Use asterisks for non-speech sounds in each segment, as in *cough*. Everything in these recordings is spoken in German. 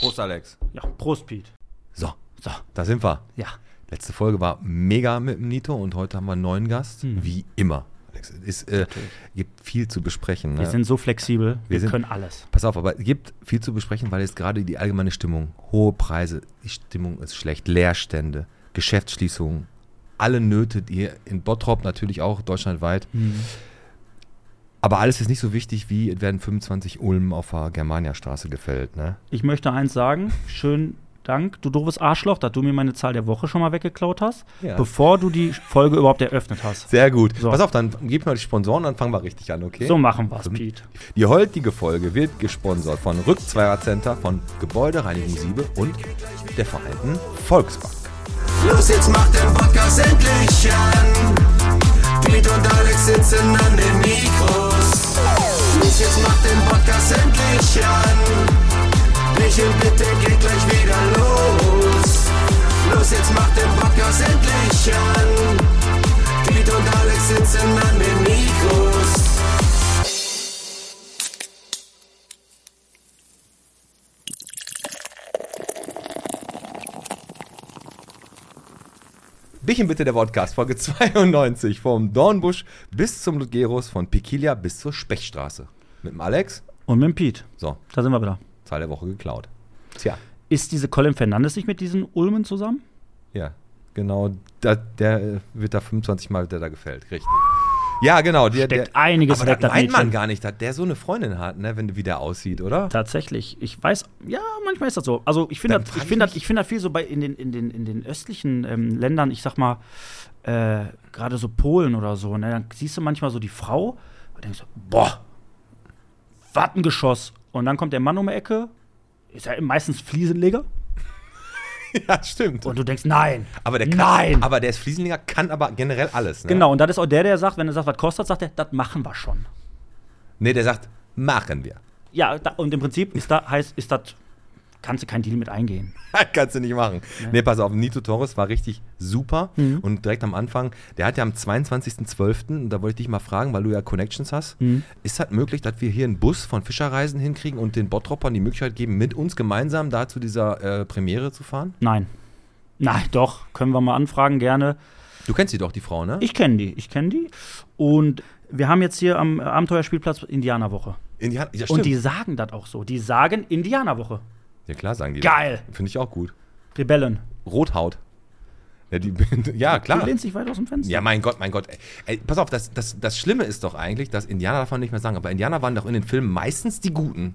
Prost, Alex. Ja, Prost, Pete. So, So, da sind wir. ja. Letzte Folge war mega mit dem Nito und heute haben wir einen neuen Gast. Hm. Wie immer. Alex, es äh, gibt viel zu besprechen. Ne? Wir sind so flexibel, wir, Wir sind- können alles. Pass auf, aber es gibt viel zu besprechen, weil jetzt gerade die allgemeine Stimmung, hohe Preise, die Stimmung ist schlecht, Leerstände, Geschäftsschließungen, alle Nöte, die in Bottrop natürlich auch deutschlandweit. Aber alles ist nicht so wichtig, wie es werden 25 Ulmen auf der Germaniastraße gefällt. Ne? Ich möchte eins sagen, schönen Dank, du doofes Arschloch, dass du mir meine Zahl der Woche schon mal weggeklaut hast, Ja. bevor du die Folge überhaupt eröffnet hast. Sehr gut. So. Pass auf, dann gib mal die Sponsoren, dann fangen wir richtig an, okay? So machen wir's, Pete. Die heutige Folge wird gesponsert von Rückzweiercenter, von Gebäudereinigung Siebe und der Vereinten Volksbank. Los, jetzt macht den Podcast endlich an. Piet und Alex sitzen an den Mikros. Los, jetzt macht den Podcast endlich an. Michel, bitte geht gleich wieder los. Los, jetzt macht den Podcast endlich an. Piet und Alex sitzen an den Mikros. Bierchen bitte der Podcast, Folge 92, vom Dornbusch bis zum Ludgerus, von Piquilia bis zur Spechstraße. Mit dem Alex, Und mit dem Pete, so, da sind wir wieder. Zahl der Woche geklaut. Tja, Ist diese Colin Fernandes nicht mit diesen Ulmen zusammen? ja, genau, da, der äh, wird da 25 Mal, der da gefällt, richtig. Ja, genau. Der, Steckt der, einiges aber weg, das meint man gar nicht, dass der so eine Freundin hat, ne, wenn wie der aussieht, oder? Tatsächlich. Ich weiß, ja, manchmal ist das so. Also ich finde das, ich finde das, ich finde das viel so bei in den, in den, in den östlichen ähm, Ländern, ich sag mal, äh, gerade so Polen oder so, ne, dann siehst du manchmal so die Frau und denkst, so, boah, was ein Geschoss. Und dann kommt der Mann um die Ecke, ist ja meistens Fliesenleger, *laughs* ja, stimmt. und du denkst, nein. aber der kann, nein. aber der ist Fliesenleger, kann aber generell alles, ne? Genau, und das ist auch der, der sagt, wenn er sagt, was kostet, sagt er, das machen wir schon. Nee, der sagt, machen wir. Ja, da, und im Prinzip ist da, heißt, ist das, kannst du kein Deal mit eingehen. *laughs* Kannst du nicht machen. Nee, pass auf, Nito Torres war richtig super. Mhm. Und direkt am Anfang, der hat ja am 22.12., und da wollte ich dich mal fragen, weil du ja Connections hast, Mhm. ist das möglich, dass wir hier einen Bus von Fischerreisen hinkriegen und den Bottroppern die Möglichkeit geben, mit uns gemeinsam da zu dieser äh, Premiere zu fahren? Nein. Nein, doch, können wir mal anfragen, gerne. Du kennst sie doch, die Frau, ne? Ich kenne die, ich kenne die. Und wir haben jetzt hier am äh, Abenteuerspielplatz Indianerwoche. Indian ja. Und die sagen das auch so. Die sagen Indianerwoche. Ja, klar, sagen die. Geil. Finde ich auch gut. Rebellen. Rothaut. Ja, die, *laughs* ja Du klar. lehnst dich weit aus dem Fenster. Ja, mein Gott, mein Gott. Ey, pass auf, das, das, das Schlimme ist doch eigentlich, dass Indianer man nicht mehr sagen, aber Indianer waren doch in den Filmen meistens die Guten.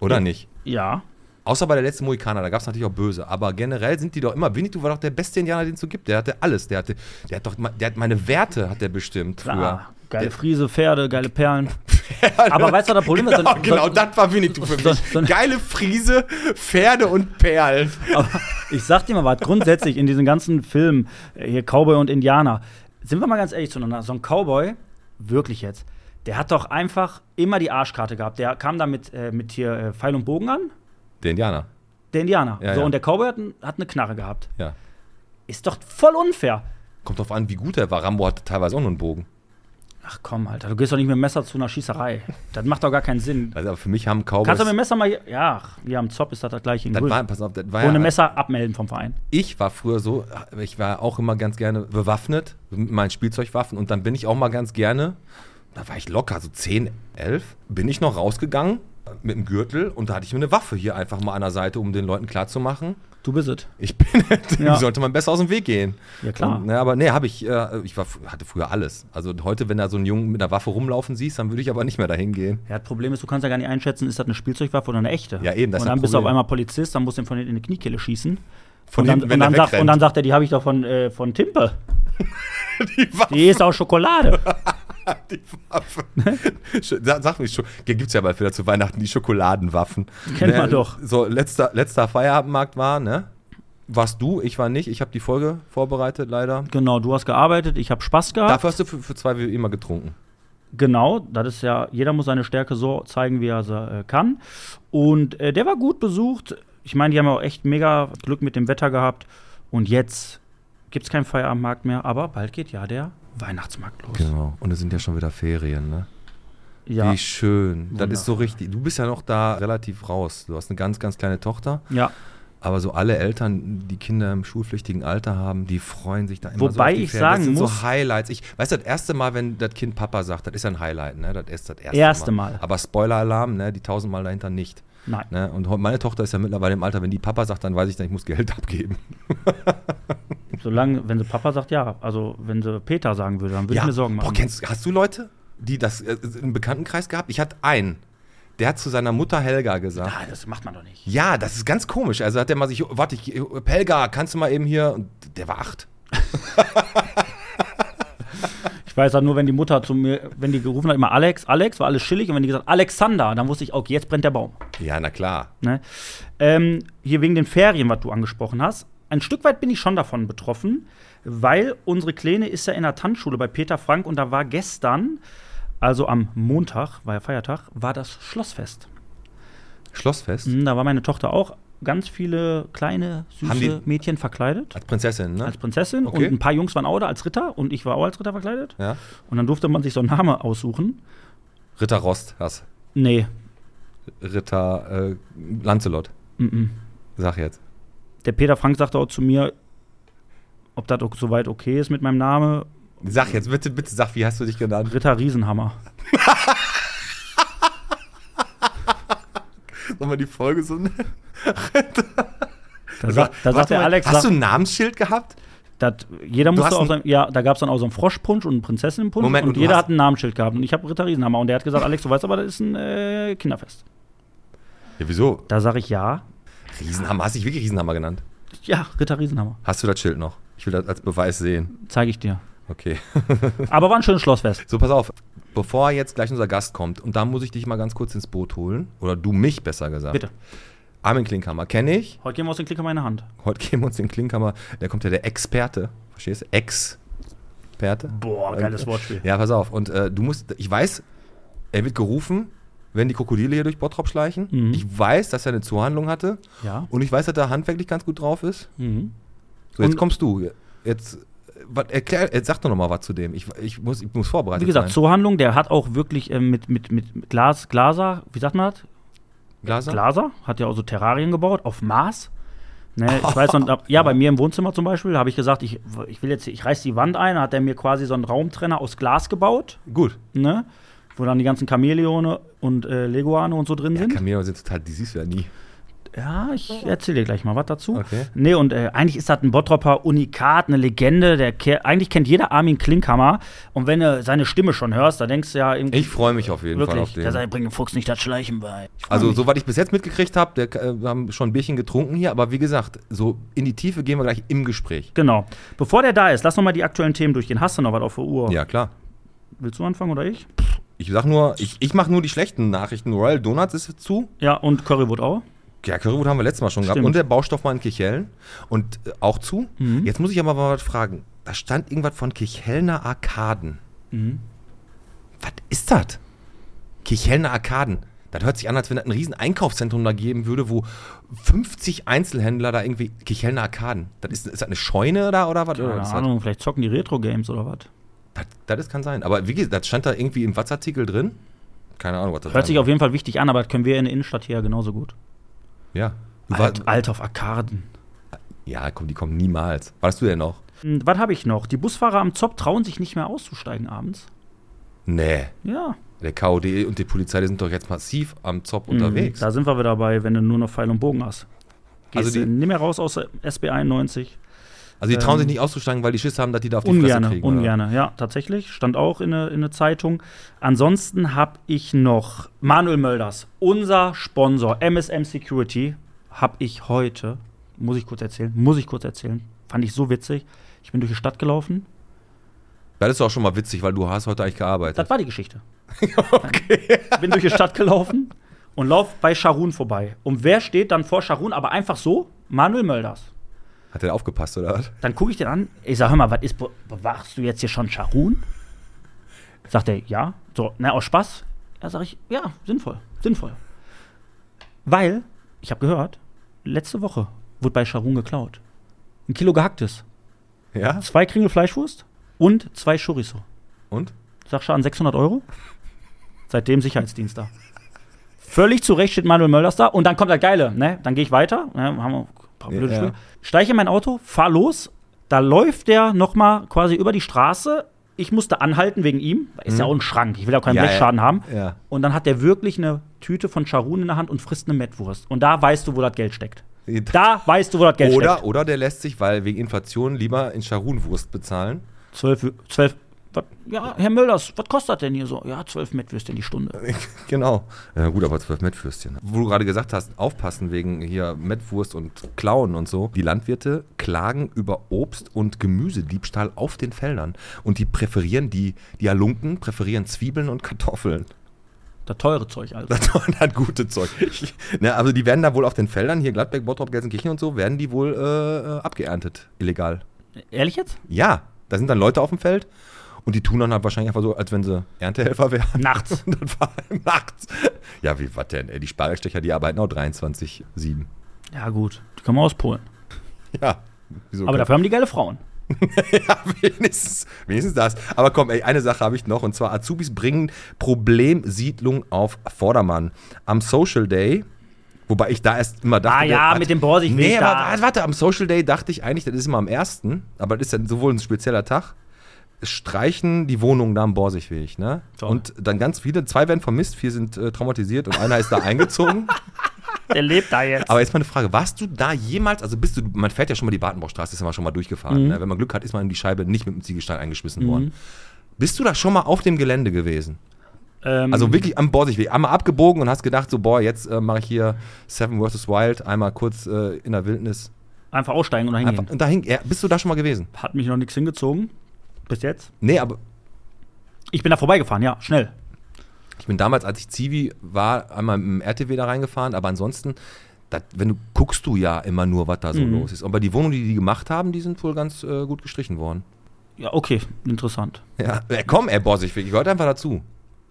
Oder Ja. nicht? Ja. Außer bei der letzten Mohikaner, da gab es natürlich auch Böse. Aber generell sind die doch immer. Winnetou war doch der beste Indianer, den es so gibt. Der hatte alles. Der hatte, der hat doch, der hat meine Werte, hat der bestimmt früher. Geile Friese, Pferde, geile Perlen. *laughs* Aber weißt du, was das Problem ist? Genau, So- genau so- das war Winnetou für mich. so- Geile Friese, Pferde und Perlen. Aber ich sag dir mal was, grundsätzlich in diesen ganzen Filmen, äh, hier Cowboy und Indianer, sind wir mal ganz ehrlich zueinander, so ein Cowboy, wirklich jetzt, der hat doch einfach immer die Arschkarte gehabt. Der kam da mit, äh, mit hier äh, Pfeil und Bogen an, Der Indianer, der Indianer. Ja, so, ja. und der Cowboy hat, hat eine Knarre gehabt. ja. Ist doch voll unfair. Kommt drauf an, wie gut er war. Rambo hatte teilweise auch nur einen Bogen. Ach komm, Alter, du gehst doch nicht mit dem Messer zu einer Schießerei. Das macht doch gar keinen Sinn. Also für mich haben Cowboys. Kannst du mit dem Messer mal, ja, hier am Zopf ist das das gleiche in das Grün. war, pass auf, das war Ohne ja, Messer abmelden vom Verein. ich war früher so, ich war auch immer ganz gerne bewaffnet mit meinen Spielzeugwaffen und dann bin ich auch mal ganz gerne, da war ich locker, so 10, 11, bin ich noch rausgegangen mit dem Gürtel und da hatte ich mir eine Waffe hier einfach mal an der Seite, um den Leuten klarzumachen, Du bist es. ich bin, *laughs* Ja. sollte man besser aus dem Weg gehen. Ja, klar. Und, ne, aber nee, habe ich, äh, ich war, hatte früher alles. Also heute, wenn da so einen Jungen mit einer Waffe rumlaufen siehst, dann würde ich aber nicht mehr dahin gehen. Ja, das Problem ist, du kannst ja gar nicht einschätzen, ist das eine Spielzeugwaffe oder eine echte. Ja, eben, das ist Und dann bist du auf einmal Polizist, dann musst du ihn von hinten in die Kniekehle schießen. Von und, dann, hinten, und, dann sagt, und dann sagt er, die habe ich doch von, äh, von Timpe. *laughs* Die. Die ist aus Schokolade. *laughs* Die Waffe. sag, sag mich schon. Hier gibt es ja bald wieder zu Weihnachten die Schokoladenwaffen. Kennt man doch. So, letzter, letzter Feierabendmarkt war, ne? Warst du, ich war nicht. Ich habe die Folge vorbereitet, leider. genau, du hast gearbeitet, ich habe Spaß gehabt. Dafür hast du für, für zwei wie immer getrunken. Genau, das ist ja, jeder muss seine Stärke so zeigen, wie er sie äh, kann. Und äh, der war gut besucht. Ich meine, die haben auch echt mega Glück mit dem Wetter gehabt. Und jetzt gibt es keinen Feierabendmarkt mehr, aber bald geht ja der Weihnachtsmarkt los. Genau. Und es sind ja schon wieder Ferien, ne? Ja. Wie schön. Das ist so richtig. Du bist ja noch da relativ raus. Du hast eine ganz, ganz kleine Tochter. Ja. Aber so alle Eltern, die Kinder im schulpflichtigen Alter haben, die freuen sich da immer so Wobei die ich Ferien. sagen Das sind muss- so Highlights. Ich weiß, das erste Mal, wenn das Kind Papa sagt, das ist ein Highlight, ne? Das ist das erste, Erste Mal. Aber Spoiler-Alarm, ne? Die tausendmal dahinter nicht. Nein. Ne? Und meine Tochter ist ja mittlerweile im Alter, wenn die Papa sagt, dann weiß ich dann, ich muss Geld *laughs* abgeben. Solange, wenn sie Papa sagt, ja. Also, wenn sie Peter sagen würde, dann würde ich mir Sorgen machen. Boah, kennst, hast du Leute, die das äh, im Bekanntenkreis gehabt? Ich hatte einen, der hat zu seiner Mutter Helga gesagt. Ah, das macht man doch nicht. Ja, das ist ganz komisch. Also hat der mal sich, warte, ich, Helga, kannst du mal eben hier? Und der war acht. *laughs* Ich weiß halt nur, wenn die Mutter zu mir, wenn die gerufen hat, immer Alex, Alex, war alles chillig. Und wenn die gesagt Alexander, dann wusste ich, okay, jetzt brennt der Baum. Ja, na klar. Ne? Ähm, hier wegen den Ferien, was du angesprochen hast. Ein Stück weit bin ich schon davon betroffen, weil unsere Kleine ist ja in der Tanzschule bei Peter Frank und da war gestern, also am Montag, war ja Feiertag, war das Schlossfest. Schlossfest. Mhm, Da war meine Tochter auch ganz viele kleine, die- süße Mädchen verkleidet. Als Prinzessin, ne? Als Prinzessin Okay. und ein paar Jungs waren auch da als Ritter und ich war auch als Ritter verkleidet. ja. Und dann durfte man sich so einen Namen aussuchen. Ritter Rost, hast. Nee, Ritter äh, Lancelot. mhm. Sag jetzt. der Peter Frank sagte auch zu mir, ob das soweit okay ist mit meinem Namen. Sag jetzt, bitte, bitte sag, wie hast du dich genannt? Ritter Riesenhammer. *laughs* Sollen wir die Folge so nennen? Da, sagt- da sagt der mal, Alex, Hast sagt, du ein Namensschild gehabt? dat, jeder Du musste auch ein- sein, ja, da gab es dann auch so einen Froschpunsch und einen Prinzessinnenpunsch Moment, und jeder hat ein Namensschild gehabt und ich habe Ritter Riesenhammer und der hat gesagt, Alex, du weißt aber, das ist ein äh, Kinderfest. Ja, wieso? Da sage ich ja, Riesenhammer. Hast du dich wirklich Riesenhammer genannt? ja, Ritter Riesenhammer, Hast du das Schild noch? Ich will das als Beweis sehen. zeige ich dir. Okay. Aber war ein schönes Schlossfest. So, pass auf. Bevor jetzt gleich unser Gast kommt, und da muss ich dich mal ganz kurz ins Boot holen. Oder du mich besser gesagt. Bitte. Armin Klinkhammer kenne ich. Heute gehen wir aus den Klicker in meine Hand. Heute geben wir uns den Klinkhammer. Da kommt ja der Experte. Verstehst du? Experte. Boah, geiles Wortspiel. Ja, pass auf. Und äh, du musst, ich weiß, er wird gerufen, wenn die Krokodile hier durch Bottrop schleichen. Mhm. Ich weiß, dass er eine Zuhandlung hatte. Ja. Und ich weiß, dass er handwerklich ganz gut drauf ist. Mhm. So, jetzt Und- kommst du. Jetzt, äh, was, erklär, jetzt sag doch noch mal was zu dem. Ich, ich, muss, ich muss vorbereitet Wie gesagt, sein. Zoohandlung, der hat auch wirklich ähm, mit, mit, mit Glas, Glaser, wie sagt man das? Glaser? Glaser, hat ja auch so Terrarien gebaut, auf Maß. Ne, ich weiß *laughs* ab- ja, bei mir im Wohnzimmer zum Beispiel habe ich gesagt, ich, ich will jetzt, ich reiß die Wand ein, hat er mir quasi so einen Raumtrenner aus Glas gebaut, Gut. ne, wo dann die ganzen Chamäleone und äh, Leguane und so drin Ja, sind. Camino sind total, die siehst du ja nie. Ja, ich erzähle dir gleich mal was dazu. Okay. Nee, und äh, eigentlich ist das ein Bottropper Unikat, eine Legende. Der ke eigentlich kennt jeder Armin Klinkhammer. Und wenn du seine Stimme schon hörst, da denkst du ja irgendwie. Ich freue mich auf jeden Fall auf wirklich, der den. sagt, bring dem Fuchs nicht das Schleichen bei. Also, mich. soweit ich bis jetzt mitgekriegt habe, äh, wir haben schon ein Bierchen getrunken hier, aber wie gesagt, so in die Tiefe gehen wir gleich im Gespräch. Genau. Bevor der da ist, lass noch mal die aktuellen Themen durchgehen. Hast du noch was auf der Uhr? Ja, klar. Willst du anfangen oder ich? Ich sag nur, ich, ich mache nur die schlechten Nachrichten. Royal Donuts ist zu. Ja, und Currywood auch. Ja, Currywurst haben wir letztes Mal schon gehabt. Stimmt. Und der Baustoff mal in Kirchhellen. Und äh, auch zu. Mhm. Jetzt muss ich aber mal was fragen. Da stand irgendwas von Kirchhellner Arkaden. Mhm. Was ist das? Kirchhellner Arkaden. Das hört sich an, als wenn es ein riesen Einkaufszentrum da geben würde, wo 50 Einzelhändler da irgendwie Kirchhellner Arkaden. Das ist, ist das eine Scheune da oder was? Keine ist das? Ahnung, vielleicht zocken die Retro-Games oder was. Das, das ist- kann sein. Aber wie gesagt, das stand da irgendwie im Watzartikel drin. Keine Ahnung, was das Hört sich auf jeden Fall wichtig an, aber das können wir in der Innenstadt hier genauso gut. Ja. Alt, Alt auf Arkaden. ja, komm, die kommen niemals. Warst du denn noch? Hm, Was habe ich noch? Die Busfahrer am Zopp trauen sich nicht mehr auszusteigen abends. Nee. Ja. Der KOD und die Polizei, die sind doch jetzt massiv am Zop Mhm, unterwegs. Da sind wir wieder dabei, wenn du nur noch Pfeil und Bogen hast. Gehst Also die- du nicht mehr raus aus SB 91. Also die trauen ähm, sich nicht auszusteigen, weil die Schiss haben, dass die da auf die Fresse Ungerne, kriegen. oder? ungerne. Ja, tatsächlich. Stand auch in der der Zeitung. Ansonsten habe ich noch Manuel Mölders, unser Sponsor, MSM Security, habe ich heute, muss ich kurz erzählen, muss ich kurz erzählen, fand ich so witzig. Ich bin durch die Stadt gelaufen. Das ist auch schon mal witzig, weil du hast heute eigentlich gearbeitet. Das war die Geschichte. *laughs* Bin durch die Stadt gelaufen und lauf bei Scharun vorbei. Und wer steht dann vor Scharun, aber einfach so? Manuel Mölders. Hat der aufgepasst, oder was? Dann gucke ich den an. Ich sag, hör mal, was ist, be- bewachst du jetzt hier schon Scharun? Sagt er, ja. So, na, aus Spaß. Ja, sag ich, ja, sinnvoll, sinnvoll. Weil, ich habe gehört, letzte Woche wurde bei Scharun geklaut. Ein Kilo gehacktes, Ja? zwei Kringel Fleischwurst und zwei Chorizo. Und? Sag Schaden 600 Euro. Seitdem Sicherheitsdienst da. Völlig zu Recht steht Manuel Mölders da. Und dann kommt das Geile, ne? Dann gehe ich weiter. Ne? Haben wir blöde Ja. Steige in mein Auto, fahr los. Da läuft der noch mal quasi über die Straße. Ich musste anhalten wegen ihm. Ist ja auch ein Schrank. Ich will auch keinen Mhm. Ja, ja. Blechschaden haben. Ja. Und dann hat der wirklich eine Tüte von Charun in der Hand und frisst eine Mettwurst. Und da weißt du, wo das Geld steckt. Da weißt du, wo das Geld Oder, steckt. oder der lässt sich, weil wegen Inflation, lieber in Scharunwurst bezahlen. Zwölf, zwölf. Was, ja, Herr Mölders, was kostet denn hier so? Ja, zwölf Mettwürstchen die Stunde. *laughs* genau. Ja, gut, aber zwölf Mettwürstchen. Wo du gerade gesagt hast, aufpassen wegen hier Mettwurst und Klauen und so. Die Landwirte klagen über Obst- und Gemüsediebstahl auf den Feldern. Und die präferieren, die, die Halunken präferieren Zwiebeln und Kartoffeln. Das teure Zeug, Alter. Das das gute Zeug. *laughs* ne, also die werden da wohl auf den Feldern, hier Gladbeck, Bottrop, Gelsenkirchen und so, werden die wohl äh, abgeerntet, illegal. Ehrlich jetzt? Ja, da sind dann Leute auf dem Feld und die tun dann halt wahrscheinlich einfach so, als wenn sie Erntehelfer wären. Nachts. *laughs* Und das war nachts. Ja, wie, was denn? ey? Die Spargelstecher, die arbeiten auch 23,7. Ja, gut. Die kommen aus Polen. Ja. Wieso Aber dafür haben die geile Frauen. *laughs* ja, wenigstens, wenigstens das. Aber komm, ey, eine Sache habe ich noch. Und zwar Azubis bringen Problemsiedlung auf Vordermann. Am Social Day, wobei ich da erst immer dachte... Ah ja, der- mit dem Borsigweg Nee, aber warte, warte, am Social Day dachte ich eigentlich, das ist immer am ersten. Aber das ist ja sowohl ein spezieller Tag. Streichen die Wohnungen da am Borsigweg, ne? Toll. Und dann ganz viele, zwei werden vermisst, vier sind äh, traumatisiert und einer ist da eingezogen. *laughs* Der lebt da jetzt. Aber jetzt mal eine Frage, warst du da jemals, also bist du, man fährt ja schon mal die Badenbaustraße, ist ja mal schon mal durchgefahren. Mhm. Ne? Wenn man Glück hat, ist man in die Scheibe nicht mit dem Ziegelstein eingeschmissen worden. Bist du da schon mal auf dem Gelände gewesen? ähm, Also wirklich am Borsigweg, einmal abgebogen und hast gedacht, so boah, jetzt äh, mache ich hier Seven vs. Wild, einmal kurz äh, in der Wildnis. einfach aussteigen und hingehen. Einfach, und dahin, ja, bist du da schon mal gewesen? Hat mich noch nichts hingezogen. Bis jetzt. Nee, aber Ich bin da vorbeigefahren, ja, schnell. ich bin damals, als ich Zivi war, einmal im RTW da reingefahren, aber ansonsten, das, wenn du guckst du ja immer nur, was da so Mhm. los ist. Aber die Wohnungen, die die gemacht haben, die sind wohl ganz äh, gut gestrichen worden. Ja, okay, interessant. Ja, äh, komm, ey, Borsigweg, gehört einfach dazu.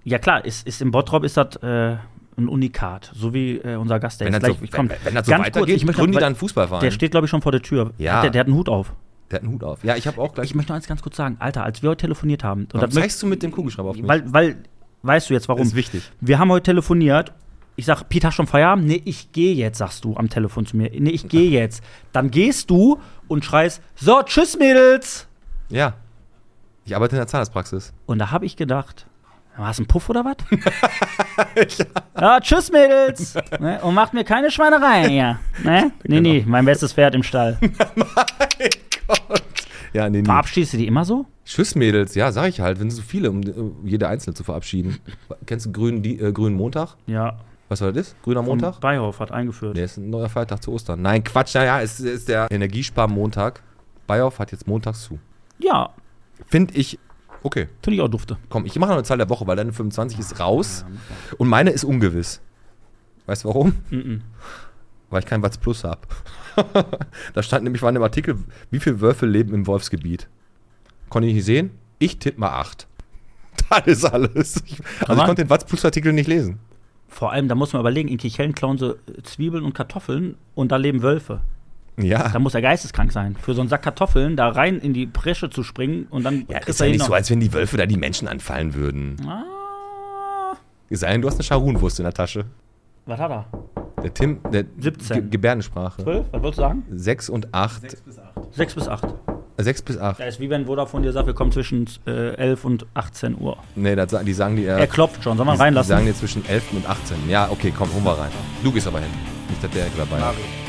Ja, klar, ist, ist im Bottrop ist das äh, ein Unikat. So wie äh, unser Gast, der Wenn jetzt gleich so, kommt. wenn, wenn das so Ganz kurz, weitergeht, ich möchte gründen die dann Fußballverein. Der steht, glaube ich, schon vor der Tür. Ja. Der, der hat einen Hut auf. Der hat einen Hut auf. Ja, ich habe auch gleich. Ich möchte noch eins ganz kurz sagen. Alter, als wir heute telefoniert haben. Und Warum das zeigst du mit dem Kugelschreiber auf mich? weil, weil, weißt du jetzt warum? ist wichtig. Wir haben heute telefoniert. Ich sag, Pete, hast du schon Feierabend? Nee, ich gehe jetzt, sagst du am Telefon zu mir. Nee, ich gehe jetzt. Dann gehst du und schreist, so, tschüss, Mädels. Ja. Ich arbeite in der Zahnarztpraxis. Und da habe ich gedacht, hast du einen Puff oder was? *laughs* ja. tschüss, Mädels. *laughs* ne? Und macht mir keine Schweinereien hier. Ne? Nee, Genau. nee, mein bestes Pferd im Stall. *laughs* Ja, nee, nee. Verabschiedest du die immer so? Tschüss, ja, sag ich halt, wenn so viele, um jede einzelne zu verabschieden. Kennst du grünen, die, äh, grünen Montag? Ja. Was war das? Grüner Montag? Und Beihoff hat eingeführt. Nee, ist ein neuer Feiertag zu Ostern. Nein, Quatsch, naja, es ist der Energiesparmontag. Bayhoff hat jetzt montags zu. Ja, Finde ich okay. finde ich auch dufte. Komm, ich mache noch eine Zahl der Woche, weil deine 25 ist raus und meine ist ungewiss. Weißt du warum? Mhm. Weil ich kein Watts Plus habe. *laughs* da stand nämlich war in dem Artikel, wie viele Wölfe leben im Wolfsgebiet. Konnte ich nicht sehen? Ich tippe mal 8. *laughs* Das ist alles. Ich, also ich konnte den Watts Plus Artikel nicht lesen. Vor allem, da muss man überlegen, in Kichellen klauen sie Zwiebeln und Kartoffeln und da leben Wölfe. Ja. Da muss er geisteskrank sein. Für so einen Sack Kartoffeln da rein in die Presche zu springen und dann ja ist ja nicht noch- so, als wenn die Wölfe da die Menschen anfallen würden. Ah, Es sei denn, du hast eine Scharunwurst in der Tasche. was hat er? Der Tim, der 17. Ge Gebärdensprache. 12? Was wolltest du sagen? 6 und 8. 6 bis 8. 6 bis 8. Da ist wie wenn Vodafone dir sagt, wir kommen zwischen äh, 11 und 18 Uhr. Nee, das, die sagen die. Äh, Er klopft schon, soll man Die reinlassen? sagen dir zwischen 11 und 18. Ja, okay, komm, holen wir rein. Du gehst aber hin. Nicht, dass der dabei ist.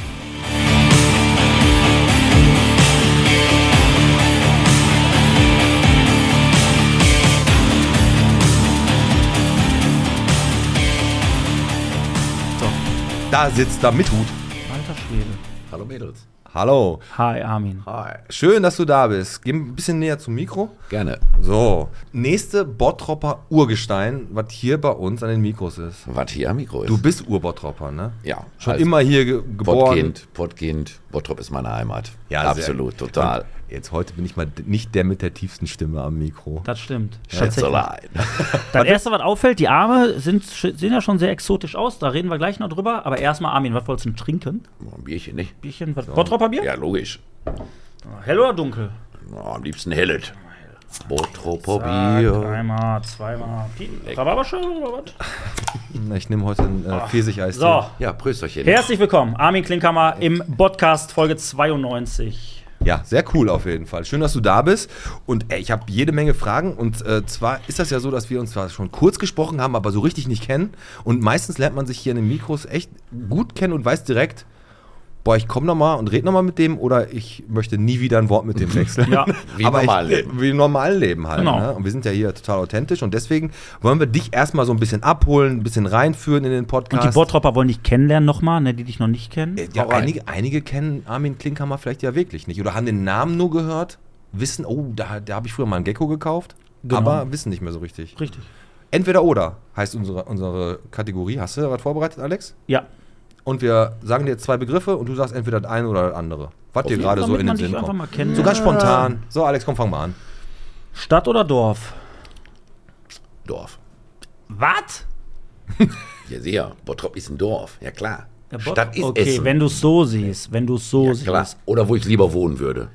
Da sitzt er mit Hut. Alter Schwede. Hallo Mädels. Hallo. Hi, Armin. Hi. Schön, dass du da bist. Geh ein bisschen näher zum Mikro. Gerne. So. Nächste Bottropper Urgestein, was hier bei uns an den Mikros ist. Was hier am Mikro ist. Du bist Urbottropper, ne? ja. Schon also immer hier ge geboren. Pottkind, Pottkind. Bottrop ist meine Heimat. Ja, sehr Absolut, gut. total. Jetzt heute bin ich mal nicht der mit der tiefsten Stimme am Mikro. Das stimmt. Schätzelein. *laughs* Das erste, was auffällt, die Arme sind, sehen ja schon sehr exotisch aus. Da reden wir gleich noch drüber. Aber erstmal, Armin, was wolltest du denn trinken? Ein Bierchen, nicht? Bierchen, was? Bottropper Bier? Ja, logisch. Hell oder dunkel? Ja, am liebsten hellet. Bottroper Zack, Bier. Einmal, zweimal. Rhabarberschale oder was? Ich nehme heute ein äh, Pfirsicheis. So, Ja, Prösterchen. herzlich willkommen. Armin Klinkhammer im Podcast Folge 92. Ja, sehr cool auf jeden Fall. Schön, dass du da bist. Und ey, ich habe jede Menge Fragen. Und äh, zwar ist das ja so, dass wir uns zwar schon kurz gesprochen haben, aber so richtig nicht kennen. Und meistens lernt man sich hier in den Mikros echt gut kennen und weiß direkt, boah, ich komme nochmal und rede nochmal mit dem oder ich möchte nie wieder ein Wort mit dem *laughs* wechseln. Ja, wie im aber normalen ich, Leben. Wie im normalen Leben halt. Genau. Ne? Und wir sind ja hier total authentisch und deswegen wollen wir dich erstmal so ein bisschen abholen, ein bisschen reinführen in den Podcast. Und die Bottropper wollen dich kennenlernen nochmal, ne, die dich noch nicht kennen. Äh, Ja, rein. einige, einige kennen Armin Klinkhammer vielleicht ja wirklich nicht oder haben den Namen nur gehört, wissen, oh, da, da habe ich früher mal einen Gecko gekauft, Genau. aber wissen nicht mehr so richtig. Richtig. Entweder oder heißt unsere, unsere Kategorie. Hast du da was vorbereitet, Alex? Ja. Und wir sagen dir jetzt zwei Begriffe und du sagst entweder das eine oder das andere. Was dir gerade so in den Sinn kommt. So ganz spontan. So, Alex, komm, fang mal an. Stadt oder Dorf? Dorf. Was? *laughs* Ja, sehr. Bottrop ist ein Dorf. Ja, klar. Ja, Stadt ist okay, Essen. wenn du es so siehst, wenn du es so ja, klar. siehst. Oder wo ich lieber wohnen würde.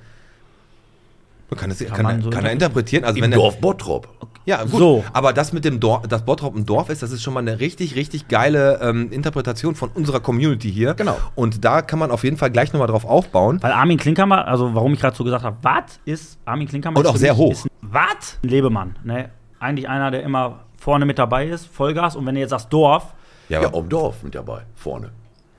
Man kann, es, kann, Kann man er, so kann er interpretieren. Also Im wenn er- Dorf Bottrop. Ja, gut. So. Aber das mit dem Dorf, dass Bottrop ein Dorf ist, das ist schon mal eine richtig, richtig geile ähm, Interpretation von unserer Community hier. Genau. Und da kann man auf jeden Fall gleich nochmal drauf aufbauen. Weil Armin Klinkhammer, also warum ich gerade so gesagt habe, was ist Armin Klinkhammer? Und ist auch sehr mich- hoch. Was? Ein Lebemann. Ne? Eigentlich einer, der immer vorne mit dabei ist, Vollgas. Und wenn du jetzt sagst Dorf, Ja, Ja, um Dorf mit dabei. Vorne.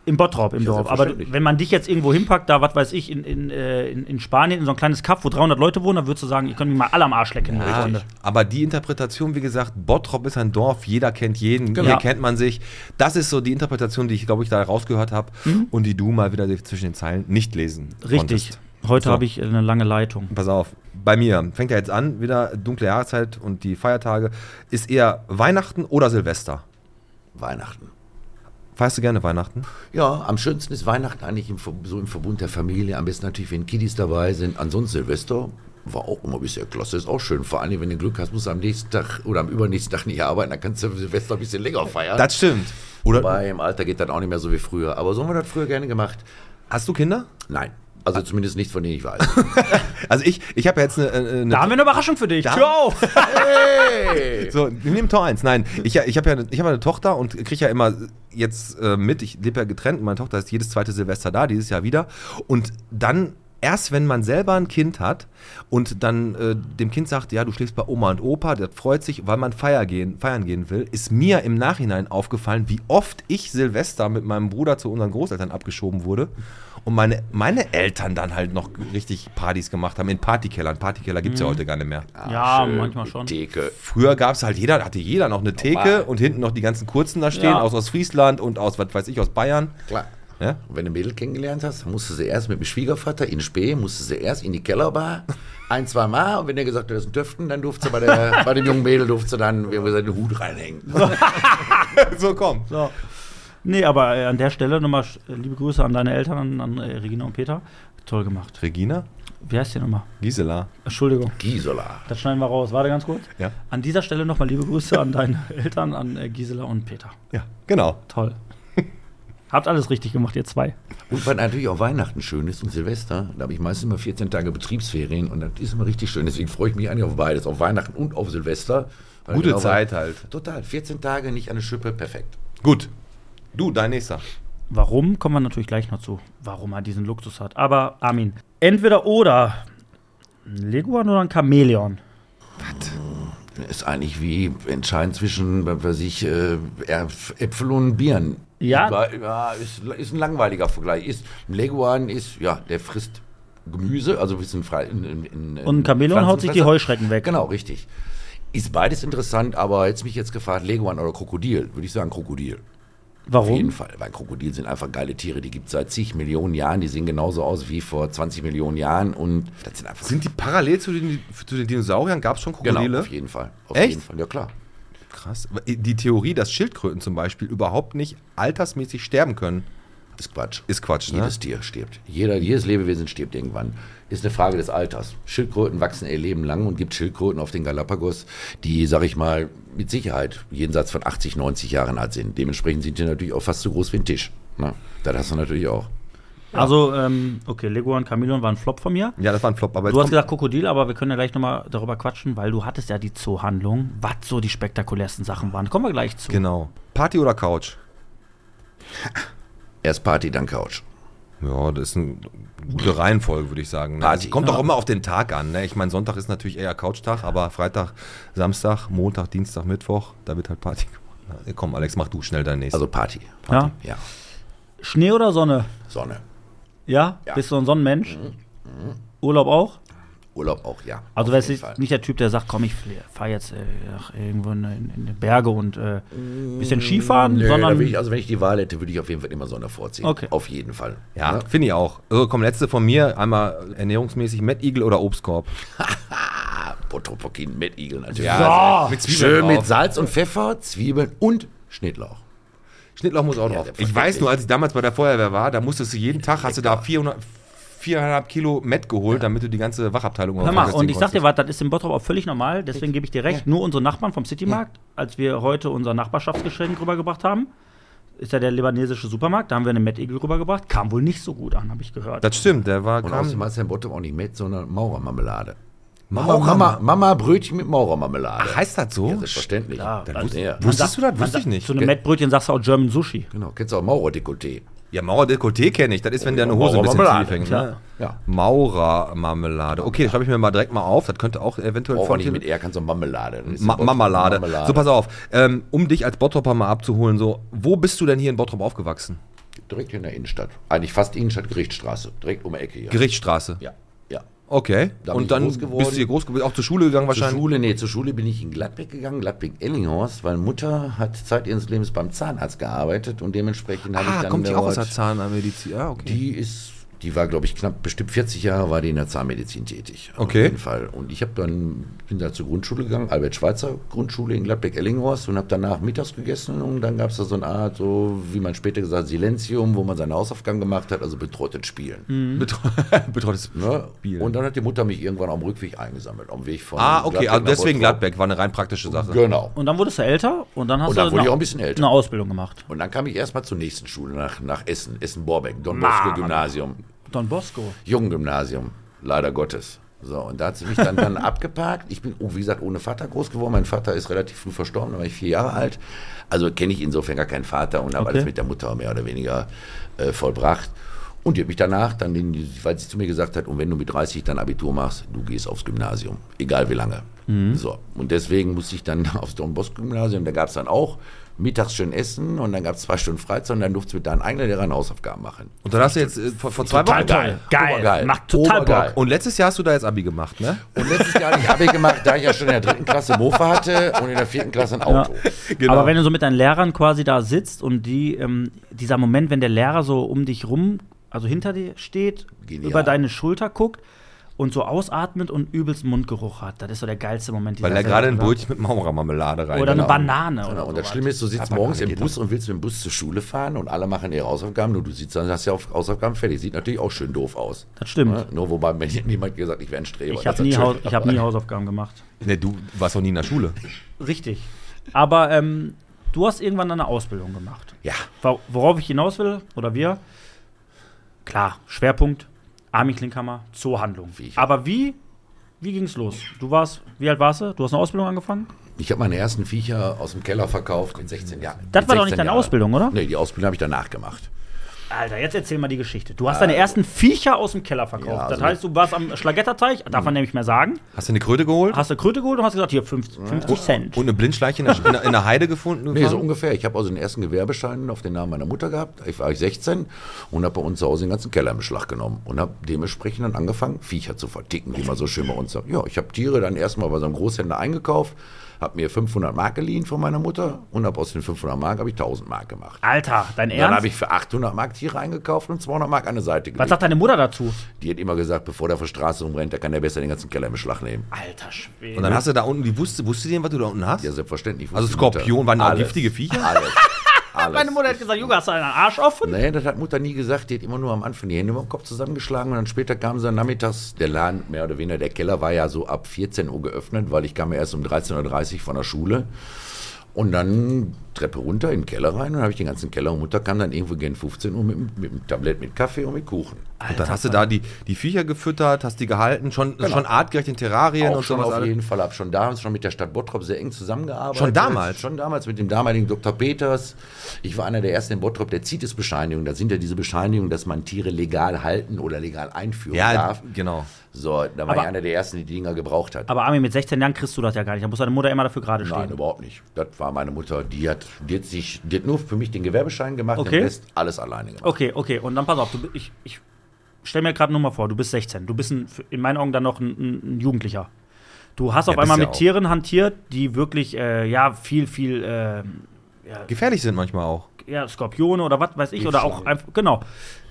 Im Bottrop, im Dorf. Aber wenn man dich jetzt irgendwo hinpackt, da, was weiß ich, in, in, äh, in, in Spanien, in so ein kleines Kaff, wo 300 Leute wohnen, dann würdest du sagen, ihr könnt mich mal alle am Arsch lecken. Ja, aber die Interpretation, wie gesagt, Bottrop ist ein Dorf, jeder kennt jeden, Genau. hier kennt man sich. Das ist so die Interpretation, die ich, glaube ich, da rausgehört habe und die du mal wieder zwischen den Zeilen nicht lesen Mhm. Richtig. konntest. Heute So. habe ich eine lange Leitung. Pass auf, bei mir fängt ja jetzt an, wieder dunkle Jahreszeit und die Feiertage. Ist eher Weihnachten oder Silvester? Weihnachten. Feierst du gerne Weihnachten? Ja, am schönsten ist Weihnachten eigentlich im, so im Verbund der Familie. Am besten natürlich, wenn Kiddies dabei sind. Ansonsten Silvester war auch immer bisher klasse. Ist auch schön. Vor allem, wenn du Glück hast, musst du am nächsten Tag oder am übernächsten Tag nicht arbeiten. Dann kannst du Silvester ein bisschen länger feiern. Das stimmt. Oder Wobei im Alter geht dann auch nicht mehr so wie früher. Aber so haben wir das früher gerne gemacht. hast du Kinder? Nein. Also zumindest nicht, von denen ich weiß. *laughs* Also ich, ich habe ja jetzt eine, eine Da haben wir eine Überraschung für dich. Da- Tür auf! *laughs* hey! So, wir nehmen Tor 1. Nein, ich, ich habe ja ich hab eine Tochter und kriege ja immer jetzt äh, mit, ich lebe ja getrennt und meine Tochter ist jedes zweite Silvester da, dieses Jahr wieder. Und dann, erst wenn man selber ein Kind hat und dann äh, dem Kind sagt, ja, du schläfst bei Oma und Opa, das freut sich, weil man feiern gehen, feiern gehen will, ist mir im Nachhinein aufgefallen, wie oft ich Silvester mit meinem Bruder zu unseren Großeltern abgeschoben wurde. Und meine, meine Eltern dann halt noch richtig Partys gemacht haben in Partykellern. Partykeller gibt es ja heute gar nicht mehr. Ja, schön. manchmal schon. Theke. Früher gab es halt jeder, hatte jeder noch eine Theke Normal. und hinten noch die ganzen kurzen da stehen, Ja. aus Ostfriesland und aus, was weiß ich, aus Bayern. Klar. Ja? Und wenn du Mädel kennengelernt hast, musst du sie erst mit dem Schwiegervater in Spee, musst du sie erst in die Kellerbar, *laughs* ein, zwei Mal. Und wenn der gesagt hat, das ist ein Döften, dann durfte sie bei, der, bei dem jungen Mädel durfte sie dann wie gesagt, den Hut reinhängen. *laughs* so, komm. So. Nee, aber äh, an der Stelle nochmal äh, liebe Grüße an deine Eltern, an, an äh, Regina und Peter. Toll gemacht. Regina? Wie heißt der nochmal? Gisela. Entschuldigung, Gisela. das schneiden wir raus. Warte ganz kurz. Ja. An dieser Stelle nochmal liebe Grüße an deine *laughs* Eltern, an Gisela und Peter. Ja, genau. Toll. Habt alles richtig gemacht, ihr zwei. Und was natürlich auch Weihnachten schön ist und Silvester, da habe ich meistens immer 14 Tage Betriebsferien und das ist immer richtig schön. Deswegen freue ich mich eigentlich auf beides, auf Weihnachten und auf Silvester. Weil Gute genau- Zeit halt. Total. 14 Tage nicht an der Schippe, perfekt. Gut. Du, dein nächster. Warum, kommen wir natürlich gleich noch zu, warum er diesen Luxus hat. Aber Armin, entweder oder, ein Leguan oder ein Chamäleon? Ist eigentlich wie entscheidend zwischen, was ich, äh, Äpfel und Birnen. Ja. Ja ist, ist ein langweiliger Vergleich. Ist, ein Leguan ist, ja, der frisst Gemüse, also ein bisschen frei. In, in, in, Und ein Chamäleon haut sich die. Heuschrecken weg. Genau, richtig. Ist beides interessant, aber jetzt mich jetzt gefragt, Leguan oder Krokodil, würde ich sagen Krokodil. Auf jeden Warum? Fall, weil Krokodil sind einfach geile Tiere, die gibt es seit zig Millionen Jahren, die sehen genauso aus wie vor 20 Millionen Jahren und das sind einfach Sind die parallel zu den, zu den Dinosauriern? Gab es schon genau, Krokodile? auf jeden Fall. Auf Echt? jeden Fall, ja klar. Krass. Die Theorie, dass Schildkröten zum Beispiel überhaupt nicht altersmäßig sterben können, Ist Quatsch. ist Quatsch, ne? Jedes Tier stirbt. Jeder, jedes Lebewesen stirbt irgendwann. Ist eine Frage des Alters. Schildkröten wachsen ihr Leben lang und gibt Schildkröten auf den Galapagos, die, sag ich mal, mit Sicherheit jenseits von 80, 90 Jahren alt sind. Dementsprechend sind die natürlich auch fast so groß wie ein Tisch. Na, das hast du natürlich auch. Also, ähm, okay, Leguan, Chameleon war ein Flop von mir. Ja, das war ein Flop. Aber Du hast gesagt Krokodil, aber wir können ja gleich nochmal darüber quatschen, weil du hattest ja die Zoohandlung, was so die spektakulärsten Sachen waren. Kommen wir gleich zu. Genau. Party oder Couch? Erst Party, dann Couch. Ja, das ist eine gute Reihenfolge, würde ich sagen. Ne? Party. Also, kommt auch immer auf den Tag an. Ne? Ich meine, Sonntag ist natürlich eher Couchtag, aber Freitag, Samstag, Montag, Dienstag, Mittwoch, da wird halt Party gemacht. Ja, komm, Alex, mach du schnell dein nächstes. Also Party. Ja? Ja. Schnee oder Sonne? Sonne. Ja? Ja. Bist du ein Sonnenmensch? Urlaub auch? Urlaub auch, ja. Also du Fall. nicht der Typ, der sagt, komm, ich fahre jetzt äh, irgendwo in, in die Berge und äh, bisschen Skifahren, Nö, sondern ich, also wenn ich die Wahl hätte, würde ich auf jeden Fall immer Sonne vorziehen. Okay. Auf jeden Fall. ja, Ne? finde ich auch. So, komm, letzte von mir. Einmal ernährungsmäßig Mad Eagle oder Obstkorb. *laughs* Potopokin mit Igel natürlich. Ja, mit Schön mit. Salz und Pfeffer, Zwiebeln und Schnittlauch. Schnittlauch muss auch Ja, drauf. ich weiß nur, als ich damals bei der Feuerwehr war, da musstest du jeden Tag, hast du da 400, 4,5 Kilo Met geholt, damit du die ganze Wachabteilung Hör mal, und ich sag dir was. das ist im Bottrop auch völlig normal, deswegen gebe ich dir recht. Nur unsere Nachbarn vom Citymarkt, als wir heute unser Nachbarschaftsgeschenk rübergebracht haben, ist ja der libanesische Supermarkt, da haben wir eine Met Eagle rübergebracht, kam wohl nicht so gut an, habe ich gehört. Das stimmt, der war Und außerdem hast du in Bottrop auch nicht Met, sondern Maurermarmelade. Maurer- Mama, Mama Brötchen mit Maurermarmelade. Ach, heißt das so? Ja, selbstverständlich. Klar, Dann er. Wusstest du das? Wusste ich nicht. Zu einem Mettbrötchen sagst du auch German Sushi. Genau, kennst du auch Maurerdekolleté. Ja, Maurer-Dekolleté kenne ich. Das ist, wenn deine Hose ein bisschen tief hängt. Ne? Ja. Maurer-Marmelade. Okay, das schreibe ich mir mal direkt mal auf. Das könnte auch eventuell Auch nicht vorkommen. mit R, kannst du Marmelade. Ma Marmelade. Marmelade. So, pass auf. Ähm, um dich als Bottropper mal abzuholen, so, wo bist du denn hier in Bottrop aufgewachsen? Direkt in der Innenstadt. Eigentlich fast Innenstadt, Gerichtsstraße. Direkt um die Ecke hier. Gerichtsstraße. ja. Okay. Da Und ich dann bist du hier groß geworden, auch zur Schule gegangen Zur wahrscheinlich? Schule, nee, zur Schule bin ich in Gladbeck gegangen, Gladbeck-Ellinghorst, weil Mutter hat Zeit ihres Lebens beim Zahnarzt gearbeitet und dementsprechend habe ich Ah, dann kommt die auch aus der Zahnmedizin? Ah, okay. Die ist, die war, glaube ich, knapp bestimmt 40 Jahre war die in der Zahnmedizin tätig. Auf Okay. jeden Fall. Und ich habe dann, bin da zur Grundschule gegangen, Albert-Schweitzer Grundschule in Gladbeck-Ellinghorst und habe danach mittags gegessen und dann gab es da so eine Art, so wie man später gesagt, Silenzium, wo man seine Hausaufgaben gemacht hat, also betreutes Spielen. Betro Betreutes Ne? Spiel. Und dann hat die Mutter mich irgendwann am Rückweg eingesammelt, am Weg von ah, okay, also deswegen. Gladbeck war eine rein praktische Sache. Genau. Und dann wurdest du älter und dann hast Und dann du wurde eine, ich auch ein bisschen älter. eine Ausbildung gemacht. Und dann kam ich erstmal zur nächsten Schule, nach, nach Essen, Essen-Borbeck, Don. Bosco Gymnasium. Don Bosco. Junggymnasium, leider Gottes. So, und da hat sie mich dann, dann *laughs* abgeparkt. Ich bin, oh, wie gesagt, ohne Vater groß geworden. Mein Vater ist relativ früh verstorben, da war ich vier Jahre alt. Also kenne ich insofern gar keinen Vater und habe Okay. alles mit der Mutter mehr oder weniger äh, vollbracht. Und die hat mich danach, dann weil sie zu mir gesagt hat, und wenn du mit 30 dann Abitur machst, du gehst aufs Gymnasium, egal wie lange. So, und deswegen musste ich dann *laughs* aufs Don Bosco Gymnasium, da gab es dann auch mittags schön essen und dann gab es zwei Stunden Freizeit und dann durfte mit deinen eigenen Lehrern Hausaufgaben machen. Und dann hast du jetzt äh, vor, vor zwei Total Wochen. geil. Geil. Obergeil. Macht total Obergeil. Bock. Und letztes Jahr hast du da jetzt Abi gemacht, ne? Und letztes Jahr habe ich Abi gemacht, da ich ja schon in der dritten Klasse Mofa hatte und in der vierten Klasse ein Auto. Genau. Aber wenn du so mit deinen Lehrern quasi da sitzt und die, ähm, dieser Moment, wenn der Lehrer so um dich rum, also hinter dir steht, Genial. über deine Schulter guckt und so ausatmet und übelst Mundgeruch hat, das ist so der geilste Moment. Weil er gerade ein? Brötchen mit Maurermarmelade rein. Oder eine. Banane. Genau. Oder Und das. Schlimme ist, du sitzt morgens im Bus und willst mit dem Bus zur Schule fahren und alle machen ihre Hausaufgaben, nur du sitzt dann, hast ja auf Hausaufgaben fertig. Sieht natürlich auch schön doof aus. Das stimmt. Ne? Nur wobei mir *laughs* niemand gesagt, ich wäre ein Streber. Ich habe nie, schön. Ich hab nie Hausaufgaben gemacht. Ne, du warst doch nie in der Schule. Richtig. Aber ähm, du hast irgendwann eine Ausbildung gemacht. Ja, Wo- Worauf ich hinaus will, oder wir, klar, Schwerpunkt, Army Klinkhammer, Zoohandlung. Wie? Aber wie, wie ging's los? Du warst, wie alt warst du? Du hast eine Ausbildung angefangen? ich habe meine ersten Viecher aus dem Keller verkauft in 16 Jahren. Das war doch 16 nicht deine Jahren. Ausbildung, oder? Nee, die Ausbildung habe ich danach gemacht. Alter, jetzt erzähl mal die Geschichte. Du hast deine ersten Viecher aus dem Keller verkauft. Ja, das also- heißt, du warst am Schlagetterteich, darf man nämlich mehr sagen. Hast du eine Kröte geholt? Hast du Kröte geholt und hast gesagt, hier 50, 50 Cent. Und eine Blindschleiche in der, in der, in der Heide gefunden? Nee, so ungefähr. Ich habe also den ersten Gewerbeschein auf den Namen meiner Mutter gehabt. Ich war ich 16 und habe bei uns zu Hause den ganzen Keller in Beschlag genommen und habe dementsprechend dann angefangen, Viecher zu verticken, wie man so schön bei uns sagt. Ja, ich habe Tiere dann erstmal bei so einem Großhändler eingekauft, habe mir 500 Mark geliehen von meiner Mutter und habe aus den 500 Mark habe ich 1000 Mark gemacht. Alter, dein Dann Ernst? habe ich für 800 Mark Tiere eingekauft und 200 Mark an der Seite Was gelegt. sagt deine Mutter dazu? Die hat immer gesagt, bevor der auf der Straße rumrennt, da kann der besser den ganzen Keller in Beschlag nehmen. Alter Schwede. Und dann hast du da unten, die wusste, wusste die denn, was du da unten hast? Ja, selbstverständlich. Also. Skorpion, waren da giftige Viecher? Alles. Alles. Meine Mutter hat gesagt, Junge, hast du einen Arsch offen? Nee, das hat Mutter nie gesagt. Die hat immer nur am Anfang die Hände über den Kopf zusammengeschlagen und dann später kam sie dann nachmittags. Der Laden, mehr oder weniger, der Keller war ja so ab 14 Uhr geöffnet, weil ich kam ja erst um 13.30 Uhr von der Schule. Und dann Treppe runter in den Keller rein und habe ich den ganzen Keller und Mutter kam dann irgendwo gegen 15 Uhr mit, mit dem Tablett mit Kaffee und mit Kuchen. Und dann hast du da die, die Viecher gefüttert, hast die gehalten, schon, schon artgerecht in Terrarien Auch und schon sowas. auf alles. jeden Fall ab. Schon damals, schon mit der Stadt Bottrop sehr eng zusammengearbeitet. Schon damals? Schon damals mit dem damaligen Dr. Peters. Ich war einer der ersten in Bottrop, der CITES-Bescheinigung. Das sind ja diese Bescheinigungen, dass man Tiere legal halten oder legal einführen Ja, darf. genau. So, da war Aber- ich einer der ersten, die die Dinger gebraucht hat. Aber Armin, mit 16 Jahren kriegst du das ja gar nicht. Da muss deine Mutter immer dafür gerade stehen. Nein, überhaupt nicht. Das war meine Mutter. Die hat, die hat, sich, die hat nur für mich den Gewerbeschein gemacht, Okay. den Rest alles alleine gemacht. Okay, okay. Und dann pass auf, du, ich, ich stell mir gerade nur mal vor, du bist 16. Du bist ein, in meinen Augen dann noch ein, ein, Jugendlicher. Du hast auf bist einmal ja mit auch. Tieren hantiert, die wirklich, äh, ja, viel, viel, äh, Gefährlich sind manchmal auch. ja, Skorpione oder was weiß ich, oder auch einfach, genau.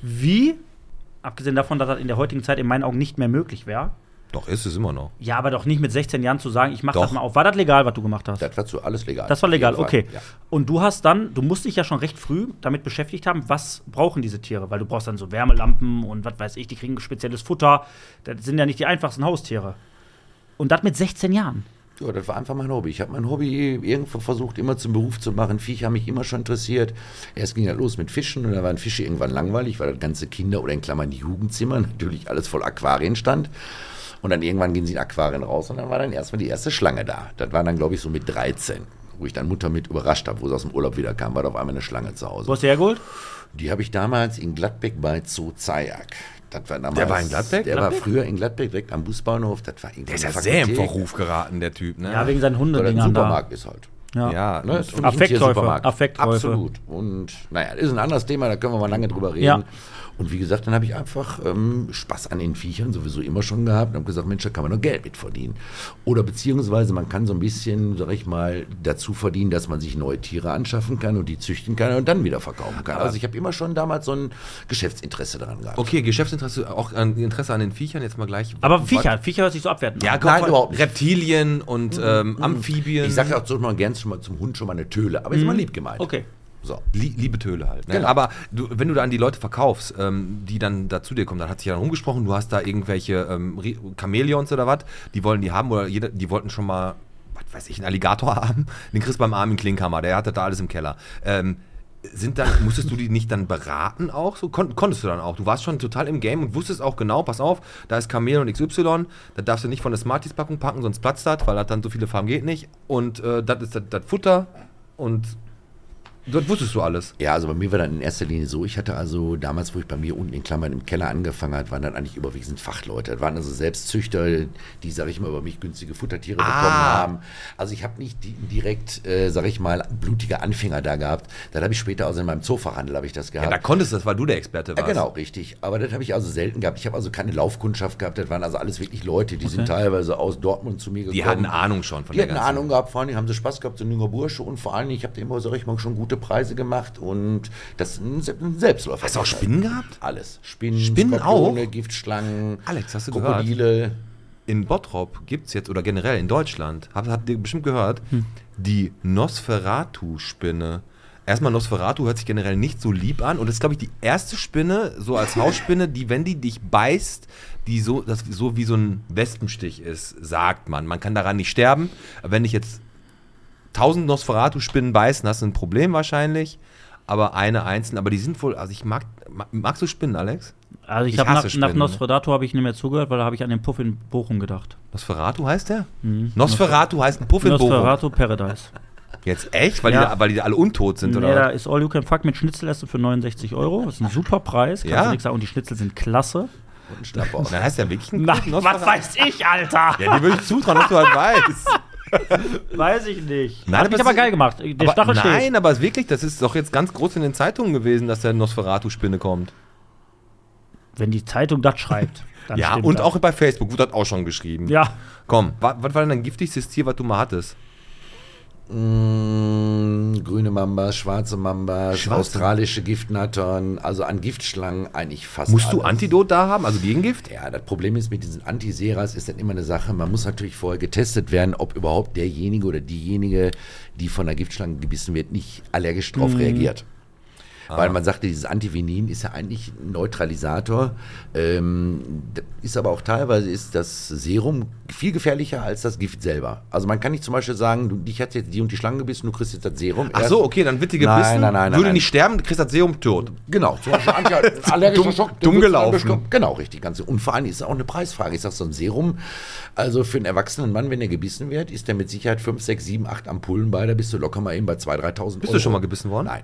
Wie, abgesehen davon, dass das in der heutigen Zeit in meinen Augen nicht mehr möglich wäre, Doch, ist es immer noch. ja, aber doch nicht mit 16 Jahren zu sagen, ich mach Doch. das mal auf. War das legal, was du gemacht hast? Das war zu alles legal. Das war legal, okay. Ja. Und du hast dann, du musst dich ja schon recht früh damit beschäftigt haben, was brauchen diese Tiere? Weil du brauchst dann so Wärmelampen und was weiß ich, die kriegen spezielles Futter. Das sind ja nicht die einfachsten Haustiere. Und das mit 16 Jahren. Ja, das war einfach mein Hobby. Ich habe mein Hobby irgendwo versucht, immer zum Beruf zu machen. Viecher haben mich immer schon interessiert. Erst ging das los mit Fischen und da waren Fische irgendwann langweilig, weil das ganze Kinder- oder in Klammern Jugendzimmer natürlich alles voll Aquarien stand. Und dann irgendwann gehen sie in Aquarien raus und dann war dann erstmal die erste Schlange da. Das war dann, glaube ich, so mit 13, wo ich dann Mutter mit überrascht habe, wo sie aus dem Urlaub wieder kam, war da auf einmal eine Schlange zu Hause. Wo hast du hergeholt? Die habe ich damals in Gladbeck bei Zoo Zayak. Das war damals, Der war in Gladbeck? Der Gladbeck? war früher in Gladbeck, direkt am Busbahnhof. Das war Der ist ja sehr im Verruf geraten, der Typ, ne? Ja, wegen seinen Hundedingern da. Supermarkt ist halt. Ja. Ja, Ne, ist Affektkäufe. Affektkäufe. Absolut. Und naja, das ist ein anderes Thema, da können wir mal lange drüber reden. Ja. Und wie gesagt, dann habe ich einfach ähm, Spaß an den Viechern sowieso immer schon gehabt und habe gesagt, Mensch, da kann man noch Geld mit verdienen. Oder beziehungsweise man kann so ein bisschen, sag ich mal, dazu verdienen, dass man sich neue Tiere anschaffen kann und die züchten kann und dann wieder verkaufen kann. Also ich habe immer schon damals so ein Geschäftsinteresse daran gehabt. Okay, Geschäftsinteresse, auch an, Interesse an den Viechern, jetzt mal gleich. Aber Viecher, Viecher hört sich so abwertend Ja, Nein, überhaupt nicht. Reptilien und ähm, Amphibien. Ich sage auch so mal gern schon mal zum Hund schon mal eine Töle, aber ist immer lieb gemeint. Okay. So. Lie- Liebe Töle halt. Ne? Genau. Aber du, wenn du da an die Leute verkaufst, ähm, die dann da zu dir kommen, dann hat sich ja dann rumgesprochen, du hast da irgendwelche ähm, Chamäleons oder was, die wollen die haben oder jeder, die wollten schon mal, was weiß ich, einen Alligator *laughs* haben. Den kriegst du beim Armin Klinkhammer, der hatte da alles im Keller. Ähm, sind dann, musstest du die nicht dann beraten auch? So kon konntest du dann auch. Du warst schon total im Game und wusstest auch genau, pass auf, da ist Chamäleon XY, da darfst du nicht von der Smarties-Packung packen, sonst platzt das, weil das dann so viele Farben geht nicht. Und äh, das ist das Futter und dort wusstest du alles. Ja, also bei mir war dann in erster Linie so, ich hatte also damals, wo ich bei mir unten in Klammern im Keller angefangen hat, waren dann eigentlich überwiegend Fachleute. Das waren also Selbstzüchter, die, sag ich mal, über mich günstige Futtertiere bekommen haben. Also ich habe nicht die, direkt, äh, sag ich mal, blutige Anfänger da gehabt. Dann habe ich später, also in meinem Zoofachhandel habe ich das Ja, gehabt. da konntest du das, weil du der Experte Ja, warst. genau, richtig. Aber das habe ich also selten gehabt. Ich habe also keine Laufkundschaft gehabt. Das waren also alles wirklich Leute, die sind teilweise aus Dortmund zu mir gekommen. Die hatten Ahnung schon von Die der hatten ganzen- Ahnung gehabt, vor allem haben sie Spaß gehabt, so ein junger Bursche und vor allem, ich habe immer, sag ich mal, schon gute Preise gemacht und das ist ein, Se- ein Selbstläufer. Hast du auch Spinnen gehabt? Alles. Spinnen, Spinnen Skorpione, auch? Giftschlangen, Alex, hast du Krokodile. In Bottrop gibt es jetzt, oder generell in Deutschland, habt habt ihr bestimmt gehört, Hm. die Nosferatu-Spinne. Erstmal, Nosferatu hört sich generell nicht so lieb an und das ist, glaube ich, die erste Spinne, so als *laughs* Hausspinne, die, wenn die dich beißt, die so, das so wie so ein Wespenstich ist, sagt man. Man kann daran nicht sterben. Aber wenn dich jetzt tausend Nosferatu-Spinnen beißen, hast du ein Problem wahrscheinlich. Aber eine einzelne, aber die sind wohl, also ich mag, mag magst du Spinnen, Alex? Also ich, Ich habe nach, nach ne? Nosferatu habe ich nicht mehr zugehört, weil da habe ich an den Puff in Bochum gedacht. Nosferatu heißt der? Nosferatu heißt ein Puff in Bochum. Mhm. Nosferatu Paradise. Jetzt echt? Weil, Ja. die, da- weil die da alle untot sind, Nee, oder? da ist All You Can Fuck mit Schnitzelesse für 69 Euro. Das ist ein super Preis, kannst Ja. du nichts sagen. Und die Schnitzel sind klasse. Und. Dann heißt der wirklich ein Nosferatu? was weiß ich, Alter? Ja, die würde ich zutrauen, dass du halt *laughs* weißt. *laughs* Weiß ich nicht. Nein, Hat aber mich aber geil gemacht. Der aber, Stachel nein, steht. aber es ist wirklich, das ist doch jetzt ganz groß in den Zeitungen gewesen, dass der Nosferatu-Spinne kommt. Wenn die Zeitung das schreibt, *laughs* dann ja, und das. auch bei Facebook wurde das auch schon geschrieben. Ja, Komm, wa- was war denn dein giftigstes Tier, was du mal hattest? Mm, grüne Mambas, schwarze Mambas, Schwarze- australische Giftnattern, also an Giftschlangen eigentlich fast Musst du alles. Antidot da haben, also Gegengift? Ja, das Problem ist mit diesen Antiseras ist dann immer eine Sache, man muss natürlich vorher getestet werden, ob überhaupt derjenige oder diejenige, die von der Giftschlange gebissen wird, nicht allergisch Mhm. drauf reagiert. Weil man sagte, dieses Antivinin ist ja eigentlich ein Neutralisator, ähm, ist aber auch teilweise ist das Serum viel gefährlicher als das Gift selber. Also man kann nicht zum Beispiel sagen, du, dich hat jetzt die und die Schlange gebissen, du kriegst jetzt das Serum. Ach so, okay, dann wird die Nein, gebissen, nein, nein, würde nein. nicht sterben, du kriegst das Serum tot. Genau, zum Beispiel *laughs* allergischer Dumm- Schock. dumm gelaufen. Genau, richtig. Ganz, und vor allem ist es auch eine Preisfrage. Ich sag so ein Serum, also für einen erwachsenen Mann, wenn er gebissen wird, ist der mit Sicherheit 5, 6, 7, 8 Ampullen bei, da bist du locker mal eben bei 2.000, 3.000 Bist du schon mal gebissen worden? Nein,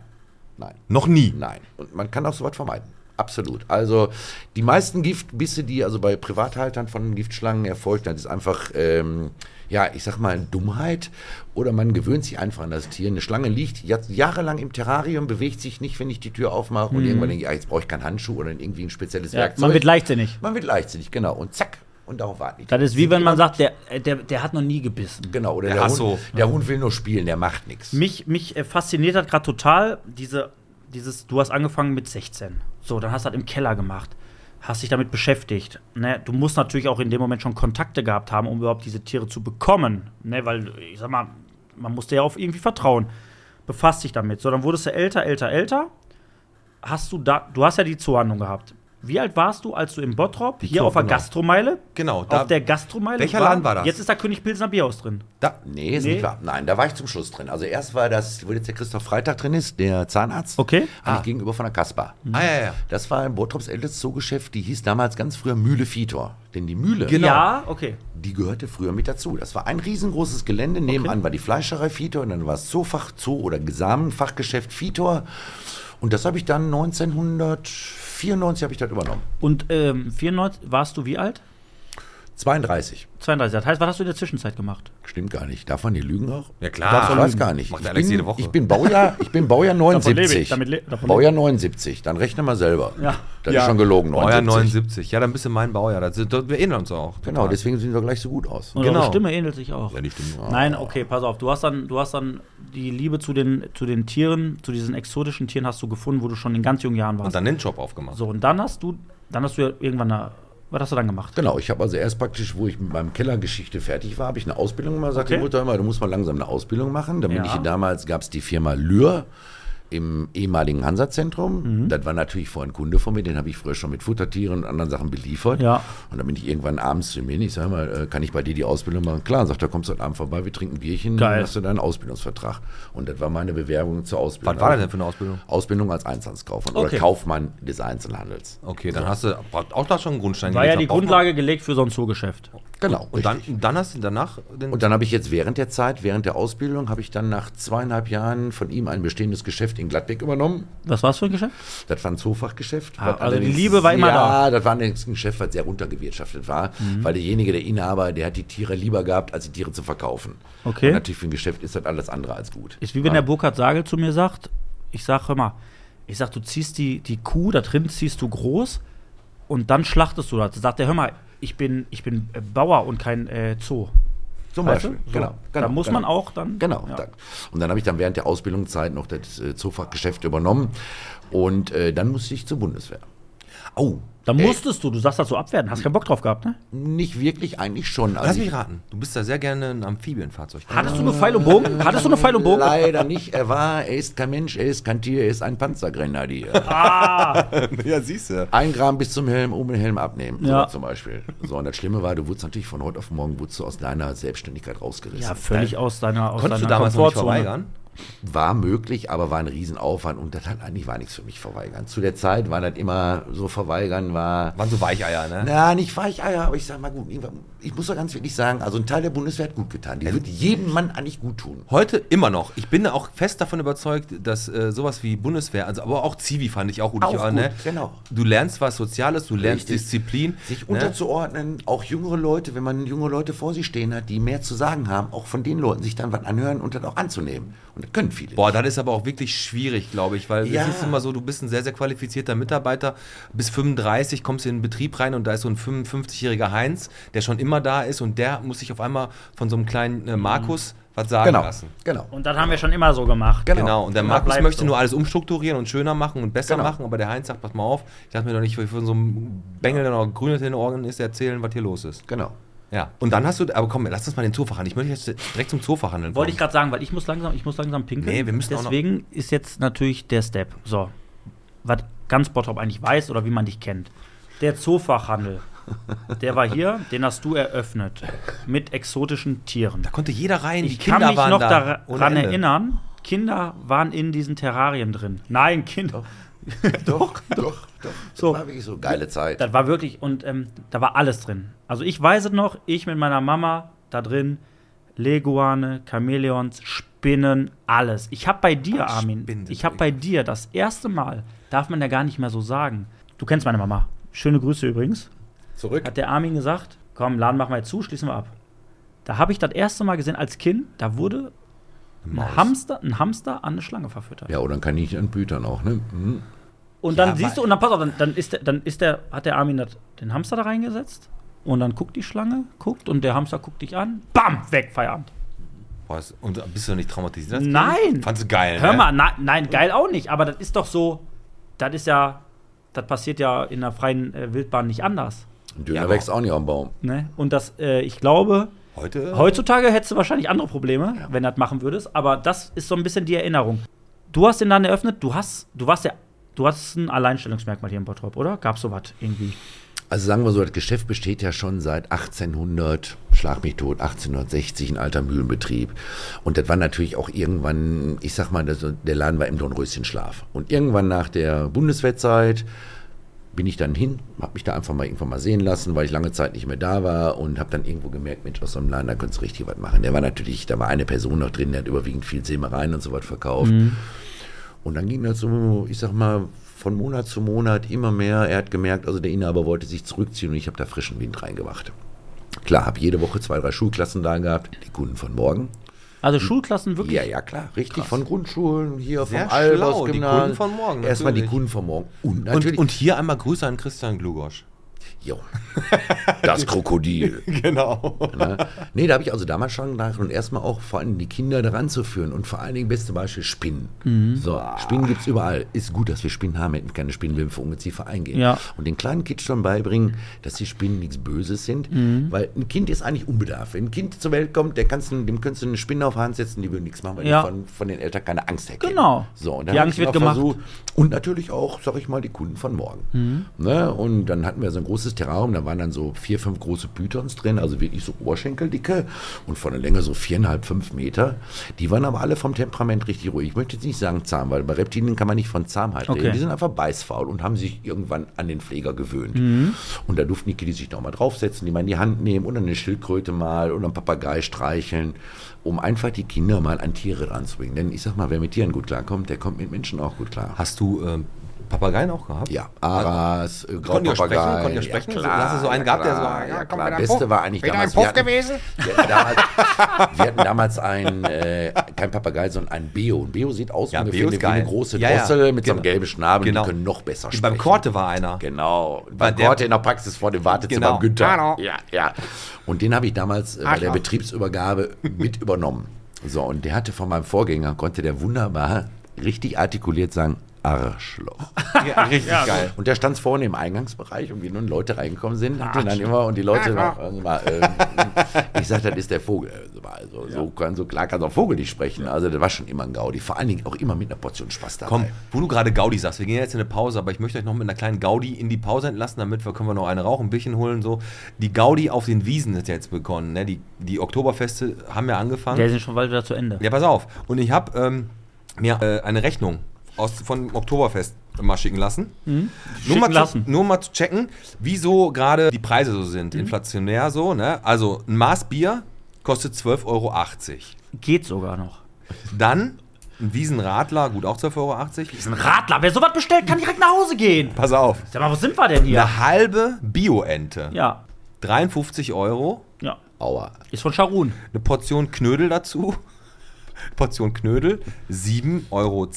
nein, Noch nie. nein. Und man kann auch sowas vermeiden. Absolut. Also die meisten Giftbisse, die also bei Privathaltern von Giftschlangen erfolgt, das ist einfach, ähm, ja, ich sag mal, Dummheit oder man gewöhnt sich einfach an das Tier. Eine Schlange liegt jetzt jahrelang im Terrarium, bewegt sich nicht, wenn ich die Tür aufmache und irgendwann denke ich, ah, jetzt brauche ich keinen Handschuh oder irgendwie ein spezielles Ja, Werkzeug. man wird leichtsinnig. Man wird leichtsinnig, genau. Und zack, und darauf warten die. Das ist wie wenn man sagt, der, äh, der, der hat noch nie gebissen. Genau, oder der, ach Hund, der Hund will nur spielen, der macht nichts. Mich, mich äh, fasziniert hat gerade total diese, dieses, du hast angefangen mit 16. So, dann hast du das im Keller gemacht. Hast dich damit beschäftigt. Ne? Du musst natürlich auch in dem Moment schon Kontakte gehabt haben, um überhaupt diese Tiere zu bekommen. Ne? Weil, ich sag mal, man musste ja auf irgendwie vertrauen. Befasst dich damit. So, dann wurdest du älter, älter, älter. Hast du da, du hast ja die Zuhandlung gehabt. Wie alt warst du, als du im Bottrop, hier Zoo, auf der genau. Gastromeile, Genau, da, auf der Gastromeile Welcher Laden war das? Jetzt ist da König Pilsner Bierhaus drin. da, Nee, ist Nee. nicht wahr. Nein, da war ich zum Schluss drin. Also erst war das, wo jetzt der Christoph Freitag drin ist, der Zahnarzt. Okay. Ah. gegenüber von der Kasper. ah, ja, ja. Das war ein Bottrops ältestes Zoogeschäft, die hieß damals ganz früher Mühle Vitor. Denn die Mühle, Genau. Ja, okay. die gehörte früher mit dazu. Das war ein riesengroßes Gelände. Nebenan war die Fleischerei Vitor und dann war es Zoofach, Zoo oder Gesamtfachgeschäft Vitor. Und das habe ich dann 1994 habe ich das übernommen. Und ähm, 94, warst du wie alt? 32. 32. Das heißt, was hast du in der Zwischenzeit gemacht? Stimmt gar nicht. Darf man hier lügen auch? Ja, Ich klar. weiß gar nicht. Macht ich, Alex bin, jede Woche. ich bin Baujahr, *laughs* ich bin Baujahr lebe 79. ich, damit le- davon Baujahr 79. Dann rechne mal selber. Ja. Das ist schon gelogen. Baujahr 79. 79. Ja, dann bist du mein Baujahr. Das, sind- wir erinnern uns auch. Genau, total. deswegen sehen wir gleich so gut aus. Und Genau. eure Stimme ähnelt sich auch. Ja, die Stimme. Nein, okay, pass auf. Du hast dann, du hast dann die Liebe zu den, zu den Tieren, zu diesen exotischen Tieren hast du gefunden, wo du schon in ganz jungen Jahren warst. Und dann den Job aufgemacht. so, und dann hast du, dann hast du ja irgendwann eine, was hast du dann gemacht? Genau, ich habe also erst praktisch, wo ich mit meinem Kellergeschichte fertig war, habe ich eine Ausbildung gemacht. Sagte Okay. die Mutter immer, du musst mal langsam eine Ausbildung machen. Dann bin Ja. ich damals, gab es die Firma Lür im ehemaligen Hansa-Zentrum. Mhm. Das war natürlich vorher ein Kunde von mir, den habe ich früher schon mit Futtertieren und anderen Sachen beliefert. Ja. Und dann bin ich irgendwann abends zu ihm hin, ich sage mal, äh, kann ich bei dir die Ausbildung machen? Klar, sagt er, kommst du heute Abend vorbei, wir trinken ein Bierchen, Geil. dann hast du deinen Ausbildungsvertrag. Und das war meine Bewerbung zur Ausbildung. Was war das denn für eine Ausbildung? Ausbildung als Einzelhandelskaufmann Okay. oder Kaufmann des Einzelhandels. Okay, dann hast du auch da schon einen Grundstein War ja die gelegt. Grundlage gelegt für so ein Zoogeschäft. Genau. Und dann, dann hast du danach den Und dann habe ich jetzt während der Zeit, während der Ausbildung, habe ich dann nach zweieinhalb Jahren von ihm ein bestehendes Geschäft in Gladbeck übernommen. Was war es für ein Geschäft? Das war ein Zoofachgeschäft. Ah, also die Liebe war immer ja, da. Mhm. Ja, das war ein Geschäft, was sehr runtergewirtschaftet war, weil derjenige, der Inhaber, der hat die Tiere lieber gehabt, als die Tiere zu verkaufen. Okay. Und natürlich für ein Geschäft ist das alles andere als gut. Ist wie wenn der Burkhard Sagel zu mir sagt, ich sag, hör mal, ich sag, du ziehst die, die Kuh, da drin ziehst du groß und dann schlachtest du das. Sagt der, hör mal, ich bin, ich bin äh, Bauer und kein äh, Zoo. Zum Weißt Beispiel. du? So. Genau, Da genau, muss genau. man auch dann. Genau. Ja. Und dann habe ich dann während der Ausbildungszeit noch das äh, Zoofachgeschäft übernommen. Und äh, dann musste ich zur Bundeswehr. Oh, Da musstest du, du sagst das so abwerten, hast keinen Bock drauf gehabt, ne? Nicht wirklich, eigentlich schon. lass Also mich ich- raten. Du bist da sehr gerne ein Amphibienfahrzeug. Hattest du eine Pfeil und Bogen? *laughs* Hattest du eine Pfeil und Bogen? Leider nicht. Er war, er ist kein Mensch, er ist kein Tier, er ist ein Panzergrenadier. *laughs* *laughs* ja, siehst du. Ein Gramm bis zum Helm, um den Helm abnehmen, Ja. so zum Beispiel. So, und das Schlimme war, du wurdest natürlich von heute auf morgen wurdest du aus deiner Selbstständigkeit rausgerissen. Ja, völlig aus deiner aus Konntest du deiner damals noch nicht Komfortzone. verweigern? War möglich, aber war ein Riesenaufwand und das hat eigentlich war nichts für mich verweigern. Zu der Zeit war das immer so verweigern, war. Waren so Weicheier, ne? Na, nicht Weicheier, aber ich sag mal gut, ich muss doch ganz wirklich sagen, also ein Teil der Bundeswehr hat gut getan. Die wird jedem Mann eigentlich gut tun. Heute immer noch. Ich bin auch fest davon überzeugt, dass äh, sowas wie Bundeswehr, also aber auch Zivi fand ich auch gut. Auch ich, gut, ne? genau. Du lernst was Soziales, du lernst Richtig. Disziplin. Sich ne? unterzuordnen, auch jüngere Leute, wenn man junge Leute vor sich stehen hat, die mehr zu sagen haben, auch von den Leuten sich dann was anhören und das auch anzunehmen. Und das können viele. Boah, das ist aber auch wirklich schwierig, glaube ich, weil Ja. es ist immer so, du bist ein sehr, sehr qualifizierter Mitarbeiter, bis 35 kommst du in den Betrieb rein und da ist so ein 55-jähriger Heinz, der schon immer da ist und der muss sich auf einmal von so einem kleinen äh, Markus was sagen genau, lassen. genau. Und das haben wir schon immer so gemacht. Genau. Genau, und der Ja, Markus möchte so. nur alles umstrukturieren und schöner machen und besser Genau. machen, aber der Heinz sagt, pass mal auf, ich dachte mir doch nicht, von so einem Bengel, der noch grün in den Ohren ist, erzählen, was hier los ist. Genau. Ja, und dann hast du, aber komm, lass uns mal den Zoofachhandel. Ich möchte jetzt direkt zum Zoofachhandel Wollte ich gerade sagen, weil ich muss langsam, ich muss langsam pinkeln. Nee, wir müssen Deswegen ist jetzt natürlich der Step. So, was ganz Bottrop eigentlich weiß oder wie man dich kennt. Der Zoofachhandel, der war hier, den hast du eröffnet. Mit exotischen Tieren. Da konnte jeder rein, die Ich kann Kinder mich waren noch da. daran erinnern, Kinder waren in diesen Terrarien drin. Nein, Kinder. *laughs* Doch, doch, doch. So. Das war wirklich so geile Zeit. Das war wirklich, und ähm, da war alles drin. Also ich weiß es noch, ich mit meiner Mama da drin, Leguane, Chamäleons, Spinnen, alles. Ich habe bei dir, Armin, ich habe bei dir das erste Mal, darf man ja gar nicht mehr so sagen. Du kennst meine Mama. Schöne Grüße übrigens. Zurück. Hat der Armin gesagt, komm, Laden machen wir jetzt zu, schließen wir ab. Da habe ich das erste Mal gesehen als Kind, da wurde ein Hamster, ein Hamster an eine Schlange verfüttert. Ja, oder ein Bütern auch, ne? Mhm. Und dann Ja, siehst du, und dann pass auf, dann, dann ist der, dann ist der, hat der Armin das, den Hamster da reingesetzt und dann guckt die Schlange, guckt und der Hamster guckt dich an, bam, weg, Feierabend. Ist- Und bist du nicht traumatisiert? Nein. Fandst du geil, Hör ne? mal, na, nein, geil auch nicht, aber das ist doch so, das ist ja, das passiert ja in der freien äh, Wildbahn nicht anders. Ein Döner Ja, wächst auch nicht am Baum. Ne? Und das, äh, ich glaube, Heute? heutzutage hättest du wahrscheinlich andere Probleme, wenn du das machen würdest, aber das ist so ein bisschen die Erinnerung. Du hast den dann eröffnet, du hast, du warst ja, du hast ein Alleinstellungsmerkmal hier in Bottrop, oder? Gab's sowas irgendwie? Also sagen wir so, das Geschäft besteht ja schon seit 1800, schlag mich tot, 1860, ein alter Mühlenbetrieb. Und das war natürlich auch irgendwann, ich sag mal, der Laden war im Dornröschenschlaf. Und irgendwann nach der Bundeswehrzeit bin ich dann hin, habe mich da einfach mal irgendwann mal sehen lassen, weil ich lange Zeit nicht mehr da war und habe dann irgendwo gemerkt, Mensch, aus so einem Laden, da könntest du richtig was machen. Der war natürlich, da war eine Person noch drin, der hat überwiegend viel Sämereien und so was verkauft. Und dann ging das so, ich sag mal, von Monat zu Monat immer mehr. Er hat gemerkt, also der Inhaber wollte sich zurückziehen und ich habe da frischen Wind reingemacht. Klar, habe jede Woche zwei, drei Schulklassen da gehabt, die Kunden von morgen. Also Schulklassen wirklich? Ja, ja, klar, richtig. Von Grundschulen, hier Sehr vom Albers schlau, die. Kunden von morgen, Erstmal die. Kunden von morgen. Und Und, und hier einmal Grüße an Christian Glugosch. Jo, das Krokodil. *laughs* Genau. Ne? Nee, da habe ich also damals schon gedacht und erstmal auch vor allem die Kinder daran zu führen und vor allen Dingen beste Beispiel Spinnen. So, Spinnen gibt es überall. Ist gut, dass wir Spinnen haben, hätten keine Spinnen, wenn wir für Ungeziefer eingehen. Ja. Und den kleinen Kids schon beibringen, dass die Spinnen nichts Böses sind, weil ein Kind ist eigentlich unbedarft. Wenn ein Kind zur Welt kommt, der kannst du, dem könntest du eine Spinne auf die Hand setzen, die würden nichts machen, weil Ja. die von, von den Eltern keine Angst herkennen. Genau. So, und Die dann hab Angst wird gemacht. versucht- und natürlich auch, sag ich mal, die Kunden von morgen. Ne? Und dann hatten wir so ein großes Terrarium, da waren dann so vier, fünf große Pythons drin, also wirklich so Oberschenkeldicke und von der Länge so viereinhalb, fünf Meter. Die waren aber alle vom Temperament richtig ruhig. Ich möchte jetzt nicht sagen zahm, weil bei Reptilien kann man nicht von Zahmheit Okay. reden. Die sind einfach beißfaul und haben sich irgendwann an den Pfleger gewöhnt. Mhm. Und da durften die Kiddies sich nochmal draufsetzen, die mal in die Hand nehmen oder eine Schildkröte mal oder einen Papagei streicheln, um einfach die Kinder mal an Tiere ranzubringen. Denn ich sag mal, wer mit Tieren gut klarkommt, der kommt mit Menschen auch gut klar. Hast du ähm, Papageien auch gehabt? Ja, Aras, äh, sprechen? Graupapagei. Konnten auch sprechen? Ja, So, klar, hast du so einen gehabt, der so, ja, ja, komm, klar. Beste Puff. war eigentlich damals, ein Puff wir hatten, gewesen? Wir hatten damals, wir hatten damals ein, äh, kein Papagei, sondern ein Beo. Ein Beo sieht aus Ja, ungefähr Beo wie eine große Ja. Drossel mit so einem Genau. gelben Schnabel. Genau. Die können noch besser sprechen. Beim Korte war einer. Genau. Bei Beim der- Korte in der Praxis vor dem Wartezimmer Genau. Günther. Hallo. Ja, ja. Und den habe ich damals äh, bei der Betriebsübergabe mit übernommen. So, und der hatte von meinem Vorgänger, konnte der wunderbar richtig artikuliert sagen, Arschloch. *laughs* Ja, richtig geil. Und der stand vorne im Eingangsbereich und wie nun Leute reingekommen sind, hat er dann immer und die Leute noch, also mal, ähm, *laughs* ich sag, das ist der Vogel. Also, so, kann, so klar kann so ein Vogel nicht sprechen. Also das war schon immer ein Gaudi. Vor allen Dingen auch immer mit einer Portion Spaß dabei. Komm, wo du gerade Gaudi sagst, wir gehen jetzt in eine Pause, aber ich möchte euch noch mit einer kleinen Gaudi in die Pause entlassen, damit wir können wir noch eine rauchen, ein Bierchen holen. So. Die Gaudi auf den Wiesen ist jetzt begonnen. Ne? Die, die Oktoberfeste haben ja angefangen. Der ist schon bald wieder zu Ende. Ja, pass auf. Und ich habe ähm, mir äh, eine Rechnung aus, von Oktoberfest mal schicken lassen. Nur, Schicken mal zu, lassen. nur mal zu checken, wieso gerade die Preise so sind. Inflationär so. Ne? Also ein Maß Bier kostet 12,80 Euro. Geht sogar noch. Dann ein Wiesenradler, gut auch 12,80 Euro. Das ist ein Radler. Wer sowas bestellt, kann direkt nach Hause gehen. Pass auf. Sag mal, wo sind wir denn hier? Eine halbe Bio-Ente. Ja. 53 Euro. Ja. Aua. Ist von Charun. Eine Portion Knödel dazu. Portion Knödel, 7,20 Euro.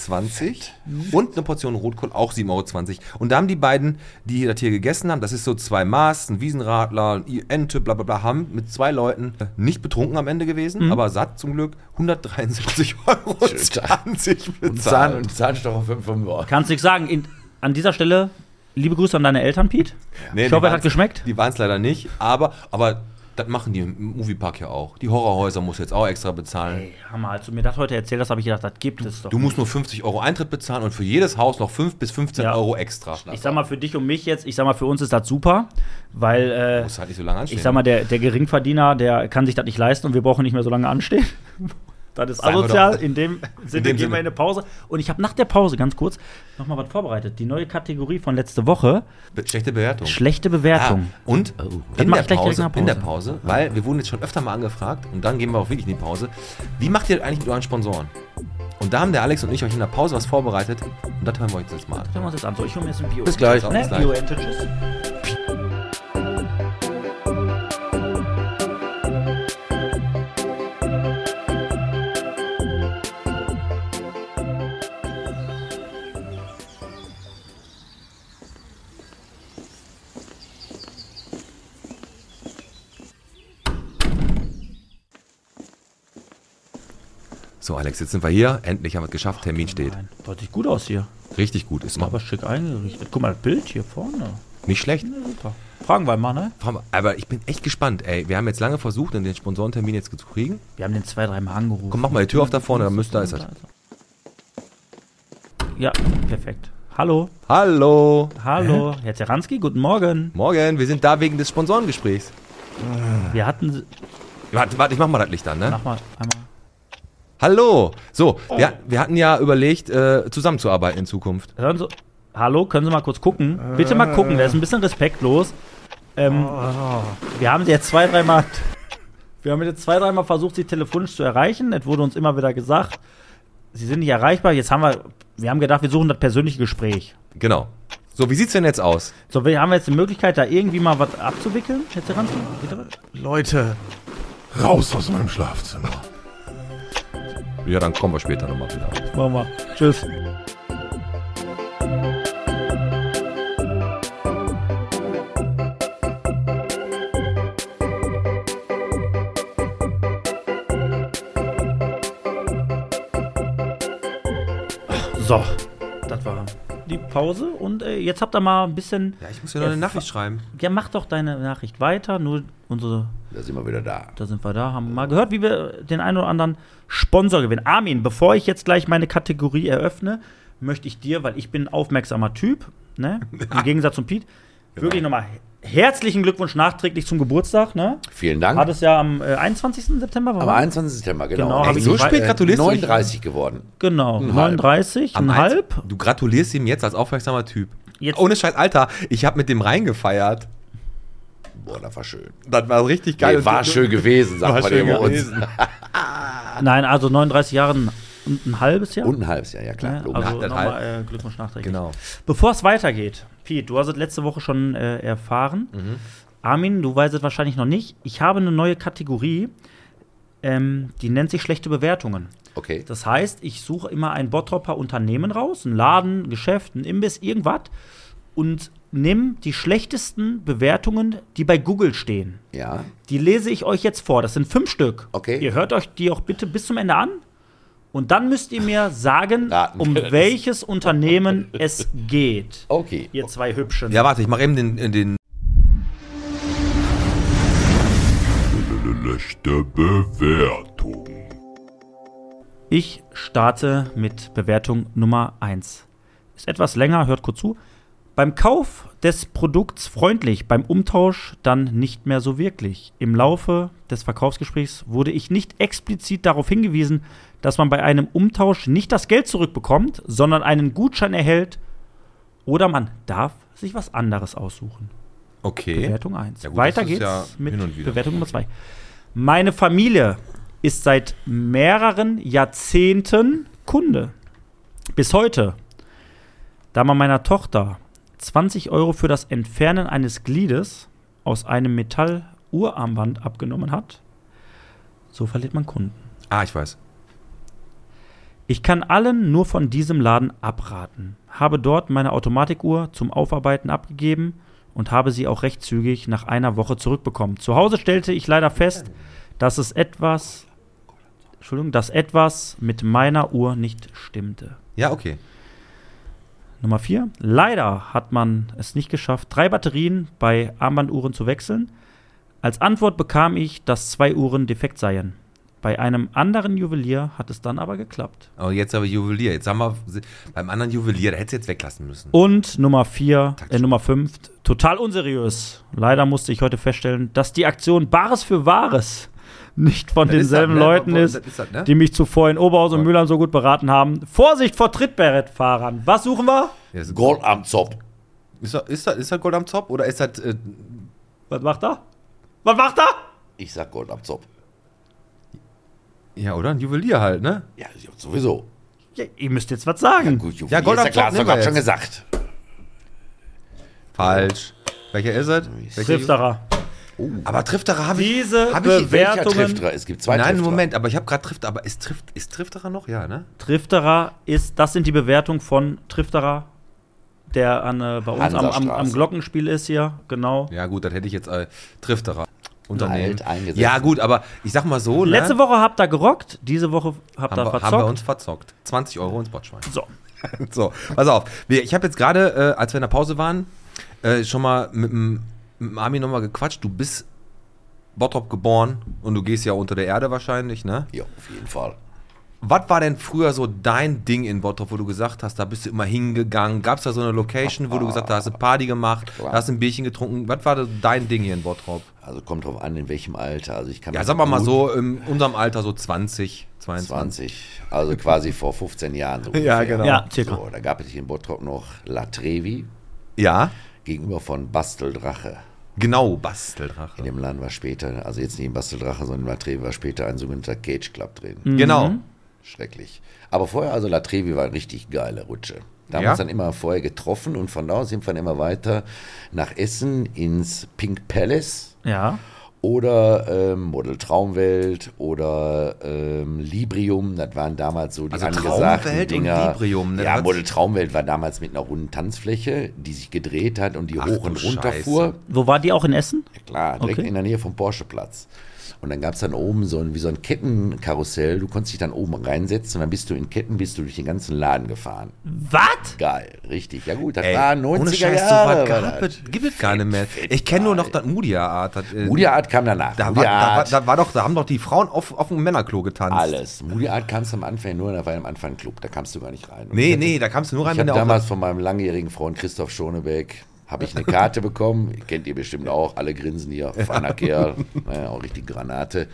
Und eine Portion Rotkohl, auch 7,20 Euro. Und da haben die beiden, die das hier gegessen haben, das ist so zwei Maß, ein Wiesenradler, eine Ente, bla bla bla, haben mit zwei Leuten nicht betrunken am Ende gewesen, aber satt zum Glück, 173,20 Euro Und Zahn, bezahlt. und Zahnstocher auf 5 Euro. Kannst nichts sagen. In, an dieser Stelle, liebe Grüße an deine Eltern, Pete. Nee, ich hoffe, es hat geschmeckt. Die waren es leider nicht, aber, aber Das machen die im Moviepark ja auch. Die Horrorhäuser muss jetzt auch extra bezahlen. Ey, Hammer, als du mir das heute erzählt hast, habe ich gedacht, das gibt es doch. Du musst nur 50 Euro Eintritt bezahlen und für jedes Haus noch 5 bis 15 Ja. Euro extra. Ich sag mal, für dich und mich jetzt, ich sag mal, für uns ist das super, weil, äh, halt nicht so lange anstehen. ich sag mal, der, der Geringverdiener, der kann sich das nicht leisten und wir brauchen nicht mehr so lange anstehen. *laughs* Das ist asozial. In dem Sinne gehen Sinne. wir in eine Pause. Und ich habe nach der Pause, ganz kurz, nochmal was vorbereitet. Die neue Kategorie von letzte Woche: Be- Schlechte Bewertung. schlechte Bewertung. Ah, und Das in, der gleich Pause, nach in der Pause. Pause, weil wir wurden jetzt schon öfter mal angefragt und dann gehen wir auch wirklich in die Pause. Wie macht ihr das eigentlich mit euren Sponsoren? Und da haben der Alex und ich euch in der Pause was vorbereitet und das hören wir euch jetzt mal an. Hören wir uns jetzt an. So, ich hole mir jetzt ein Bio. Bis gleich. Ne? Bis gleich. Bio-Ente, So, Alex, jetzt sind wir hier. Endlich haben wir es geschafft. Termin steht. Nein, das sieht gut aus hier. Richtig gut. Ist mal Aber schick eingerichtet. Guck mal, das Bild hier vorne. nicht schlecht. Ja, super. Fragen wir mal, ne? Aber ich bin echt gespannt. Ey, wir haben jetzt lange versucht, den Sponsorentermin jetzt zu kriegen. Wir haben den zwei, dreimal angerufen. Komm, mach mal die Tür auf da vorne, dann müsste da ist er. Ja, perfekt. Hallo. Hallo. Hallo. Herr Zeranski, guten Morgen. Morgen, wir sind da wegen des Sponsorengesprächs. Wir hatten. Warte, warte, ich mach mal das Licht an, ne? Mach mal einmal. Hallo. So, wir, wir hatten ja überlegt, äh, zusammenzuarbeiten in Zukunft. Hören Sie. Hallo, können Sie mal kurz gucken? Bitte mal gucken, der ist ein bisschen respektlos. Ähm, wir haben Sie jetzt zwei, dreimal. Wir haben jetzt zwei, dreimal versucht, Sie telefonisch zu erreichen. Es wurde uns immer wieder gesagt, Sie sind nicht erreichbar. Jetzt haben wir. Wir haben gedacht, wir suchen das persönliche Gespräch. Genau. So, wie sieht's denn jetzt aus? So, wir haben jetzt die Möglichkeit, da irgendwie mal was abzuwickeln. Bitte? Leute, raus aus meinem Schlafzimmer. Ja, dann kommen wir später nochmal wieder. Machen wir. Tschüss. So, das war die Pause und äh, jetzt habt ihr mal ein bisschen. Ja, ich muss dir noch eine Nachricht schreiben. Ja, mach doch deine Nachricht weiter. Nur unsere Da sind wir wieder da. da sind wir da, haben mal gehört, wie wir den einen oder anderen Sponsor gewinnen. Armin, bevor ich jetzt gleich meine Kategorie eröffne, möchte ich dir, weil ich bin ein aufmerksamer Typ, ne? *laughs* im Gegensatz zum Pete, wirklich nochmal herzlichen Glückwunsch nachträglich zum Geburtstag. Ne? Vielen Dank. Hat es ja am äh, 21. September war Am das? 21. September, genau. Genau, ich so spät gratulierst du? 39 geworden. Genau, Ein 39, Am ein halb. Du gratulierst ihm jetzt als aufmerksamer Typ. Jetzt- Ohne Scheiß, Alter, ich habe mit dem reingefeiert. Boah, das war schön. Das war richtig geil. Nee, war schön gewesen, sagt man immer uns. *laughs* Nein, also 39 Jahre und ein halbes Jahr. Und ein halbes Jahr, ja klar. Ja, also nochmal äh, Glückwunsch nachträglich. Genau. Bevor es weitergeht, Pete, du hast es letzte Woche schon äh, erfahren. Mhm. Armin, du weißt es wahrscheinlich noch nicht. Ich habe eine neue Kategorie, ähm, die nennt sich schlechte Bewertungen. okay. Das heißt, ich suche immer ein Bottropper Unternehmen raus, ein Laden, ein Geschäft, ein Imbiss, irgendwas und nimm die schlechtesten Bewertungen, die bei Google stehen. Ja. Die lese ich euch jetzt vor. Das sind fünf Stück. Okay. Ihr hört euch die auch bitte bis zum Ende an. Und dann müsst ihr mir sagen, *laughs* Raten, um welches Unternehmen es geht. Okay. Ihr zwei Hübschen. Ja, warte, ich mache eben den, äh, den. Schlechte Bewertung. Ich starte mit Bewertung Nummer 1. Ist etwas länger, hört kurz zu. Beim Kauf des Produkts freundlich, beim Umtausch dann nicht mehr so wirklich. Im Laufe des Verkaufsgesprächs wurde ich nicht explizit darauf hingewiesen, dass man bei einem Umtausch nicht das Geld zurückbekommt, sondern einen Gutschein erhält oder man darf sich was anderes aussuchen. Okay. Bewertung 1. Ja gut, Weiter geht's ja mit. Bewertung Nummer 2. Meine Familie ist seit mehreren Jahrzehnten Kunde. Bis heute. Da man meiner Tochter 20 Euro für das Entfernen eines Gliedes aus einem Metall-Uhrarmband abgenommen hat, so verliert man Kunden. Ah, ich weiß. Ich kann allen nur von diesem Laden abraten. Habe dort meine Automatikuhr zum Aufarbeiten abgegeben und habe sie auch recht zügig nach einer Woche zurückbekommen. Zu Hause stellte ich leider fest, dass es etwas, Entschuldigung, dass etwas mit meiner Uhr nicht stimmte. Ja, okay. Nummer 4. Leider hat man es nicht geschafft, drei Batterien bei Armbanduhren zu wechseln. Als Antwort bekam ich, dass zwei Uhren defekt seien. Bei einem anderen Juwelier hat es dann aber geklappt. Oh, jetzt aber Juwelier. Jetzt haben wir beim anderen Juwelier, der hätte es jetzt weglassen müssen. Und Nummer 4, äh, Nummer 5, total unseriös. Leider musste ich heute feststellen, dass die Aktion Bares für Wahres nicht von Das ist denselben das, ne? Leuten Das ist, ist das, ne? die mich zuvor in Oberhaus und Mülheim so gut beraten haben. Vorsicht vor Trittberettfahrern. Was suchen wir? Ja, ist, Gold am Zopf. ist, das, ist, das, ist das Gold am Zopf oder ist das. Äh, Was macht er? Was macht er? Ich sag Gold am Zopf. ja, oder? Ein Juwelier halt, ne? Ja, sowieso. Ja, ihr müsst jetzt was sagen. Gut, Juwelier Ja, Gold ist am ja klar, gerade schon gesagt. Falsch. Welcher ist es? Welcher Trifterer. Aber Trifterer habe ich. Diese hab ich Bewertungen. Trifterer? Es gibt zwei Nein, Trifterer. Moment, aber ich habe gerade Trifter. Aber ist, Trift, ist Trifterer noch? Ja, ne? Trifterer ist, das sind die Bewertungen von Trifterer, der an, äh, bei uns am, am, am. Glockenspiel ist hier, genau. Ja, gut, das hätte ich jetzt äh, Trifterer. Unternehmen. Alt. Ja, gut, aber ich sag mal so, ne? Letzte Woche habt ihr gerockt, diese Woche habt ihr verzockt. haben wir uns verzockt. 20 Euro ins Botschwein. so. *laughs* So, pass auf. Ich habe jetzt gerade, äh, als wir in der Pause waren, äh, schon mal mit dem mit dem Armin nochmal gequatscht. Du bist Bottrop geboren und du gehst ja unter der Erde wahrscheinlich, ne? Ja, auf jeden Fall. Was war denn früher so dein Ding in Bottrop, wo du gesagt hast, da bist du immer hingegangen? Gab es da so eine Location, wo du gesagt hast, da hast du Party gemacht, Klar. da hast du ein Bierchen getrunken? Was war dein Ding hier in Bottrop? Also kommt drauf an, in welchem Alter. Also ich kann Ja, sagen wir mal so, in unserem Alter so 20, 22. 20. Also quasi vor 15 Jahren. So *laughs* Ja, genau. Ja, circa. So, da gab es hier in Bottrop noch La Trevi Ja, gegenüber von Basteldrache. Genau, In Basteldrache. dem Laden war später, also jetzt nicht in Basteldrache, sondern in La Trevi war später ein sogenannter Cage Club drin. Genau. Schrecklich. Aber vorher, also La Trevi war eine richtig geile Rutsche. Da haben wir uns dann immer vorher getroffen und von da aus sind wir dann immer weiter nach Essen ins Pink Palace Ja. Oder ähm, Model Traumwelt oder ähm, Librium. Das waren damals so die Also angesagten Traumwelt und Dinger. Librium, ne? Ja, Model Traumwelt war damals mit einer runden Tanzfläche, die sich gedreht hat und die Ach hoch und runter Scheiße. fuhr. Wo war die auch in Essen? Ja, klar, direkt Okay. in der Nähe vom Porscheplatz. Und dann gab es dann oben so ein, wie so ein Kettenkarussell. Du konntest dich dann oben reinsetzen und dann bist du in Ketten, bist du durch den ganzen Laden gefahren. Was? Geil, richtig. Ja gut, das Ey, war 90er ohne Scheiß, Jahre. so gab es, gibt es gar nicht mehr. Ich kenne nur noch das Mudia Art. Das, äh, Moody Art kam danach. Da war, da, war, da war doch, da haben doch die Frauen auf, auf dem Männerklo getanzt. alles. Moody Art kamst am Anfang nur, da war am Anfang ein Club, da kamst du gar nicht rein. Und Nee, nee, da kamst du nur rein, Ich habe damals von meinem langjährigen Freund Christoph Schonebeck habe ich eine Karte bekommen. Kennt ihr bestimmt auch. Alle grinsen hier. Feiner *laughs* Kerl. Naja, auch richtig Granate.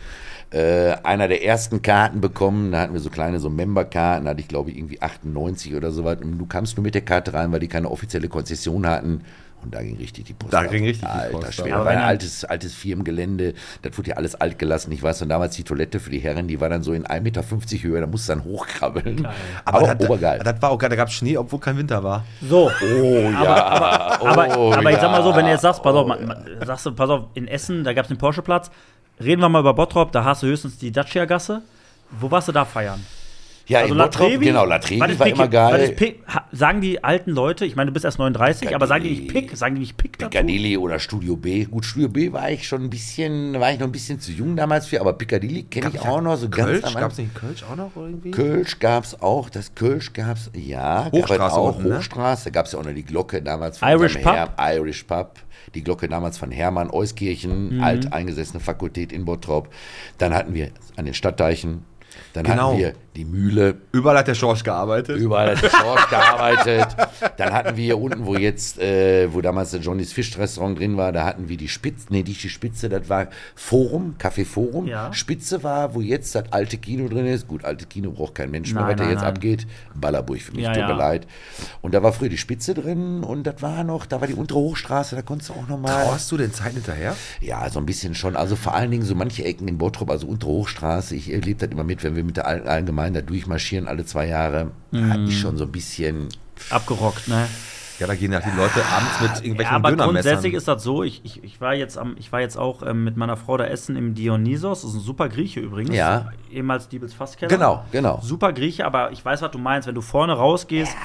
Äh, einer der ersten Karten bekommen. Da hatten wir so kleine so Memberkarten. Da hatte ich glaube ich irgendwie 98 oder so was. Und du kamst nur mit der Karte rein, weil die keine offizielle Konzession hatten. Und da ging richtig die Post. Da ab. ging richtig die Alter, Post ab. Schwede. Aber war ein altes, altes Firmengelände. Das wurde ja alles alt gelassen. Ich weiß noch damals die Toilette für die Herren, die war dann so in 1,50 Meter Höhe. Da musst du dann hochkrabbeln. aber Aber, das, obergeil. das war auch geil, da gab es Schnee, obwohl kein Winter war. So. Oh ja. Aber, Oh, aber ich sag mal so, wenn du ja. jetzt sagst, pass auf, man, man, sagst du, pass auf, in Essen, da gab es den Porscheplatz. Reden wir mal über Bottrop, da hast du höchstens die Dacia-Gasse. Wo warst du da feiern? Ja, Also in Bottrop, Trevi? genau, La Trevi Was ist war Pick- immer geil. Pick? Sagen die alten Leute, ich meine, du bist erst 39, aber sagen die nicht Piccadilly. Pick? Sagen die nicht Pick dazu? Piccadilly oder Studio B. Gut, Studio B war ich schon ein bisschen, war ich noch ein bisschen zu jung damals für, aber Piccadilly kenne ich auch noch so Kölsch? ganz am Gab es nicht Kölsch auch noch irgendwie? Kölsch gab es auch, das Kölsch gab es, ja, gab es Hochstraße auch, unten, ne? Hochstraße, da gab es ja auch noch die Glocke damals von Irish Pub? Herr, Irish Pub, die Glocke damals von Hermann Euskirchen, Mhm. alt eingesessene Fakultät in Bottrop. Dann hatten wir an den Stadtteichen, dann Genau. hatten wir die Mühle, Überall hat der Schorsch gearbeitet. Überall hat der Schorsch gearbeitet. *laughs* Dann hatten wir hier unten, wo jetzt, äh, wo damals der Johnnys Fischrestaurant drin war, da hatten wir die Spitze, nee, nicht die Spitze, das war Forum, Café Forum. Ja. Spitze war, wo jetzt das alte Kino drin ist. Gut, alte Kino braucht kein Mensch mehr, Nein, was da nein, jetzt nein. abgeht. Ballerburg für mich, Ja, tut ja. mir leid. Und da war früher die Spitze drin und das war noch, da war die untere Hochstraße, da konntest du auch nochmal. Trauerst du den Zeiten hinterher? Ja, so ein bisschen schon. Also vor allen Dingen so manche Ecken in Bottrop, also untere Hochstraße. Ich erlebe das immer mit, wenn wir mit der Al- Allgemeinen da durchmarschieren, alle zwei Jahre. Hat mich schon so ein bisschen. Abgerockt, ne? Ja, da gehen ja die Leute abends mit Ja, irgendwelchen aber Dönermessern. grundsätzlich ist das so, ich, ich, ich, war, jetzt am, ich war jetzt auch ähm, mit meiner Frau da essen im Dionysos, das ist ein super Grieche übrigens. Ja. Ehemals Diebels Fasskeller. Genau, genau. Super Grieche, aber ich weiß, was du meinst, wenn du vorne rausgehst,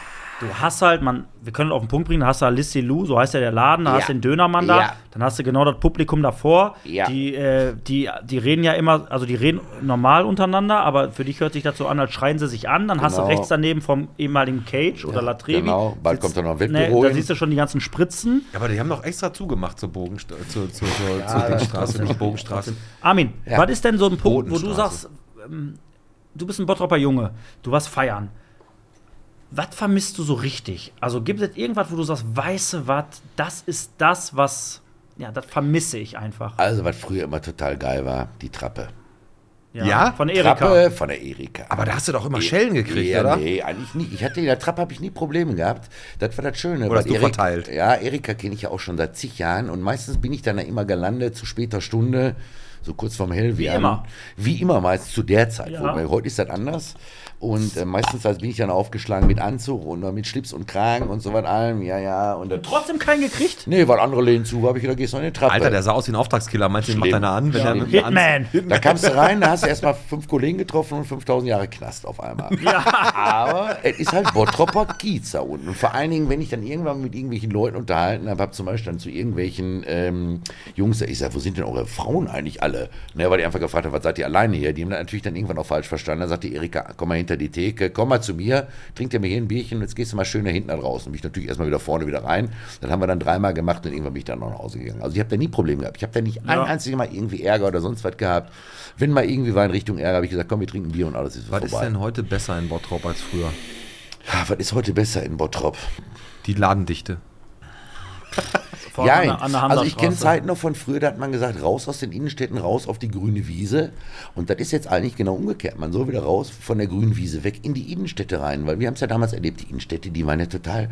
du hast halt, man, wir können auf den Punkt bringen, da hast du Lissi Lou, so heißt ja der Laden, da Ja. hast du den Dönermann da, Ja. dann hast du genau das Publikum davor. Ja. Die, äh, die, die reden ja immer, also die reden normal untereinander, aber für dich hört sich das so an, als schreien sie sich an. Dann hast du Genau. rechts daneben vom ehemaligen Cage oder Latrevi. genau. Bald sitzt- kommt da noch ein ne, Da siehst du schon die ganzen Spritzen. Ja, aber die haben doch extra zugemacht zur Bogenstraße, zur, zur, zur, zur Ringstraße, nicht Bogenstraße. Armin, Ja. was ist denn so ein Punkt, wo du sagst, ähm, du bist ein Bottropper Junge, du warst feiern. Was vermisst du so richtig? Also gibt es irgendwas, wo du sagst, weiße was, das ist das, was, ja, das vermisse ich einfach. Also, was früher immer total geil war, die Trappe. Ja? Von Erika. Trappe von der Erika. Aber da hast du doch immer Schellen gekriegt, ja, oder? Nee, eigentlich nicht. Ich hatte in der Trappe habe ich nie Probleme gehabt. Das war das Schöne. Oder hast du verteilt? Ja, Erika kenne ich ja auch schon seit zig Jahren und meistens bin ich dann da immer gelandet zu später Stunde, so kurz vorm Hell. Wie immer. Wie immer meist zu der Zeit. Ja. Heute ist das anders. Und äh, meistens also bin ich dann aufgeschlagen mit Anzug und mit Schlips und Kragen und so was allem. Ja, ja. Und dann, Trotzdem keinen gekriegt? nee, weil andere lehnen zu, habe ich gedacht, gehst du in die Trappe. Alter, der sah aus wie ein Auftragskiller. Meinst du, den macht einer an? Wenn er Schlimm. mit einem Hitman. Da kamst du rein, da hast du erstmal fünf Kollegen getroffen und 5000 Jahre Knast auf einmal. *laughs* Aber es ist halt Bottropper Kiez da unten. Und vor allen Dingen, wenn ich dann irgendwann mit irgendwelchen Leuten unterhalten habe, habe zum Beispiel dann zu irgendwelchen ähm, Jungs, ich sage, wo sind denn eure Frauen eigentlich alle? Ne, weil die einfach gefragt haben, was seid ihr alleine hier? Die haben das natürlich dann irgendwann auch falsch verstanden. Da sagte Erika, komm mal hinter die Theke, komm mal zu mir, trink dir mir hier ein Bierchen und jetzt gehst du mal schön da hinten draußen. Und mich natürlich erstmal wieder vorne wieder rein. Das haben wir dann dreimal gemacht und irgendwann bin ich dann noch nach Hause gegangen. Also ich habe da nie Probleme gehabt. Ich habe da nicht ein Ja. einziges Mal irgendwie Ärger oder sonst was gehabt. Wenn mal irgendwie war in Richtung Ärger, habe ich gesagt, komm, wir trinken Bier und alles ist Was vorbei. ist denn heute besser in Bottrop als früher? Ah, was ist heute besser in Bottrop? Die Ladendichte. *laughs* Ja, an also ich kenne. Zeiten noch von früher, da hat man gesagt, raus aus den Innenstädten, raus auf die grüne Wiese. Und das ist jetzt eigentlich genau umgekehrt. Man soll wieder raus von der grünen Wiese weg in die Innenstädte rein. Weil wir haben es ja damals erlebt, die Innenstädte, die waren ja total,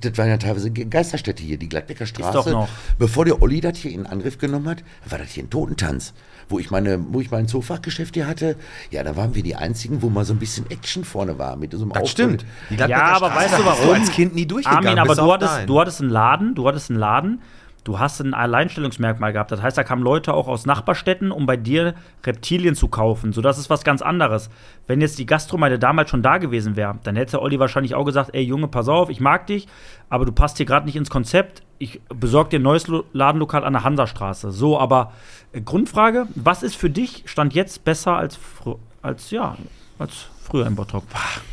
das waren ja teilweise Ge- Geisterstädte hier, die Gladbecker Straße. doch noch. Bevor der Olli das hier in Angriff genommen hat, war das hier ein Totentanz. Wo ich meine, wo ich mein Zoofachgeschäft hier hatte, ja, da waren wir die einzigen, wo mal so ein bisschen Action vorne war mit so einem Das Auftritt. stimmt. Die Ja, aber Straße weißt du bist warum? als Kind nie durchgegangen. Armin, aber bis du auf hattest, du hattest einen Laden, du hattest einen Laden, du hast ein Alleinstellungsmerkmal gehabt. Das heißt, da kamen Leute auch aus Nachbarstädten, um bei dir Reptilien zu kaufen. So, das ist was ganz anderes. Wenn jetzt die Gastromeile damals schon da gewesen wäre, dann hätte Olli wahrscheinlich auch gesagt, ey Junge, pass auf, ich mag dich, aber du passt hier gerade nicht ins Konzept. Ich besorge dir ein neues Lo- Ladenlokal an der Hansastraße. So, aber äh, Grundfrage, was ist für dich Stand jetzt besser als, als ja, als früher im Bottrop?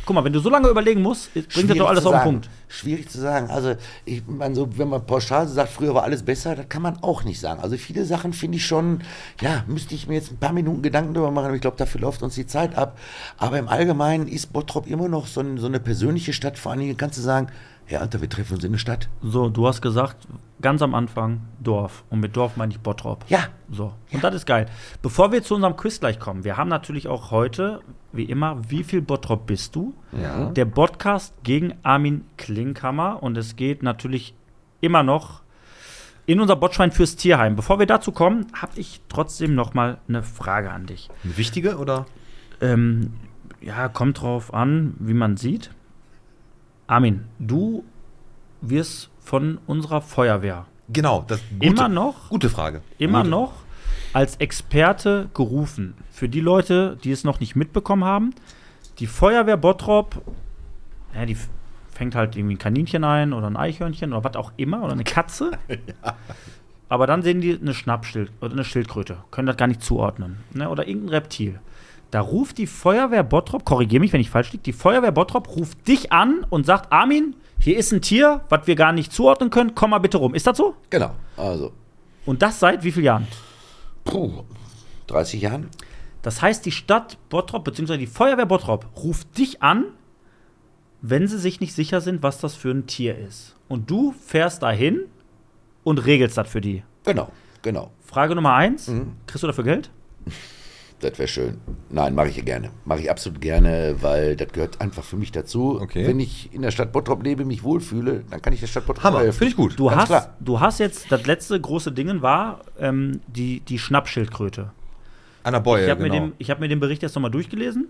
Guck mal, wenn du so lange überlegen musst, bringt das Schwierig doch alles auf den sagen. Punkt. Schwierig zu sagen. Also, ich meine, so, wenn man pauschal sagt, früher war alles besser, das kann man auch nicht sagen. Also, viele Sachen finde ich schon, ja, müsste ich mir jetzt ein paar Minuten Gedanken darüber machen, aber ich glaube, dafür läuft uns die Zeit ab. Aber im Allgemeinen ist Bottrop immer noch so, ein, so eine persönliche Stadt. Vor allen Dingen kannst du sagen, Herr Alter, wir treffen uns in der Stadt. So, du hast gesagt, ganz am Anfang Dorf. Und mit Dorf meine ich Bottrop. Ja. So. Und das ist geil. Bevor wir zu unserem Quiz gleich kommen, wir haben natürlich auch heute, wie immer, wie viel Bottrop bist du? Ja. Der Podcast gegen Armin Klinkhammer. Und es geht natürlich immer noch in unser Botschwein fürs Tierheim. Bevor wir dazu kommen, habe ich trotzdem noch mal eine Frage an dich. Eine wichtige oder? Ähm, ja, kommt drauf an, wie man sieht. Armin, du wirst von unserer Feuerwehr Genau, das gute, Immer noch? Gute Frage. immer Gute. noch als Experte gerufen. Für die Leute, die es noch nicht mitbekommen haben, die Feuerwehr Bottrop, ja, die fängt halt irgendwie ein Kaninchen ein oder ein Eichhörnchen oder was auch immer oder eine Katze. *laughs* Aber dann sehen die eine Schnappschild oder eine Schildkröte, können das gar nicht zuordnen. Ne? Oder irgendein Reptil. Da ruft die Feuerwehr Bottrop, korrigiere mich, wenn ich falsch liege, die Feuerwehr Bottrop ruft dich an und sagt, Armin, hier ist ein Tier, was wir gar nicht zuordnen können, komm mal bitte rum. Ist das so? Genau. Also, Und das seit wie vielen Jahren? Puh, 30 Jahren? Das heißt, die Stadt Bottrop bzw. die Feuerwehr Bottrop ruft dich an, wenn sie sich nicht sicher sind, was das für ein Tier ist. Und du fährst dahin und regelst das für die. Genau, genau. Frage Nummer eins: Mhm. Kriegst du dafür Geld? *laughs* Das wäre schön. Nein, mache ich ja gerne. Mache ich absolut gerne, weil das gehört einfach für mich dazu. Okay. Wenn ich in der Stadt Bottrop lebe, mich wohlfühle, dann kann ich der Stadt Bottrop Hammer, helfen. finde ich gut. Du Ganz hast, klar. du hast jetzt, das letzte große Ding war ähm, die, die Schnappschildkröte. An der Beue, Ich habe genau. mir, den- ich hab mir den Bericht jetzt nochmal durchgelesen.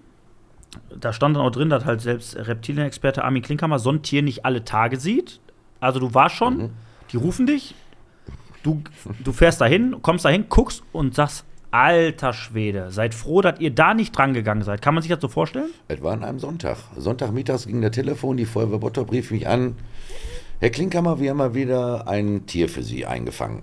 Da stand dann auch drin, dass halt selbst Reptilienexperte Armin Klinkhammer so ein Tier nicht alle Tage sieht. Also du warst schon, die rufen dich, du, du fährst dahin, kommst dahin, guckst und sagst, Alter Schwede, seid froh, dass ihr da nicht dran gegangen seid. Kann man sich das so vorstellen? Es war an einem Sonntag. Sonntagmittags ging der Telefon, die Feuerwehr Bottrop rief mich an. Herr Klinkhammer, wir haben mal wieder ein Tier für Sie eingefangen.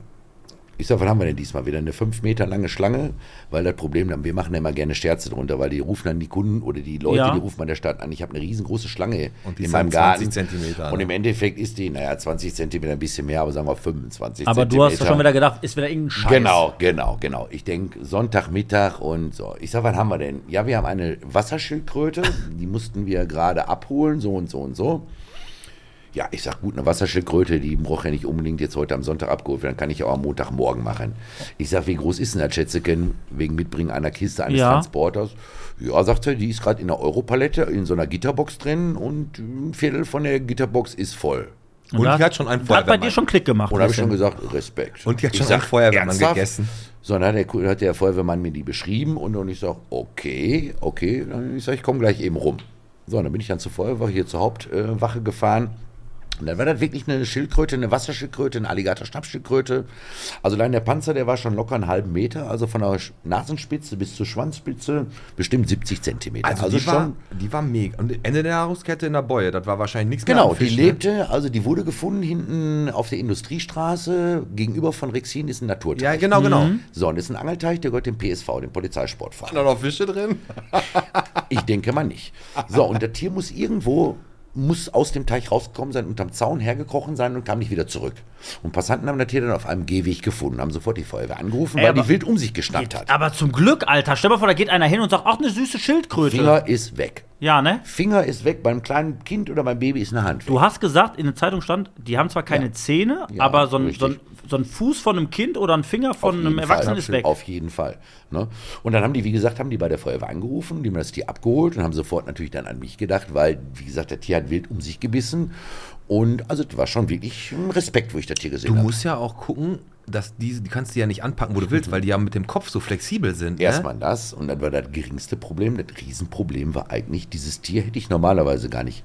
Ich sage, was haben wir denn diesmal wieder? Eine fünf Meter lange Schlange? Weil das Problem, wir machen ja immer gerne Scherze drunter, weil die rufen dann die Kunden oder die Leute, Ja. die rufen bei der Stadt an, ich habe eine riesengroße Schlange Und die in ist meinem dann 20 Garten. Zentimeter, Und ne? im Endeffekt ist die, naja, 20 Zentimeter ein bisschen mehr, aber sagen wir 25 Aber du hast Zentimeter. schon wieder gedacht, ist wieder irgendein Scheiß. Genau, genau, genau. Ich denke Sonntagmittag und so. Ich sag, was haben wir denn? Ja, wir haben eine Wasserschildkröte, die mussten wir gerade abholen, so und so und so. Ja, ich sag, gut, eine Wasserschildkröte, die braucht ja nicht unbedingt jetzt heute am Sonntag abgeholt werden, kann ich auch am Montagmorgen machen. Ich sag, wie groß ist denn das Schätzeken wegen Mitbringen einer Kiste eines Ja. Transporters? Ja, sagt er, die ist gerade in der Europalette in so einer Gitterbox drin und ein Viertel von der Gitterbox ist voll. Und da- die hat schon einen Hat bei dir Feuerwehrmann. schon Klick gemacht. Und da habe ich schon gesagt, Respekt. Und die hat Ich schon sag, einen Feuerwehrmann ernsthaft? gegessen. So, dann hat der, hat der Feuerwehrmann mir die beschrieben und, und ich sage, okay, okay. Dann ich sage, ich komme gleich eben rum. So, dann bin ich dann zur Feuerwehr hier zur Hauptwache äh, gefahren. Und dann war das wirklich eine Schildkröte, eine Wasserschildkröte, eine Alligator-Schnappschildkröte. Also allein der Panzer, der war schon locker einen halben Meter, also von der Nasenspitze bis zur Schwanzspitze bestimmt 70 Zentimeter. Also, die, war, die war mega. Und Ende der Nahrungskette in der Beue, das war wahrscheinlich nichts Genau, mehr. am die ne? lebte, also die wurde gefunden hinten auf der Industriestraße. Gegenüber von Rexin ist ein Naturteich. Ja, genau, genau. So, und das ist ein Angelteich, der gehört dem PSV, dem Polizeisportverein. Da noch Fische drin? Ich denke mal nicht. So, und das Tier muss irgendwo, muss aus dem Teich rausgekommen sein, unterm Zaun hergekrochen sein und kam nicht wieder zurück. Und Passanten haben das Tier dann auf einem Gehweg gefunden, haben sofort die Feuerwehr angerufen, Ey, weil die wild um sich geschnappt hat. Aber zum Glück, Alter. Stell dir mal vor, da geht einer hin und sagt, ach, eine süße Schildkröte. Finger ist weg. Ja, ne? Finger ist weg, beim kleinen Kind oder beim Baby ist eine Hand weg. Du hast gesagt, in der Zeitung stand, die haben zwar keine Ja. Zähne, Ja, aber so ein, so, ein, so ein Fuß von einem Kind oder ein Finger von einem Erwachsenen ist weg. Auf jeden Fall. Ne? Und dann haben die, wie gesagt, haben die bei der Feuerwehr angerufen, die haben das Tier abgeholt und haben sofort natürlich dann an mich gedacht, weil, wie gesagt, das Tier hat wild um sich gebissen. Und also das war schon wirklich ein Respekt, wo ich das Tier gesehen Du habe. musst ja auch gucken, dass die, die kannst du ja nicht anpacken, wo du willst, weil die ja mit dem Kopf so flexibel sind. Erstmal Ne? das und dann war das geringste Problem. Das Riesenproblem war eigentlich, dieses Tier hätte ich normalerweise gar nicht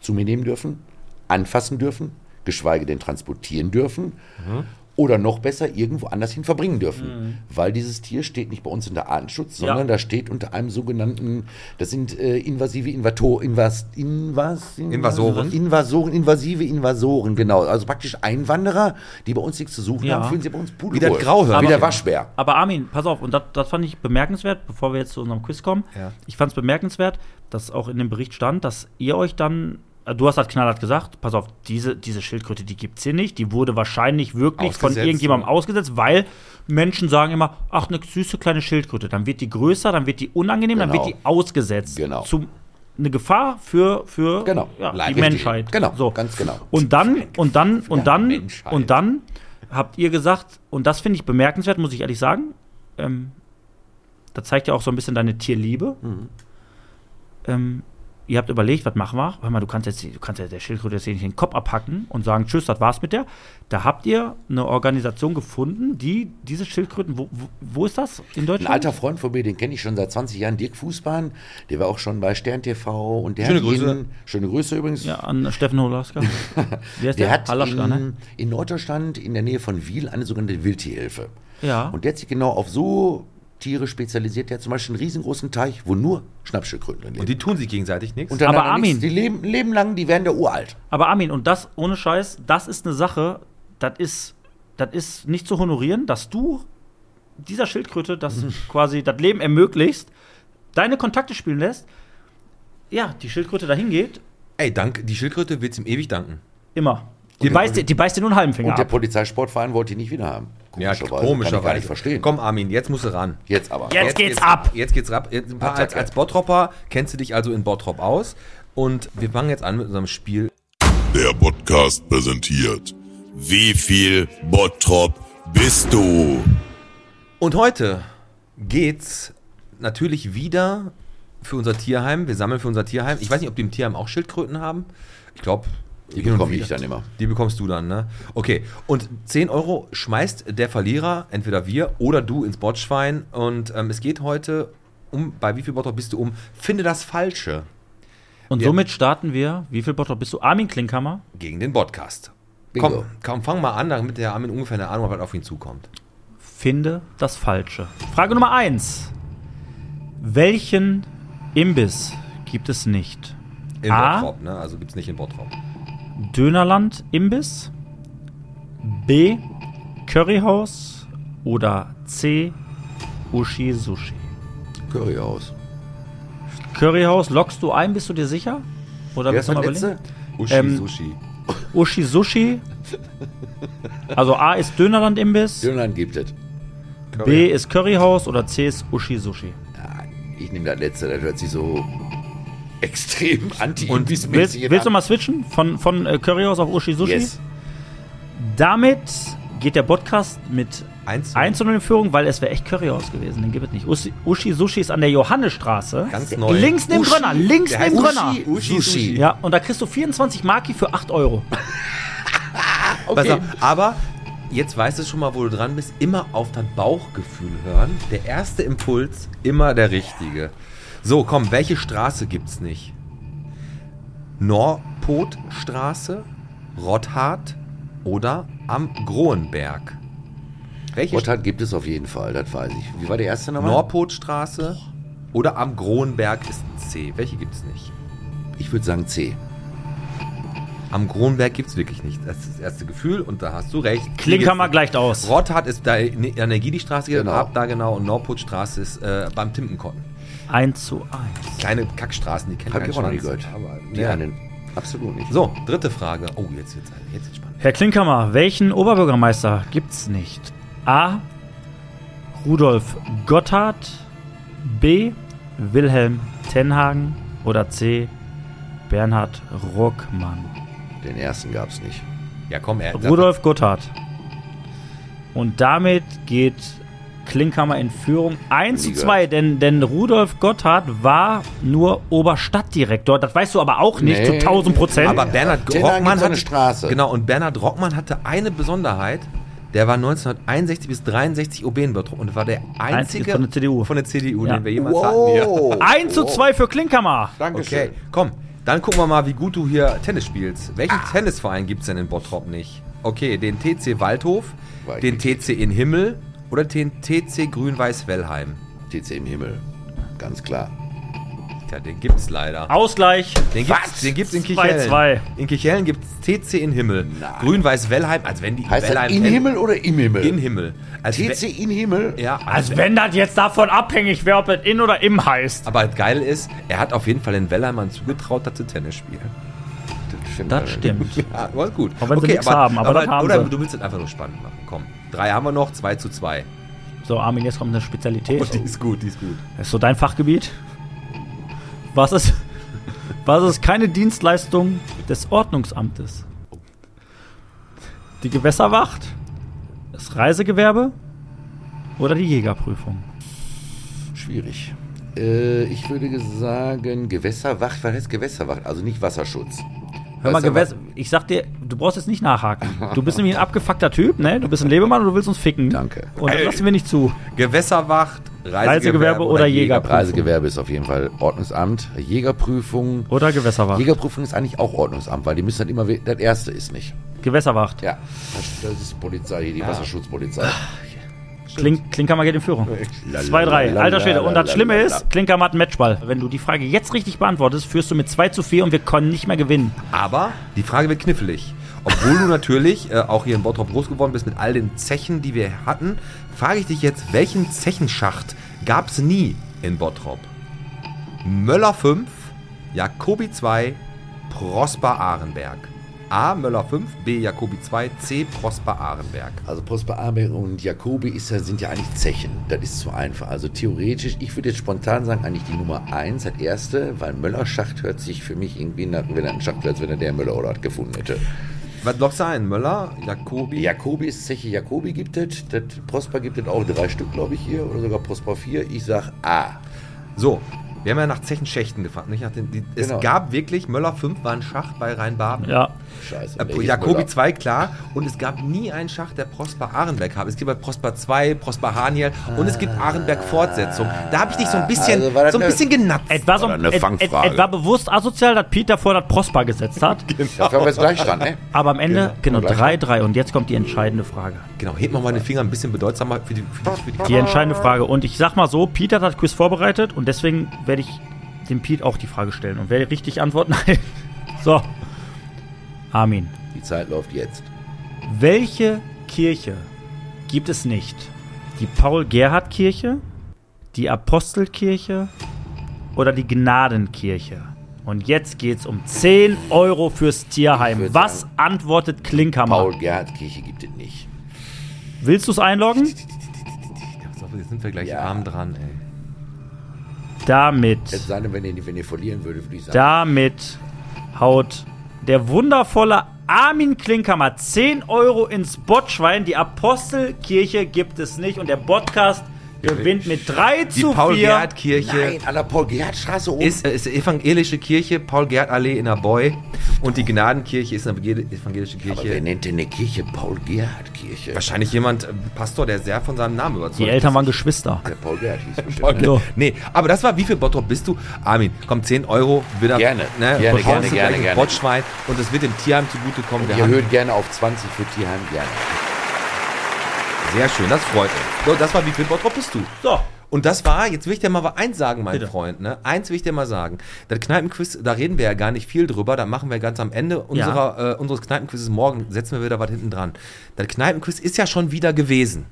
zu mir nehmen dürfen, anfassen dürfen, geschweige denn transportieren dürfen. Oder noch besser, irgendwo anders hin verbringen dürfen. Weil dieses Tier steht nicht bei uns unter Artenschutz, Ja. sondern da steht unter einem sogenannten, das sind äh, invasive Invator, invas, invas, Invasoren. Invasoren, invasive Invasoren, genau. Also praktisch Einwanderer, die bei uns nichts zu suchen Ja. haben, fühlen sie bei uns pudelwohl. Wie das Grauhörnchen. Wie der Waschbär. Aber Armin, pass auf, und das, fand ich bemerkenswert, bevor wir jetzt zu unserem Quiz kommen. Ja. Ich fand es bemerkenswert, dass auch in dem Bericht stand, dass ihr euch dann, du hast halt knallhart gesagt, pass auf, diese, diese Schildkröte, die gibt es hier nicht. Die wurde wahrscheinlich wirklich von Ausgesetzt, irgendjemandem ja. ausgesetzt, weil Menschen sagen immer, ach, eine süße kleine Schildkröte. Dann wird die größer, dann wird die unangenehm, dann Genau. wird die ausgesetzt. Genau. Zum, eine Gefahr für, für Genau. ja, die Richtig. Menschheit. Genau, so. ganz genau. Und dann, und dann, und dann, Menschheit. und dann habt ihr gesagt, und das finde ich bemerkenswert, muss ich ehrlich sagen, ähm, da zeigt ja auch so ein bisschen deine Tierliebe. Mhm. Ähm, ihr habt überlegt, was machen wir? Hör mal, du kannst jetzt, du kannst ja der Schildkröte jetzt nicht den Kopf abhacken und sagen, tschüss, das war's mit der. Da habt ihr eine Organisation gefunden, die diese Schildkröten, wo, wo, wo ist das? In Ein Deutschland? alter Freund von mir, den kenne ich schon seit 20 Jahren, Dirk Fußbahn, der war auch schon bei Stern TV und der Schöne hat Grüße. ihn, schöne Grüße übrigens, Ja, an Steffen Holaska. *laughs* Der der? hat Halaschka, in, ne? in Norddeutschland in der Nähe von Wiel eine sogenannte Wildtierhilfe. Ja. Und der hat sich genau auf so Tiere spezialisiert. Der hat zum Beispiel einen riesengroßen Teich, wo nur Schnappschildkröten drin leben. Und die tun sich gegenseitig nichts. Aber nichts. Armin- Die leben, leben lang, die werden ja uralt. Aber Armin, und das ohne Scheiß, das ist eine Sache, das ist, das ist nicht zu honorieren, dass du dieser Schildkröte das *laughs* quasi das Leben ermöglicht, deine Kontakte spielen lässt. Ja, die Schildkröte dahin geht, Ey, dank, die Schildkröte wird ihm ewig danken. immer. Die beißt, dir- die beißt dir nur einen halben Finger Und der ab. Polizeisportverein wollte die nicht wieder haben. Ja, Kann komischerweise. ich gar nicht verstehen. Komm, Armin, jetzt musst du ran. Jetzt aber. Jetzt geht's ab. Jetzt geht's ab. Jetzt, ein paar, als, als Bottropper kennst du dich also in Bottrop aus. Und wir fangen jetzt an mit unserem Spiel. Der Podcast präsentiert. Wie viel Bottrop bist du? Und heute geht's natürlich wieder für unser Tierheim. Wir sammeln für unser Tierheim. Ich weiß nicht, ob die im Tierheim auch Schildkröten haben. Ich glaube, Die bekomme ich dann immer. Die bekommst du dann, ne? Okay. Und 10 Euro schmeißt der Verlierer, entweder wir oder du, ins Botschwein. Und ähm, es geht heute um, bei wie viel Bottrop bist du um? Finde das Falsche Und Ja. somit starten wir, wie viel Bottrop bist du? Armin Klinkhammer? gegen den Podcast. Bingo. Komm, komm, fang mal an, damit der Armin ungefähr eine Ahnung hat, was auf ihn zukommt. finde das Falsche. Frage Nummer 1. Welchen Imbiss gibt es nicht? In A. Bottrop, ne? Also gibt's nicht in Bottrop. Dönerland Imbiss? B. Curryhaus? Oder C. Ushi Sushi? Curryhaus. Curryhaus, lockst du ein, bist du dir sicher? Oder Wer willst ist du mal überlegen? Ushi Ähm, Sushi. Ushi Sushi. Also A ist Dönerland Imbiss, Dönerland gibt es. B ist Curryhaus oder C ist Ushi Sushi. Ja, ich nehme das letzte, das hört sich so extrem anti Und willst, willst du mal switchen von, von äh, Curryhaus auf Ushi Sushi? Yes. Damit geht der Podcast mit Eins. 1 zu 0 in Führung, weil es wäre echt Curryhaus gewesen. Den gibt es nicht. Ushi, Ushi Sushi ist an der Johannesstraße. Ganz neu. Links neben Ushi. Brönner. Links neben heißt Brönner. Ushi, Ushi Sushi. Ja, und da kriegst du 24 Maki für 8 Euro. *laughs* Pass auf, aber jetzt weißt du schon mal, wo du dran bist. Immer auf dein Bauchgefühl hören. Der erste Impuls, immer der richtige. So, komm, welche Straße gibt's nicht? Norpotstraße, Rotthard oder am Grohenberg? Welche Gotthard gibt es auf jeden Fall, das weiß ich. Wie war der erste nochmal? Norpotstraße oder am Grohenberg ist C. Welche gibt's nicht? Ich würde sagen C. Am Grohenberg gibt's wirklich nicht. Das ist das erste Gefühl und da hast du recht. Klinkhammer gleicht aus. Rotthard ist da in der Energie die Straße Genau. ab da genau und Norputstraße ist äh, beim Timpenkotten. 1 zu 1. Kleine Kackstraßen, die kennt Hab ich auch noch nie gehört. Aber, Die ja. einen. Absolut nicht. So, dritte Frage. Oh, jetzt wird's, jetzt wird's spannend. Herr Klinkhammer, welchen Oberbürgermeister gibt's nicht? A. Rudolf Gotthard, B. Wilhelm Tenhagen oder C. Bernhard Ruckmann. Den ersten gab es nicht. Ja, komm, er. Rudolf Gotthard. Und damit geht Klinkhammer in Führung 1 zu Nie 2, denn, denn Rudolf Gotthard war nur Oberstadtdirektor. Das weißt du aber auch nicht Nee. zu 1000 Prozent. Aber Bernhard Tenhagen Rockmann eine hatte Straße. Genau, und Bernhard Rockmann hatte eine Besonderheit. Der war 1961 bis 63 OB in Bottrop und war der einzige, Einzige von der CDU. von der CDU, Ja. den wir jemals hatten hier. 1 zu 2 für Klinkhammer. Dankeschön. Okay, komm, dann gucken wir mal, wie gut du hier Tennis spielst. Welchen Tennisverein gibt es denn in Bottrop nicht? Okay, den TC Waldhof, Weiß den. TC in Himmel oder den TC Grün-Weiß-Wellheim. TC im Himmel. Ganz klar. Tja, den gibt's leider. Ausgleich. Den gibt's, den gibt's in 2-2. Kichellen. In Kichellen gibt's TC in Himmel. Grün-Weiß-Wellheim, als wenn die Heißt das Wellheim in kennen. Himmel oder im Himmel? In Himmel. Als TC we- in Himmel? ja, Als wenn das jetzt davon abhängig wäre, ob das in oder im heißt. Aber geil ist, er hat auf jeden Fall den Wellheimern zugetraut, dass sie Tennis spielen. Das stimmt. *laughs* Ja, war gut. Auch wenn sie nichts haben, aber das haben oder sie. du willst es einfach nur spannend machen. Drei haben wir noch, zwei zu zwei. So, Armin, jetzt kommt eine Spezialität. Und *laughs* die ist gut, die ist gut. Das ist so dein Fachgebiet. Was ist, *laughs* was ist keine Dienstleistung des Ordnungsamtes? Die Gewässerwacht, das Reisegewerbe oder die Jägerprüfung? Schwierig. Äh, ich würde sagen, Gewässerwacht, was heißt Gewässerwacht? Also nicht Wasserschutz. Hör mal, Gewässer, ich sag dir, du brauchst jetzt nicht nachhaken. Du bist nämlich ein abgefuckter Typ, ne? Du bist ein Lebemann und du willst uns ficken. Danke. Und das lassen wir nicht zu. Gewässerwacht, Reisegewerbe, Reisegewerbe oder Jägerprüfung. Reisegewerbe ist auf jeden Fall Ordnungsamt. Jägerprüfung. Oder Gewässerwacht. Jägerprüfung ist eigentlich auch Ordnungsamt, weil die müssen dann immer, das erste ist nicht. Gewässerwacht. Ja, das, das ist Polizei, die Wasserschutzpolizei. Klink, Klinkhammer geht in Führung. Lalalala, 2-3. Alter Schwede. Und das Schlimme ist, Klinkhammer hat einen Matchball. Wenn du die Frage jetzt richtig beantwortest, führst du mit 2 zu 4 und wir können nicht mehr gewinnen. Aber die Frage wird knifflig. Obwohl du natürlich äh, auch hier in Bottrop groß geworden bist mit all den Zechen, die wir hatten, frage ich dich jetzt, welchen Zechenschacht gab es nie in Bottrop? Möller 5, Jacobi 2, Prosper Ahrenberg. A. Möller 5, B. Jacobi 2, C. Prosper Ahrenberg. Also Prosper Arenberg und Jacobi ist ja, sind ja eigentlich Zechen. Das ist zu einfach. Also theoretisch, ich würde jetzt spontan sagen, eigentlich die Nummer 1 hat erste, weil Möller-Schacht hört sich für mich irgendwie nach, wenn er ein Schacht wäre, als wenn er der Möller oder hat gefunden hätte. Was lockst du ein? Möller, Jacobi? Jacobi ist Zeche Jacobi gibt es. Das Prosper gibt es auch drei Stück, glaube ich, hier. Oder sogar Prosper 4. Ich sag A. So, Wir haben ja nach Zechenschächten gefahren. Nicht nach den, die, Es Genau. gab wirklich, Möller 5 war ein Schacht bei Rheinbaden. Ja. Scheiße. Äh, Jakobi Müller. 2, klar. Und es gab nie einen Schacht, der Prosper Ahrenberg hat. Es gibt bei Prosper 2, Prosper Haniel und es gibt Ahrenberg Fortsetzung. Da habe ich dich so ein bisschen, Also war das so ein eine- bisschen genatzt. Etwa, so, Oder eine et, et, etwa bewusst asozial, dass Peter vor das Prosper gesetzt hat. *laughs* Dafür haben wir jetzt gleich stand, ne? Aber am Ende, genau, Gleich. 3-3. Und jetzt kommt die entscheidende Frage. Genau, hebt mal meine Finger ein bisschen bedeutsamer für die, für die, für die Die entscheidende Frage. Und ich sag mal so, Peter hat das Quiz vorbereitet und deswegen werde ich dem Pete auch die Frage stellen. Und wer richtig antwortet, *laughs* nein. So. Armin. Die Zeit läuft jetzt. Welche Kirche gibt es nicht? Die Paul-Gerhardt-Kirche, die Apostelkirche oder die Gnadenkirche? Und jetzt geht's um 10 Euro fürs Tierheim. Was sagen, antwortet Klinkhammer? Paul Gerhard Kirche gibt es nicht. Willst du es einloggen? Jetzt sind wir gleich Ja. arm dran, ey. Damit, Es sei denn, wenn ihr, wenn ihr verlieren würdet, würde ich sagen. damit haut der wundervolle Armin Klinkhammer 10 Euro ins Botschwein. Die Apostelkirche gibt es nicht und der Podcast gewinnt mit 3 Die zu 4. Paul-Gerhardt-Kirche Nein, an der Paul-Gerhardt-Straße oben. ist, äh, ist evangelische Kirche, Paul-Gerhardt-Allee in der Boy. Und die Gnadenkirche ist eine evangel- evangelische Aber wer Kirche. nennt denn eine Kirche Paul-Gerhardt-Kirche? Wahrscheinlich jemand, äh, Pastor, der sehr von seinem Namen überzeugt Die Eltern waren Geschwister. Der Paul Gerhardt hieß bestimmt. Okay. So. Nee, aber das war, wie viel Bottrop bist du? Armin, komm, 10 Euro wieder. Gerne, ne, gerne, gerne, gerne, gerne. Botschwein und es wird dem Tierheim zugutekommen. Ihr erhöht gerne auf 20 für Tierheim, gerne. Sehr schön, das freut mich. So, das war, wie viel Bottrop bist du? So. Und das war, jetzt will ich dir mal eins sagen, mein Bitte. Freund, ne? Eins will ich dir mal sagen. Das Kneipenquiz, da reden wir ja gar nicht viel drüber, da machen wir ganz am Ende unserer, äh, unseres Kneipenquizzes morgen, setzen wir wieder was hinten dran. Das Kneipenquiz ist ja schon wieder gewesen.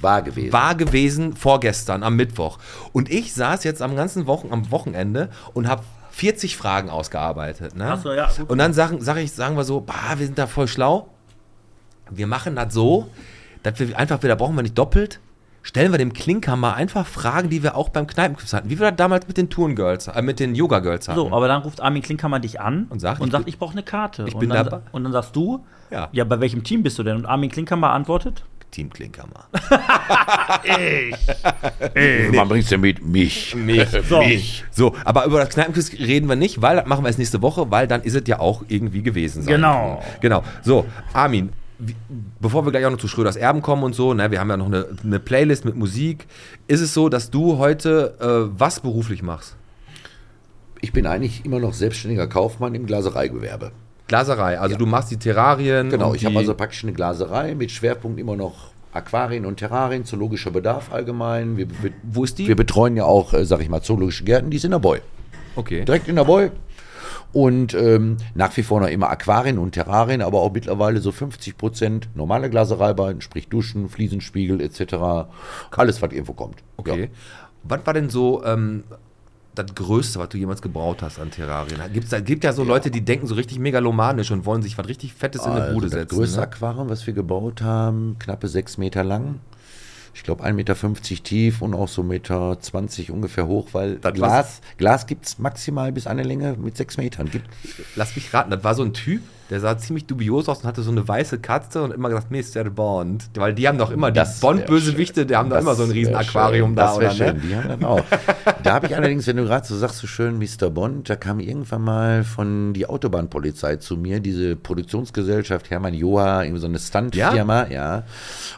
War gewesen. War gewesen vorgestern, am Mittwoch. Und ich saß jetzt am ganzen Wochen, am Wochenende und habe 40 Fragen ausgearbeitet. Ne? Ach so, ja, gut. Und dann sagen, sag ich, sagen wir so, bah, wir sind da voll schlau. Wir machen das so, dass wir einfach wieder, brauchen wir nicht doppelt, stellen wir dem Klinkhammer einfach Fragen, die wir auch beim Kneipenquiz hatten. Wie wir das damals mit den Turngirls, äh, mit den Yoga-Girls hatten. So, aber dann ruft Armin Klinkhammer dich an Und sagt, ich bin- ich brauche eine Karte. ich und bin dann, dabei. Und dann sagst du, Ja. ja, bei welchem Team bist du denn? Und Armin Klinkhammer antwortet, Team Klinkhammer. *laughs* *laughs* Man bringt's ja mit mich. Mich. *laughs* So. Mich. So, aber über das Kneipenquiz reden wir nicht, weil das machen wir erst nächste Woche, weil dann ist es ja auch irgendwie gewesen sein. Genau. Genau. So, Armin, bevor wir gleich auch noch zu Schröders Erben kommen und so, ne, wir haben ja noch eine, eine Playlist mit Musik. Ist es so, dass du heute äh, was beruflich machst? Ich bin eigentlich immer noch selbstständiger Kaufmann im Glasereigewerbe. Glaserei, also du machst die Terrarien. Genau, ich habe also praktisch eine Glaserei mit Schwerpunkt immer noch Aquarien und Terrarien, zoologischer Bedarf allgemein. Wir, wir, Wo ist die? wir betreuen ja auch, äh, sag ich mal, zoologische Gärten, die ist in der Boy. Okay. Direkt in der Boy. Und ähm, nach wie vor noch immer Aquarien und Terrarien, aber auch mittlerweile so 50 Prozent normale Glasereibeiten, sprich Duschen, Fliesenspiegel etc. Alles, was irgendwo kommt. Okay. Ja. Was war denn so ähm, das Größte, was du jemals gebraut hast an Terrarien? Gibt's, da gibt ja so Leute, die denken so richtig megalomanisch und wollen sich was richtig Fettes in eine Also Bude das setzen. größte Ne? Aquarium, was wir gebaut haben, knappe 6 Meter lang. Ich glaube 1,50 Meter tief und auch so 1,20 Meter ungefähr hoch, weil Das Glas, Glas gibt es maximal bis eine Länge mit 6 Metern. Gibt, Lass mich raten, das war so ein Typ, der sah ziemlich dubios aus und hatte so eine weiße Katze und immer gesagt, Mr. Bond. Weil die haben doch immer, die Bond-Bösewichte, die haben doch immer so ein riesen Aquarium schön, da, das wär oder schön. ne? Die haben dann auch. da habe ich allerdings, wenn du gerade so sagst, so schön Mr. Bond, da kam irgendwann mal von die Autobahnpolizei zu mir, diese Produktionsgesellschaft Hermann Joa, irgendwie so eine Stuntfirma, ja?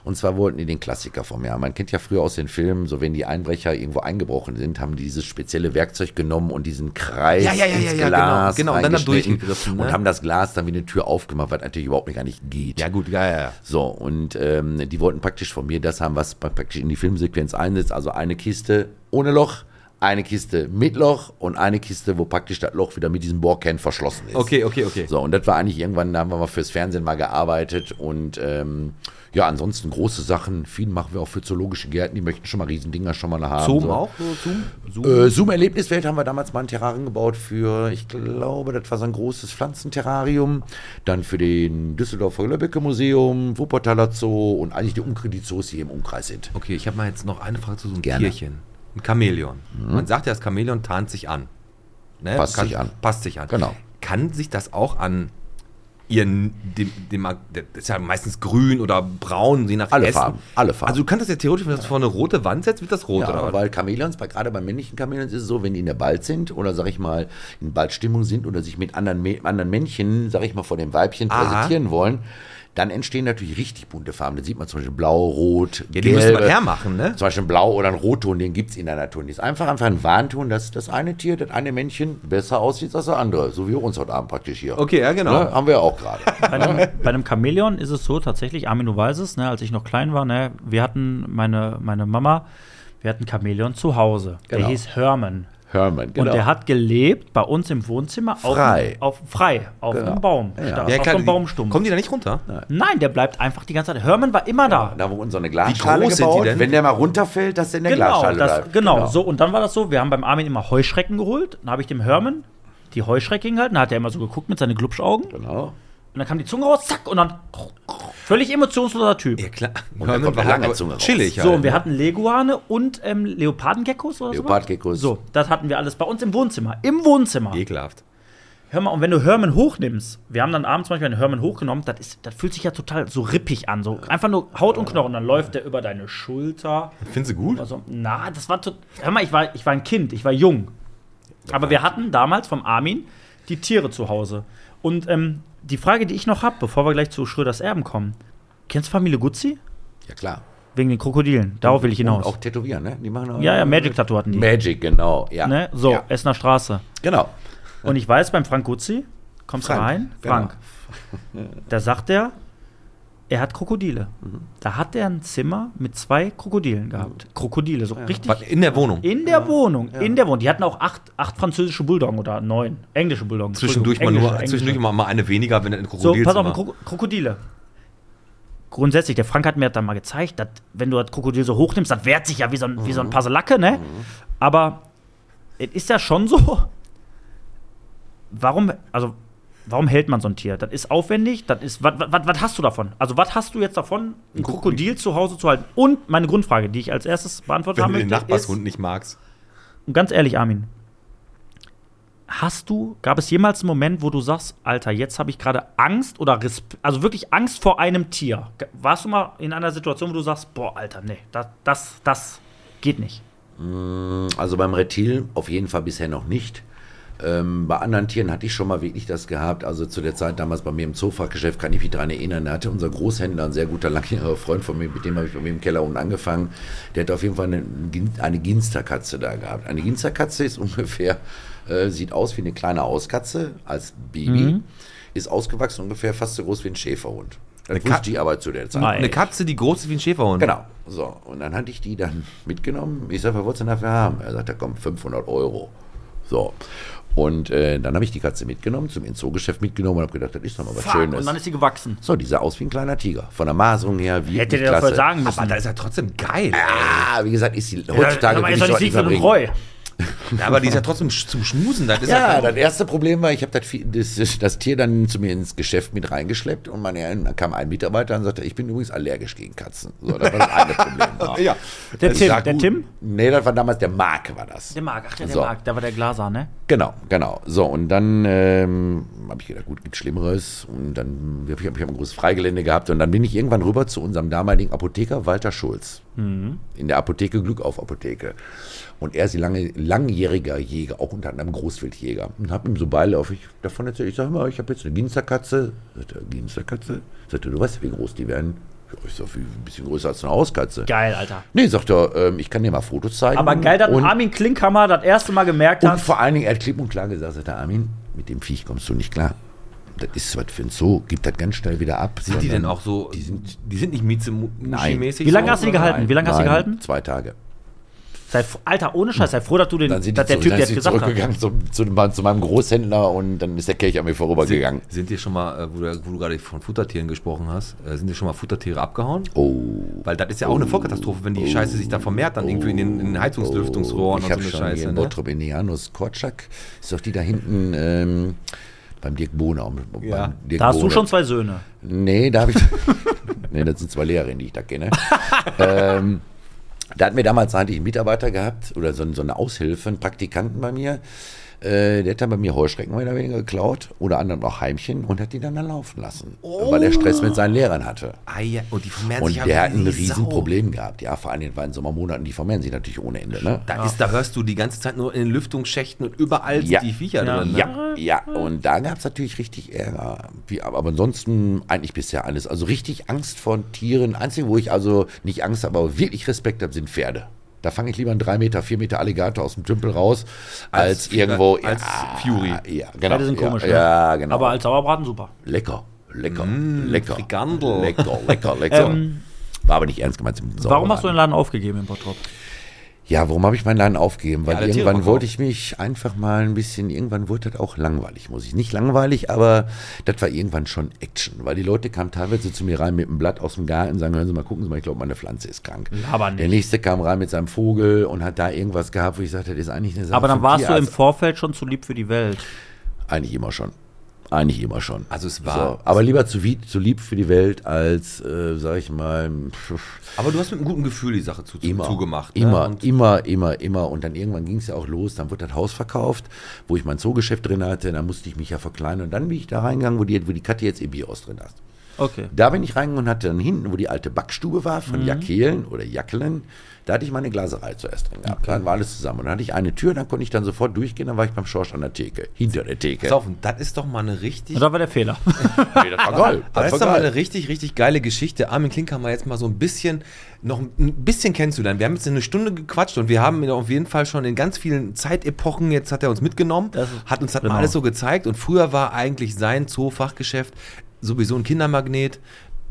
Und zwar wollten die den Klassiker von mir. haben. Man kennt ja früher aus den Filmen, so wenn die Einbrecher irgendwo eingebrochen sind, haben die dieses spezielle Werkzeug genommen und diesen Kreis Ja, ja, ja, ins ja, ja, Glas genau, genau, und dann durchgegriffen, ne? und haben das Glas dann wie eine Tür aufgemacht, was natürlich überhaupt nicht gar nicht geht. Ja, gut, ja, ja. So, und ähm, die wollten praktisch von mir das haben, was praktisch in die Filmsequenz einsetzt. Also eine Kiste ohne Loch, eine Kiste mit Loch und eine Kiste, wo praktisch das Loch wieder mit diesem Bohrkern verschlossen ist. Okay, okay, okay. So, und das war eigentlich irgendwann, da haben wir mal fürs Fernsehen mal gearbeitet und ähm, ja, ansonsten große Sachen. Viel machen wir auch für zoologische Gärten, die möchten schon mal Riesendinger schon mal haben. Zoom so. auch? Zoom? Zoom? Äh, Zoom Erlebniswelt haben wir damals mal ein Terrarium gebaut für, ich glaube, das war so ein großes Pflanzenterrarium. Dann für den Düsseldorfer Löbbecke Museum, Wuppertaler Zoo und eigentlich die Umkreditzoos, die hier im Umkreis sind. Okay, ich habe mal jetzt noch eine Frage zu so einem Gerne. Tierchen. Ein Chamäleon. Man sagt ja, das Chamäleon tarnt sich an. Ne? Passt Kann- sich an. Passt sich an. Genau. Kann sich das auch an ihren, dem, dem, das ist ja meistens grün oder braun, je nach Alle Essen. Farben, alle Farben. Also du kannst das ja theoretisch, wenn du das vor eine rote Wand setzt, wird das rot Ja, oder weil Chamäleons, bei, gerade bei männlichen Chamäleons ist es so, wenn die in der Bald sind oder sag ich mal in Baldstimmung sind oder sich mit anderen, anderen Männchen, sag ich mal, vor dem Weibchen Aha. präsentieren wollen, dann entstehen natürlich richtig bunte Farben. Da sieht man zum Beispiel blau, rot, Ja, die müssen wir hermachen, ne? Zum Beispiel ein Blau oder ein Rotton, den gibt es in der Natur nicht. Es ist einfach, einfach ein Warnton, dass das eine Tier, das eine Männchen besser aussieht als das andere. So wie uns heute Abend praktisch hier. Okay, ja, genau. Ne? Haben wir ja auch gerade. *laughs* Bei einem, bei einem Chamäleon ist es so tatsächlich, Armin, du weißt es, ne, als ich noch klein war, ne, wir hatten, meine, meine Mama, wir hatten Chamäleon zu Hause. Der Genau. hieß Herman. Herman, genau. Und der hat gelebt bei uns im Wohnzimmer auf, Frei. auf frei, auf Genau. einem Baum. Ja. Ja, auf klar, einem die- Baumstumpf. Kommen die da nicht runter? Nein, der bleibt einfach die ganze Zeit. Herman war immer da. da wurde so eine Glasschale groß sind die gebaut. denn? Wenn der mal runterfällt, dass der in der Genau, Glasschale das, bleibt. genau, so. Und dann war das so, wir haben beim Armin immer Heuschrecken geholt. Dann habe ich dem Herman die Heuschrecke hingehalten. Da hat er immer so geguckt mit seinen Glubschaugen. Genau. Und dann kam die Zunge raus, zack, und dann völlig emotionsloser Typ. Ja, klar. Und dann kommt eine lange Zunge raus. chillig So, halt, und wir ne? hatten Leguane und ähm, Leopardengeckos oder Leopardgeckos. so. So, das hatten wir alles bei uns im Wohnzimmer. Im Wohnzimmer. Ekelhaft. Hör mal, und wenn du Herman hochnimmst, wir haben dann abends zum Beispiel einen Herman hochgenommen, das, ist, das fühlt sich ja total so rippig an. So einfach nur Haut und Knochen. Dann läuft der über deine Schulter. Findest du gut? Also, na, das war tot. Hör mal, ich war, ich war ein Kind, ich war jung. Aber wir hatten damals vom Armin die Tiere zu Hause. Und ähm, die Frage, die ich noch habe, bevor wir gleich zu Schröders Erben kommen: Kennst du Familie Guzzi? Ja, klar. Wegen den Krokodilen. Darauf will ich hinaus. Und auch tätowieren, ne? Die machen auch ja, ja, Magic-Tattoo hatten die. Magic, genau. Ja. Ne? So, Ja. Essener Straße. Genau. Und ich weiß, beim Frank Guzzi, kommst du Frank, rein? genau. Frank. Da sagt er, er hat Krokodile. Da hat er ein Zimmer mit zwei Krokodilen gehabt. Krokodile, so richtig. Was, in der Wohnung. In der Wohnung, in der Wohnung. Die hatten auch acht, acht französische Bulldoggen oder neun englische Bulldoggen. Zwischendurch, mal, nur, englische, zwischendurch mal, mal eine weniger, wenn er ein So, Krokodil pass auf, Krok Krokodile. Grundsätzlich, der Frank hat mir das dann mal gezeigt, dass, wenn du das Krokodil so hochnimmst, das wehrt sich ja wie so ein, wie so ein Paselacke, ne? Aber es ist ja schon so. Warum, also, warum hält man so ein Tier? Das ist aufwendig, das ist. Was was hast du davon? Also, was hast du jetzt davon, ein Krokodil zu Hause zu halten? Und meine Grundfrage, die ich als erstes beantwortet Wenn haben du den ist, Nachbarshund nicht magst. und ganz ehrlich, Armin, hast du, gab es jemals einen Moment, wo du sagst, Alter, jetzt habe ich gerade Angst oder Resp also wirklich Angst vor einem Tier? Warst du mal in einer Situation, wo du sagst, boah, Alter, nee, das, das, das geht nicht? Also beim Reptil auf jeden Fall bisher noch nicht. Ähm, bei anderen Tieren hatte ich schon mal wirklich das gehabt. Also zu der Zeit damals bei mir im Zoofachgeschäft kann ich mich daran erinnern. Da hatte unser Großhändler, ein sehr guter, langjähriger Freund von mir, mit dem habe ich bei mir im Keller unten angefangen. Der hat auf jeden Fall eine, eine Ginsterkatze da gehabt. Eine Ginsterkatze ist *laughs* ungefähr, äh, sieht aus wie eine kleine Auskatze als Baby. Ist ausgewachsen ungefähr fast so groß wie ein Schäferhund. Eine wusste Kat- ich aber zu der Zeit. Eine Katze, die groß ist wie ein Schäferhund. Genau. So, und dann hatte ich die dann mitgenommen. Ich sage, was wolltest du denn dafür haben? Er sagte, komm, 500 Euro. So. Und äh, dann habe ich die Katze mitgenommen, zum Zoogeschäft mitgenommen und habe gedacht, das ist doch mal was Fuck, Schönes. und dann ist sie gewachsen. so, die sah aus wie ein kleiner Tiger. Von der Maserung her, wie Hätte der dafür sagen müssen. Aber da ist er trotzdem geil. Ah, wie gesagt, ist sie Ja, heutzutage aber will ist ich doch dort nicht verbringen. Roy. Ja, aber die ist ja trotzdem sch- zum Schmusen. Das ist Ja, ja, das erste Problem war, ich habe das, das, das Tier dann zu mir ins Geschäft mit reingeschleppt und meine, dann kam ein Mitarbeiter und sagte, ich bin übrigens allergisch gegen Katzen. So, das war das eine Problem. *laughs* ja. Der Das Tim, sah der gut. Tim? Nee, das war damals der Mark, war das. Der Marc, ach, der, der So. Marc, der war der Glaser, ne? Genau, genau. So, und dann ähm, habe ich gedacht, gut, gibt Schlimmeres. Und dann habe ich, hab ich ein großes Freigelände gehabt. Und dann bin ich irgendwann rüber zu unserem damaligen Apotheker Walter Schulz. In der Apotheke Glück auf Apotheke. Und er ist ein lange, langjähriger Jäger, auch unter anderem Großwildjäger. Und habe ihm so beiläufig davon erzählt. Ich sage mal, ich habe jetzt eine Ginsterkatze. Sagt er, Ginsterkatze? Sagt er, du weißt, wie groß die werden? Ja, Ich sage, ein bisschen größer als eine Hauskatze. Geil, Alter. Nee, sagt er, ähm, ich kann dir mal Fotos zeigen. Aber geil, dass Und- Armin Klinkhammer das erste Mal gemerkt und hat. vor allen Dingen, er hat klipp und klar gesagt, sagt der Armin, mit dem Viech kommst du nicht klar. Das ist was für ein Zoo, gibt das ganz schnell wieder ab. Sind die denn auch so, die sind, die sind nicht Mieze-mäßig? Wie lange so, hast du die gehalten? Wie lange hast du die Nein, gehalten? Zwei Tage. Sei, Alter, ohne Scheiß, sei froh, dass du den, Dann sind die dass der zurück- Typ sind die gesagt hat. zurückgegangen zu, zu, zu meinem Großhändler und dann ist der Kelch an mir vorübergegangen. Sind dir schon mal, äh, wo du, wo du gerade von Futtertieren gesprochen hast, äh, sind dir schon mal Futtertiere abgehauen? Oh. Weil das ist ja auch eine Vollkatastrophe, wenn die Scheiße sich da vermehrt, dann irgendwie in den, in den Heizungslüftungsrohren ich und habe so eine schon hier Scheiße. in Ne? Bottrop in Janus Korczak, ist doch die da hinten ähm, beim Dirk Bohner. Ja. Da hast du Bohner. schon zwei Söhne. Nee, da habe ich. *laughs* nee, das sind zwei Lehrerinnen, die ich da kenne. *laughs* ähm, da hatten wir damals eigentlich einen Mitarbeiter gehabt oder so, so eine Aushilfe, einen Praktikanten bei mir. Äh, der hat dann bei mir Heuschrecken mehr oder weniger geklaut oder anderen auch Heimchen und hat die dann da laufen lassen, weil er Stress mit seinen Lehrern hatte. Ah, ja. Und die vermehren Und sich ja der hat ein Riesenproblem gehabt. Ja, vor allem in den Sommermonaten, die vermehren sich natürlich ohne Ende. Ne? Da, ist, da hörst du die ganze Zeit nur in den Lüftungsschächten und überall Ja. sind die Viecher Ja. drin. Ne? Ja, ja, und da gab es natürlich richtig Ärger. Wie, aber aber ansonsten eigentlich bisher alles. Also richtig Angst vor Tieren. Einzige, wo ich also nicht Angst habe, aber wirklich Respekt habe, sind Pferde. Da fange ich lieber einen 3 Meter, 4 Meter Alligator aus dem Tümpel raus, als, Als- irgendwo. als Fury. Ja, genau. Beide sind ja, komisch, Ja, ne? genau. Aber als Sauerbraten super. lecker, lecker, lecker. Frikandel. Lecker, lecker, lecker. *laughs* Ähm, War aber nicht ernst gemeint. Warum hast du den Laden aufgegeben in Bottrop? Ja, warum habe ich meinen Laden aufgegeben? Weil Tiere irgendwann wollte ich mich einfach mal ein bisschen, irgendwann wurde das auch langweilig, muss ich. Nicht langweilig, aber das war irgendwann schon Action. Weil die Leute kamen teilweise zu mir rein mit einem Blatt aus dem Garten und sagen, hören Sie mal, gucken Sie mal, ich glaube, meine Pflanze ist krank. Aber nicht. Der nächste kam rein mit seinem Vogel und hat da irgendwas gehabt, wo ich sagte, das ist eigentlich eine Sache Aber dann warst du im Tierarzt. Vorfeld schon zu lieb für die Welt. Eigentlich immer schon. Eigentlich immer schon. Also es war- So, aber lieber zu, wie, zu lieb für die Welt als, äh, sag ich mal, pff, Aber du hast mit einem guten Gefühl die Sache zu, immer, zugemacht. ne? Immer, Und immer, immer, immer. Und dann irgendwann ging es ja auch los. Dann wurde das Haus verkauft, wo ich mein Zoogeschäft drin hatte. Dann musste ich mich ja verkleinern. Und dann bin ich da reingegangen, wo die, wo die Katja jetzt ihr Bierhaus drin hat. Okay. Da bin ich reingegangen und hatte dann hinten, wo die alte Backstube war, von Jakelen oder Jackelen, da hatte ich meine Glaserei zuerst drin gehabt. Dann war alles zusammen. Und dann hatte ich eine Tür, dann konnte ich dann sofort durchgehen, dann war ich beim Schorsch an der Theke, hinter der Theke. Pass auf, und das ist doch mal eine richtig. Und da war der Fehler. *laughs* Nee, das war *laughs* geil. Aber das ist doch mal eine richtig, richtig geile Geschichte. Armin Klink haben wir jetzt mal so ein bisschen, noch ein bisschen kennenzulernen. Wir haben jetzt eine Stunde gequatscht und wir haben ihn auf jeden Fall schon in ganz vielen Zeitepochen, jetzt hat er uns mitgenommen, Das hat uns das genau. mal alles so gezeigt und früher war eigentlich sein Zoofachgeschäft sowieso ein Kindermagnet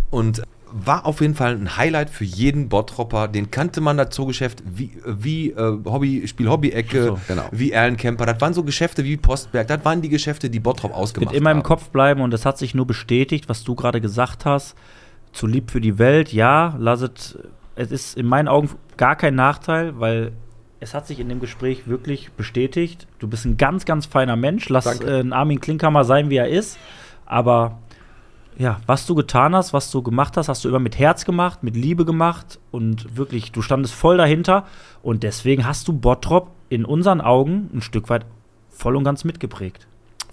und war auf jeden Fall ein Highlight für jeden Bottropper. Den kannte man das Zoogeschäft wie, wie äh, Hobby, Spiel Hobby-Ecke, So, genau. wie Erlencamper. Das waren so Geschäfte wie Postberg. Das waren die Geschäfte, die Bottrop ausgemacht Wird immer im haben. Kopf bleiben und es hat sich nur bestätigt, was du gerade gesagt hast. Zu lieb für die Welt, ja, lasset, es ist in meinen Augen gar kein Nachteil, weil es hat sich in dem Gespräch wirklich bestätigt. Du bist ein ganz, ganz feiner Mensch. Lass äh, Armin Klinkhammer sein, wie er ist. Aber ja, was du getan hast, was du gemacht hast, hast du immer mit Herz gemacht, mit Liebe gemacht und wirklich, du standest voll dahinter. Und deswegen hast du Bottrop in unseren Augen ein Stück weit voll und ganz mitgeprägt.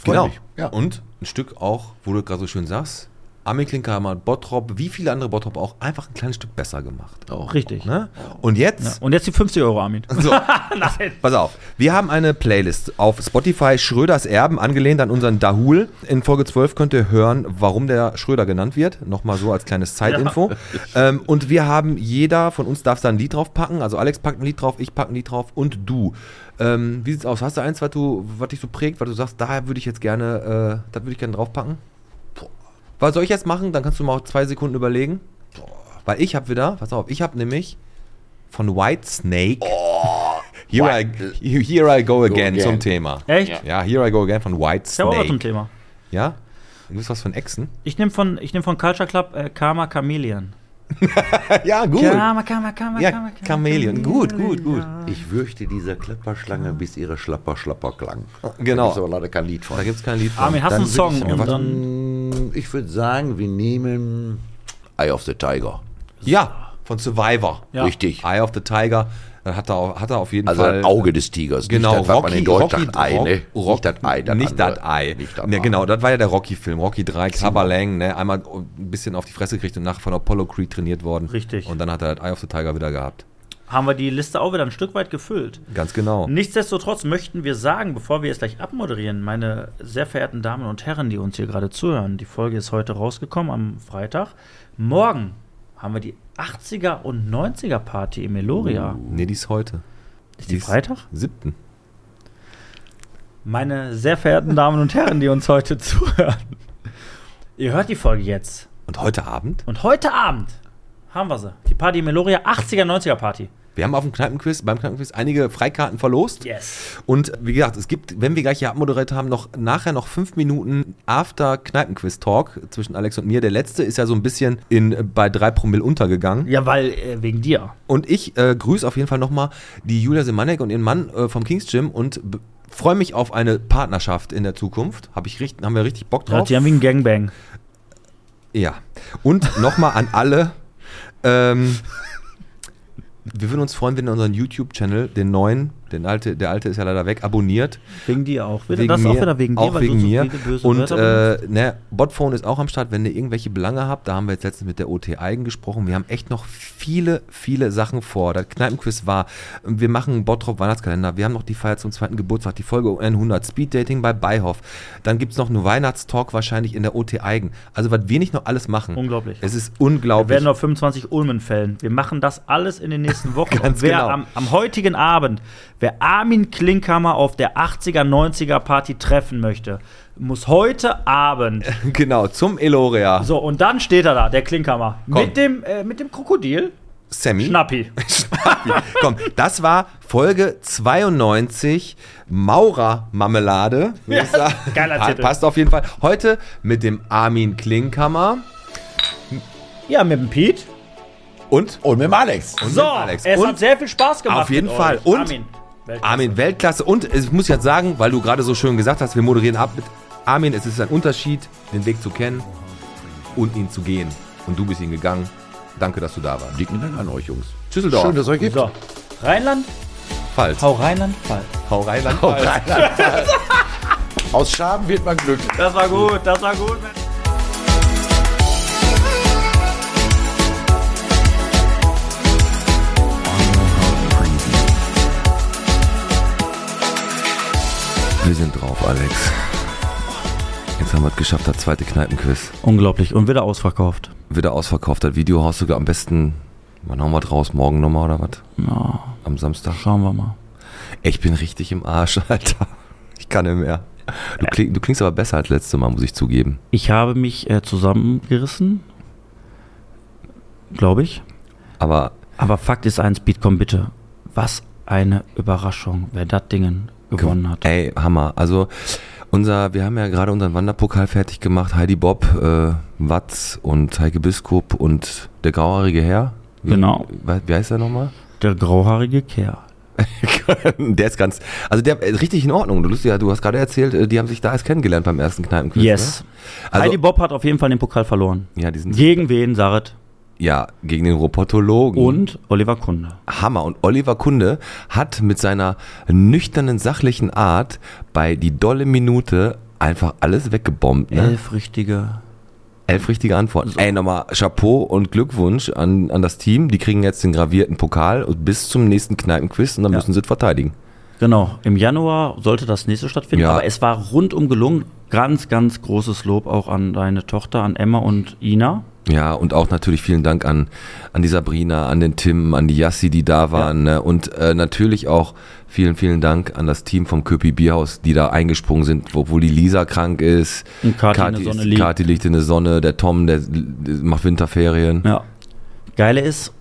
Genau. ja. Und ein Stück auch, wo du gerade so schön sagst, Armin Klinker Bottrop, wie viele andere Bottrop auch, einfach ein kleines Stück besser gemacht. Auch. Richtig. Ne? Und Ja. jetzt, Und jetzt die 50 Euro, Armin. so, *laughs* pass auf, wir haben eine Playlist auf Spotify Schröders Erben, angelehnt an unseren Dahul. In Folge 12 könnt ihr hören, warum der Schröder genannt wird. Nochmal so als kleines Zeitinfo. Ähm, und wir haben, jeder von uns darf da ein Lied drauf packen. Also Alex packt ein Lied drauf, ich packe ein Lied drauf und du. Ähm, wie sieht's aus? Hast du eins, was, du, was dich so prägt, weil du sagst, daher würde ich jetzt gerne, äh, das würde ich gerne draufpacken? Was soll ich jetzt machen? Dann kannst du mal zwei Sekunden überlegen. Weil ich habe wieder, pass auf, ich habe nämlich von White Snake. *laughs* here, I, here I go again, again. zum Thema. Echt? Ja. Ja, Here I Go Again von White Ich habe auch was zum Snake. Thema. Ja? Du bist was von Echsen? Ich nehme von, ich nehm von Culture Club äh, Karma Chameleon. *laughs* ja, gut. Karma, Karma, Karma, Ja, Chameleon. Gut, gut, gut. Ich würchte dieser Klapperschlange, bis ihre Schlapper Schlapper klang. *laughs* Genau. Da gibt's aber leider kein Lied von. Da gibt es kein Lied von. Armin, hast du einen Song? ich, Und sagen, dann, ich würde sagen, wir nehmen Eye of the Tiger. Ja, von Survivor. Ja. Richtig. Eye of the Tiger. Dann hat er, auch- hat er auf jeden Also Fall. das Auge des Tigers. Genau, nicht das, was man Rocky, in Deutsch Rocky, sagt, Ei, ne? Rock, Nicht das Ei, das nicht das Ei. Nicht das Ei. genau, das war ja der Rocky-Film. Rocky 3, Clubber Lang, ne? Einmal ein bisschen auf die Fresse gekriegt und nachher von Apollo Creed trainiert worden. Richtig. Und dann hat er das Eye of the Tiger wieder gehabt. haben wir die Liste auch wieder ein Stück weit gefüllt. Ganz genau. Nichtsdestotrotz möchten wir sagen, bevor wir jetzt gleich abmoderieren, meine sehr verehrten Damen und Herren, die uns hier gerade zuhören, die Folge ist heute rausgekommen am Freitag. Morgen haben wir die 80er und 90er Party im Meloria. Nee, die ist heute. Ist die Freitag? Siebten. Meine sehr verehrten Damen und Herren, die uns heute *laughs* zuhören. Ihr hört die Folge jetzt. Und heute Abend? Und heute Abend haben wir sie. Die Party im Meloria, 80er, 90er Party. Wir haben auf dem Kneipenquiz, beim Kneipenquiz einige Freikarten verlost. Yes. Und wie gesagt, es gibt, wenn wir gleich hier abmoderiert haben, noch nachher noch fünf Minuten After Kneipenquiz-Talk zwischen Alex und mir. Der letzte ist ja so ein bisschen in, äh, bei drei Promille untergegangen. Ja, weil äh, wegen dir. Und ich äh, grüße auf jeden Fall nochmal die Julia Semanek und ihren Mann äh, vom Kings Gym und freue mich auf eine Partnerschaft in der Zukunft. Hab ich richtig, haben wir richtig Bock Ja, drauf. die haben wie ein Gangbang. Ja. Und nochmal an alle. Ähm, wir würden uns freuen, wenn ihr unseren YouTube-Channel, den neuen, Den alte, der alte ist ja leider weg, abonniert. Wegen dir auch. Wegen das mir, auch wieder wegen dir, auch weil wegen du so mir. böse Und äh, ne, Botphone ist auch am Start, wenn ihr irgendwelche Belange habt. Da haben wir jetzt letztens mit der OT Eigen gesprochen. Wir haben echt noch viele, viele Sachen vor. Das Kneipenquiz war, wir machen einen Bottrop Weihnachtskalender. Wir haben noch die Feier zum zweiten Geburtstag, die Folge 100 Speed Dating bei Beihoff. Dann gibt es noch einen Weihnachtstalk wahrscheinlich in der OT Eigen. Also was wir nicht noch alles machen. Unglaublich. Es ist Wir unglaublich. werden noch 25 Ulmen fällen. Wir machen das alles in den nächsten Wochen. *laughs* Ganz Und wer genau. am, am heutigen Abend, wer Armin Klinkhammer auf der 80er, 90er Party treffen möchte, muss heute Abend. *laughs* genau, zum Elorea. So, und dann steht er da, der Klinkhammer. Komm. Mit dem, äh, mit dem Krokodil. Sammy. Schnappi. *laughs* Komm, das war Folge 92, Maurer-Marmelade. sagen. *laughs* geiler Titel. Passt auf jeden Fall. Heute mit dem Armin Klinkhammer Ja, mit dem Pete. und Und mit dem Alex. Und So, mit Alex. es Und hat sehr viel Spaß gemacht. Auf jeden mit Fall. euch. Und Armin. Weltklasse. Armin Weltklasse. Und ich muss jetzt sagen, weil du gerade so schön gesagt hast, wir moderieren ab mit Armin. Es ist ein Unterschied, den Weg zu kennen und ihn zu gehen. Und du bist ihn gegangen. Danke, dass du da warst. Dicken Dank an euch, Jungs. Düsseldorf. Schön, dass es euch gibt. So, Rheinland, Pfalz. hau Rheinland, Pfalz. Hau Rheinland. Oh, *laughs* Aus Schaben wird man glücklich. Das war gut, das war gut. Mensch. Wir sind drauf, Alex. Jetzt haben wir es geschafft, das zweite Kneipenquiz. Unglaublich. Und wieder ausverkauft. Wieder ausverkauft. Das Video haust du am besten, wann hauen wir draus? Morgen nochmal oder was? Ja, Am Samstag? schauen wir mal. Ich bin richtig im Arsch, *laughs* Alter. Ich kann nicht mehr. Du, kling, du klingst aber besser als letztes Mal, muss ich zugeben. Ich habe mich äh, zusammengerissen. Glaube ich. Aber Aber Fakt ist eins, Beatcom bitte. Was eine Überraschung, wer das Ding gewonnen hat. Ey, Hammer. Also unser, wir haben ja gerade unseren Wanderpokal fertig gemacht. Heidi Bob, äh, Watz und Heike Biskup und der grauhaarige Herr. Wie, Genau. Wie, heißt der nochmal? Der grauhaarige Kerl. *laughs* der ist ganz, also der ist richtig in Ordnung. Du, lustig, du hast gerade erzählt, äh, die haben sich da erst kennengelernt beim ersten Kneipenquiz. Yes. Ne? Also, Heidi Bob hat auf jeden Fall den Pokal verloren. ja, die sind, Gegen wen, Saret? Ja, gegen den Robotologen. Und Oliver Kunde. Hammer. Und Oliver Kunde hat mit seiner nüchternen, sachlichen Art bei die dolle Minute einfach alles weggebombt. Ne? Elf richtige. Elf richtige Antworten. Ey, nochmal Chapeau und Glückwunsch an, an das Team. Die kriegen jetzt den gravierten Pokal und bis zum nächsten Kneipenquiz und dann Ja. müssen sie es verteidigen. Genau. Im Januar sollte das nächste stattfinden, Ja. aber es war rundum gelungen. Ganz, ganz großes Lob auch an deine Tochter, an Emma und Ina. Ja, und auch natürlich vielen Dank an, an die Sabrina, an den Tim, an die Yassi, die da waren. Ne? Und äh, natürlich auch vielen, vielen Dank an das Team vom Köpi Bierhaus, die da eingesprungen sind, wo, wo die Lisa krank ist. Und Kathi in der ist- Sonne liegt. Kathi liegt in der Sonne, der Tom, der, der macht Winterferien. Ja. Geile ist,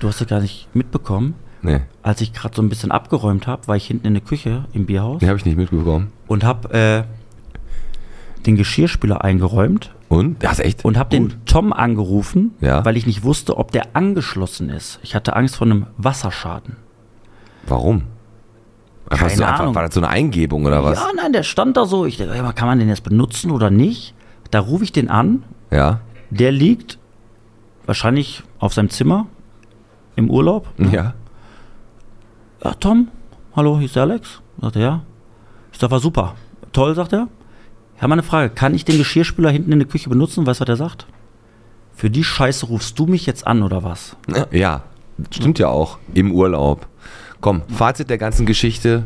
du hast es gar nicht mitbekommen, Nee, als ich gerade so ein bisschen abgeräumt habe, war ich hinten in der Küche im Bierhaus den habe ich nicht mitbekommen. und habe äh, den Geschirrspüler eingeräumt Und? Das ist echt? und habe den Tom angerufen, Ja. weil ich nicht wusste, ob der angeschlossen ist. Ich hatte Angst vor einem Wasserschaden. Warum? Einfach Keine so, einfach, Ahnung. war das so eine Eingebung oder was? Ja, nein, der stand da so. Ich dachte, kann man den jetzt benutzen oder nicht? Da rufe ich den an. Ja. Der liegt wahrscheinlich auf seinem Zimmer im Urlaub. Ja. Ja, Tom, hallo, hier ist der Alex. Sagt er, ja. Ich sag, war super. Toll, sagt er. Ich habe mal eine Frage. Kann ich den Geschirrspüler hinten in der Küche benutzen? Weißt du, was er sagt? Für die Scheiße rufst du mich jetzt an, oder was? Ja, stimmt ja auch. Im Urlaub. Komm, Fazit der ganzen Geschichte.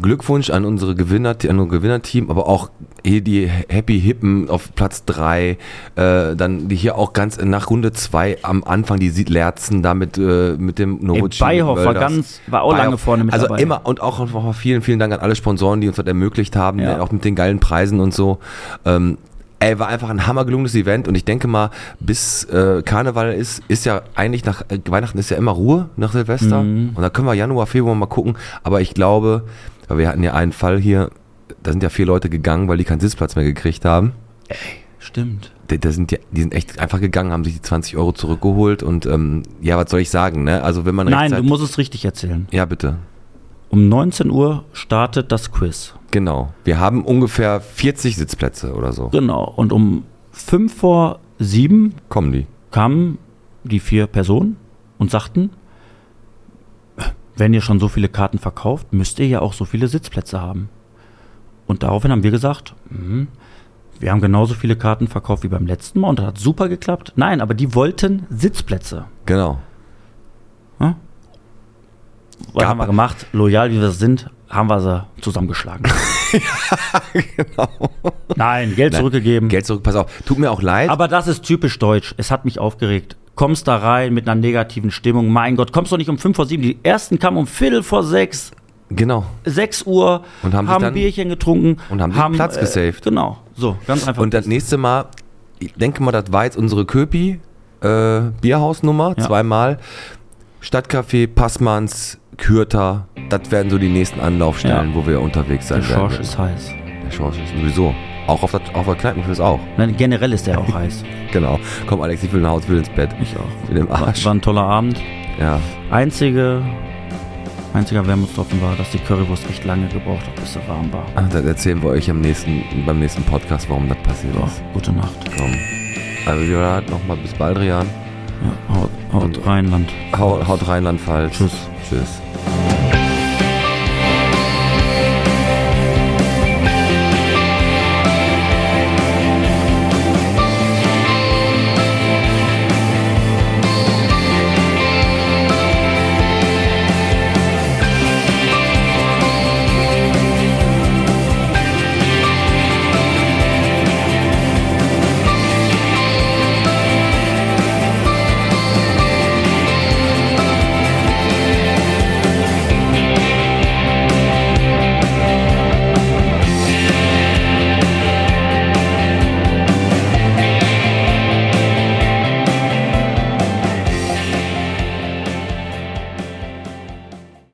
Glückwunsch an unsere Gewinner, an unser Gewinnerteam, aber auch hier die Happy Hippen auf Platz 3, äh, dann die hier auch ganz nach Runde 2 am Anfang die Lerzen da mit, äh, mit dem Novoci. Beihoff war ganz- war auch lange vorne mit also dabei. immer und auch nochmal vielen, vielen Dank an alle Sponsoren, die uns das ermöglicht haben, Ja. auch mit den geilen Preisen und so. Ähm, Ey, war einfach ein hammergelungenes Event und ich denke mal, bis äh, Karneval ist, ist ja eigentlich nach äh, Weihnachten ist ja immer Ruhe nach Silvester Mhm. und da können wir Januar, Februar mal gucken. Aber ich glaube, weil wir hatten ja einen Fall hier, da sind ja vier Leute gegangen, weil die keinen Sitzplatz mehr gekriegt haben. Stimmt. Die, die, sind, ja, die sind echt einfach gegangen, haben sich die 20 Euro zurückgeholt und ähm, ja, was soll ich sagen, ne? Also wenn man Nein, du musst es richtig erzählen. Ja, bitte. Um 19 Uhr startet das Quiz. Genau. Wir haben ungefähr 40 Sitzplätze oder so. Genau. Und um 5 vor 7 Kommen die. kamen die vier Personen und sagten, wenn ihr schon so viele Karten verkauft, müsst ihr ja auch so viele Sitzplätze haben. Und daraufhin haben wir gesagt, mhm, wir haben genauso viele Karten verkauft wie beim letzten Mal und das hat super geklappt. Nein, aber die wollten Sitzplätze. Genau. Was Gab- haben wir gemacht? Loyal wie wir sind, haben wir sie zusammengeschlagen. *laughs* genau. Nein, Geld Nein, zurückgegeben. Geld zurück, pass auf. Tut mir auch leid. Aber das ist typisch deutsch. Es hat mich aufgeregt. Kommst da rein mit einer negativen Stimmung. Mein Gott, kommst doch nicht um 5 vor 7. Die ersten kamen um Viertel vor 6, genau. 6 Uhr, Und haben ein Bierchen getrunken. und haben den Platz äh, gesaved. Genau, so, ganz einfach. Und das nächste Mal, ich denke mal, das war jetzt unsere Köpi äh, Bierhausnummer, Ja. zweimal. Stadtcafé, Passmanns, Kürter, das werden so die nächsten Anlaufstellen, Ja. wo wir unterwegs sein der werden. Schorsch ist heiß. Der Schorsch ist sowieso. Auch auf der, auf der Kneipenquiz auch. Nein, generell ist der auch heiß. *laughs* Genau. Komm, Alex, ich will nach Hause, will ins Bett. Ich auch. Mit dem War, Arsch. war ein toller Abend. Ja. Einzige, einziger Wermutstropfen war, dass die Currywurst echt lange gebraucht hat, bis sie warm war. Ah, Das erzählen wir euch am nächsten, beim nächsten Podcast, warum das passiert So, ist. gute Nacht. Komm. Also, war das? Nochmal bis Baldrian. Haut, haut hm. Rheinland. Haut, haut Rheinland falsch. Tschüss. Tschüss.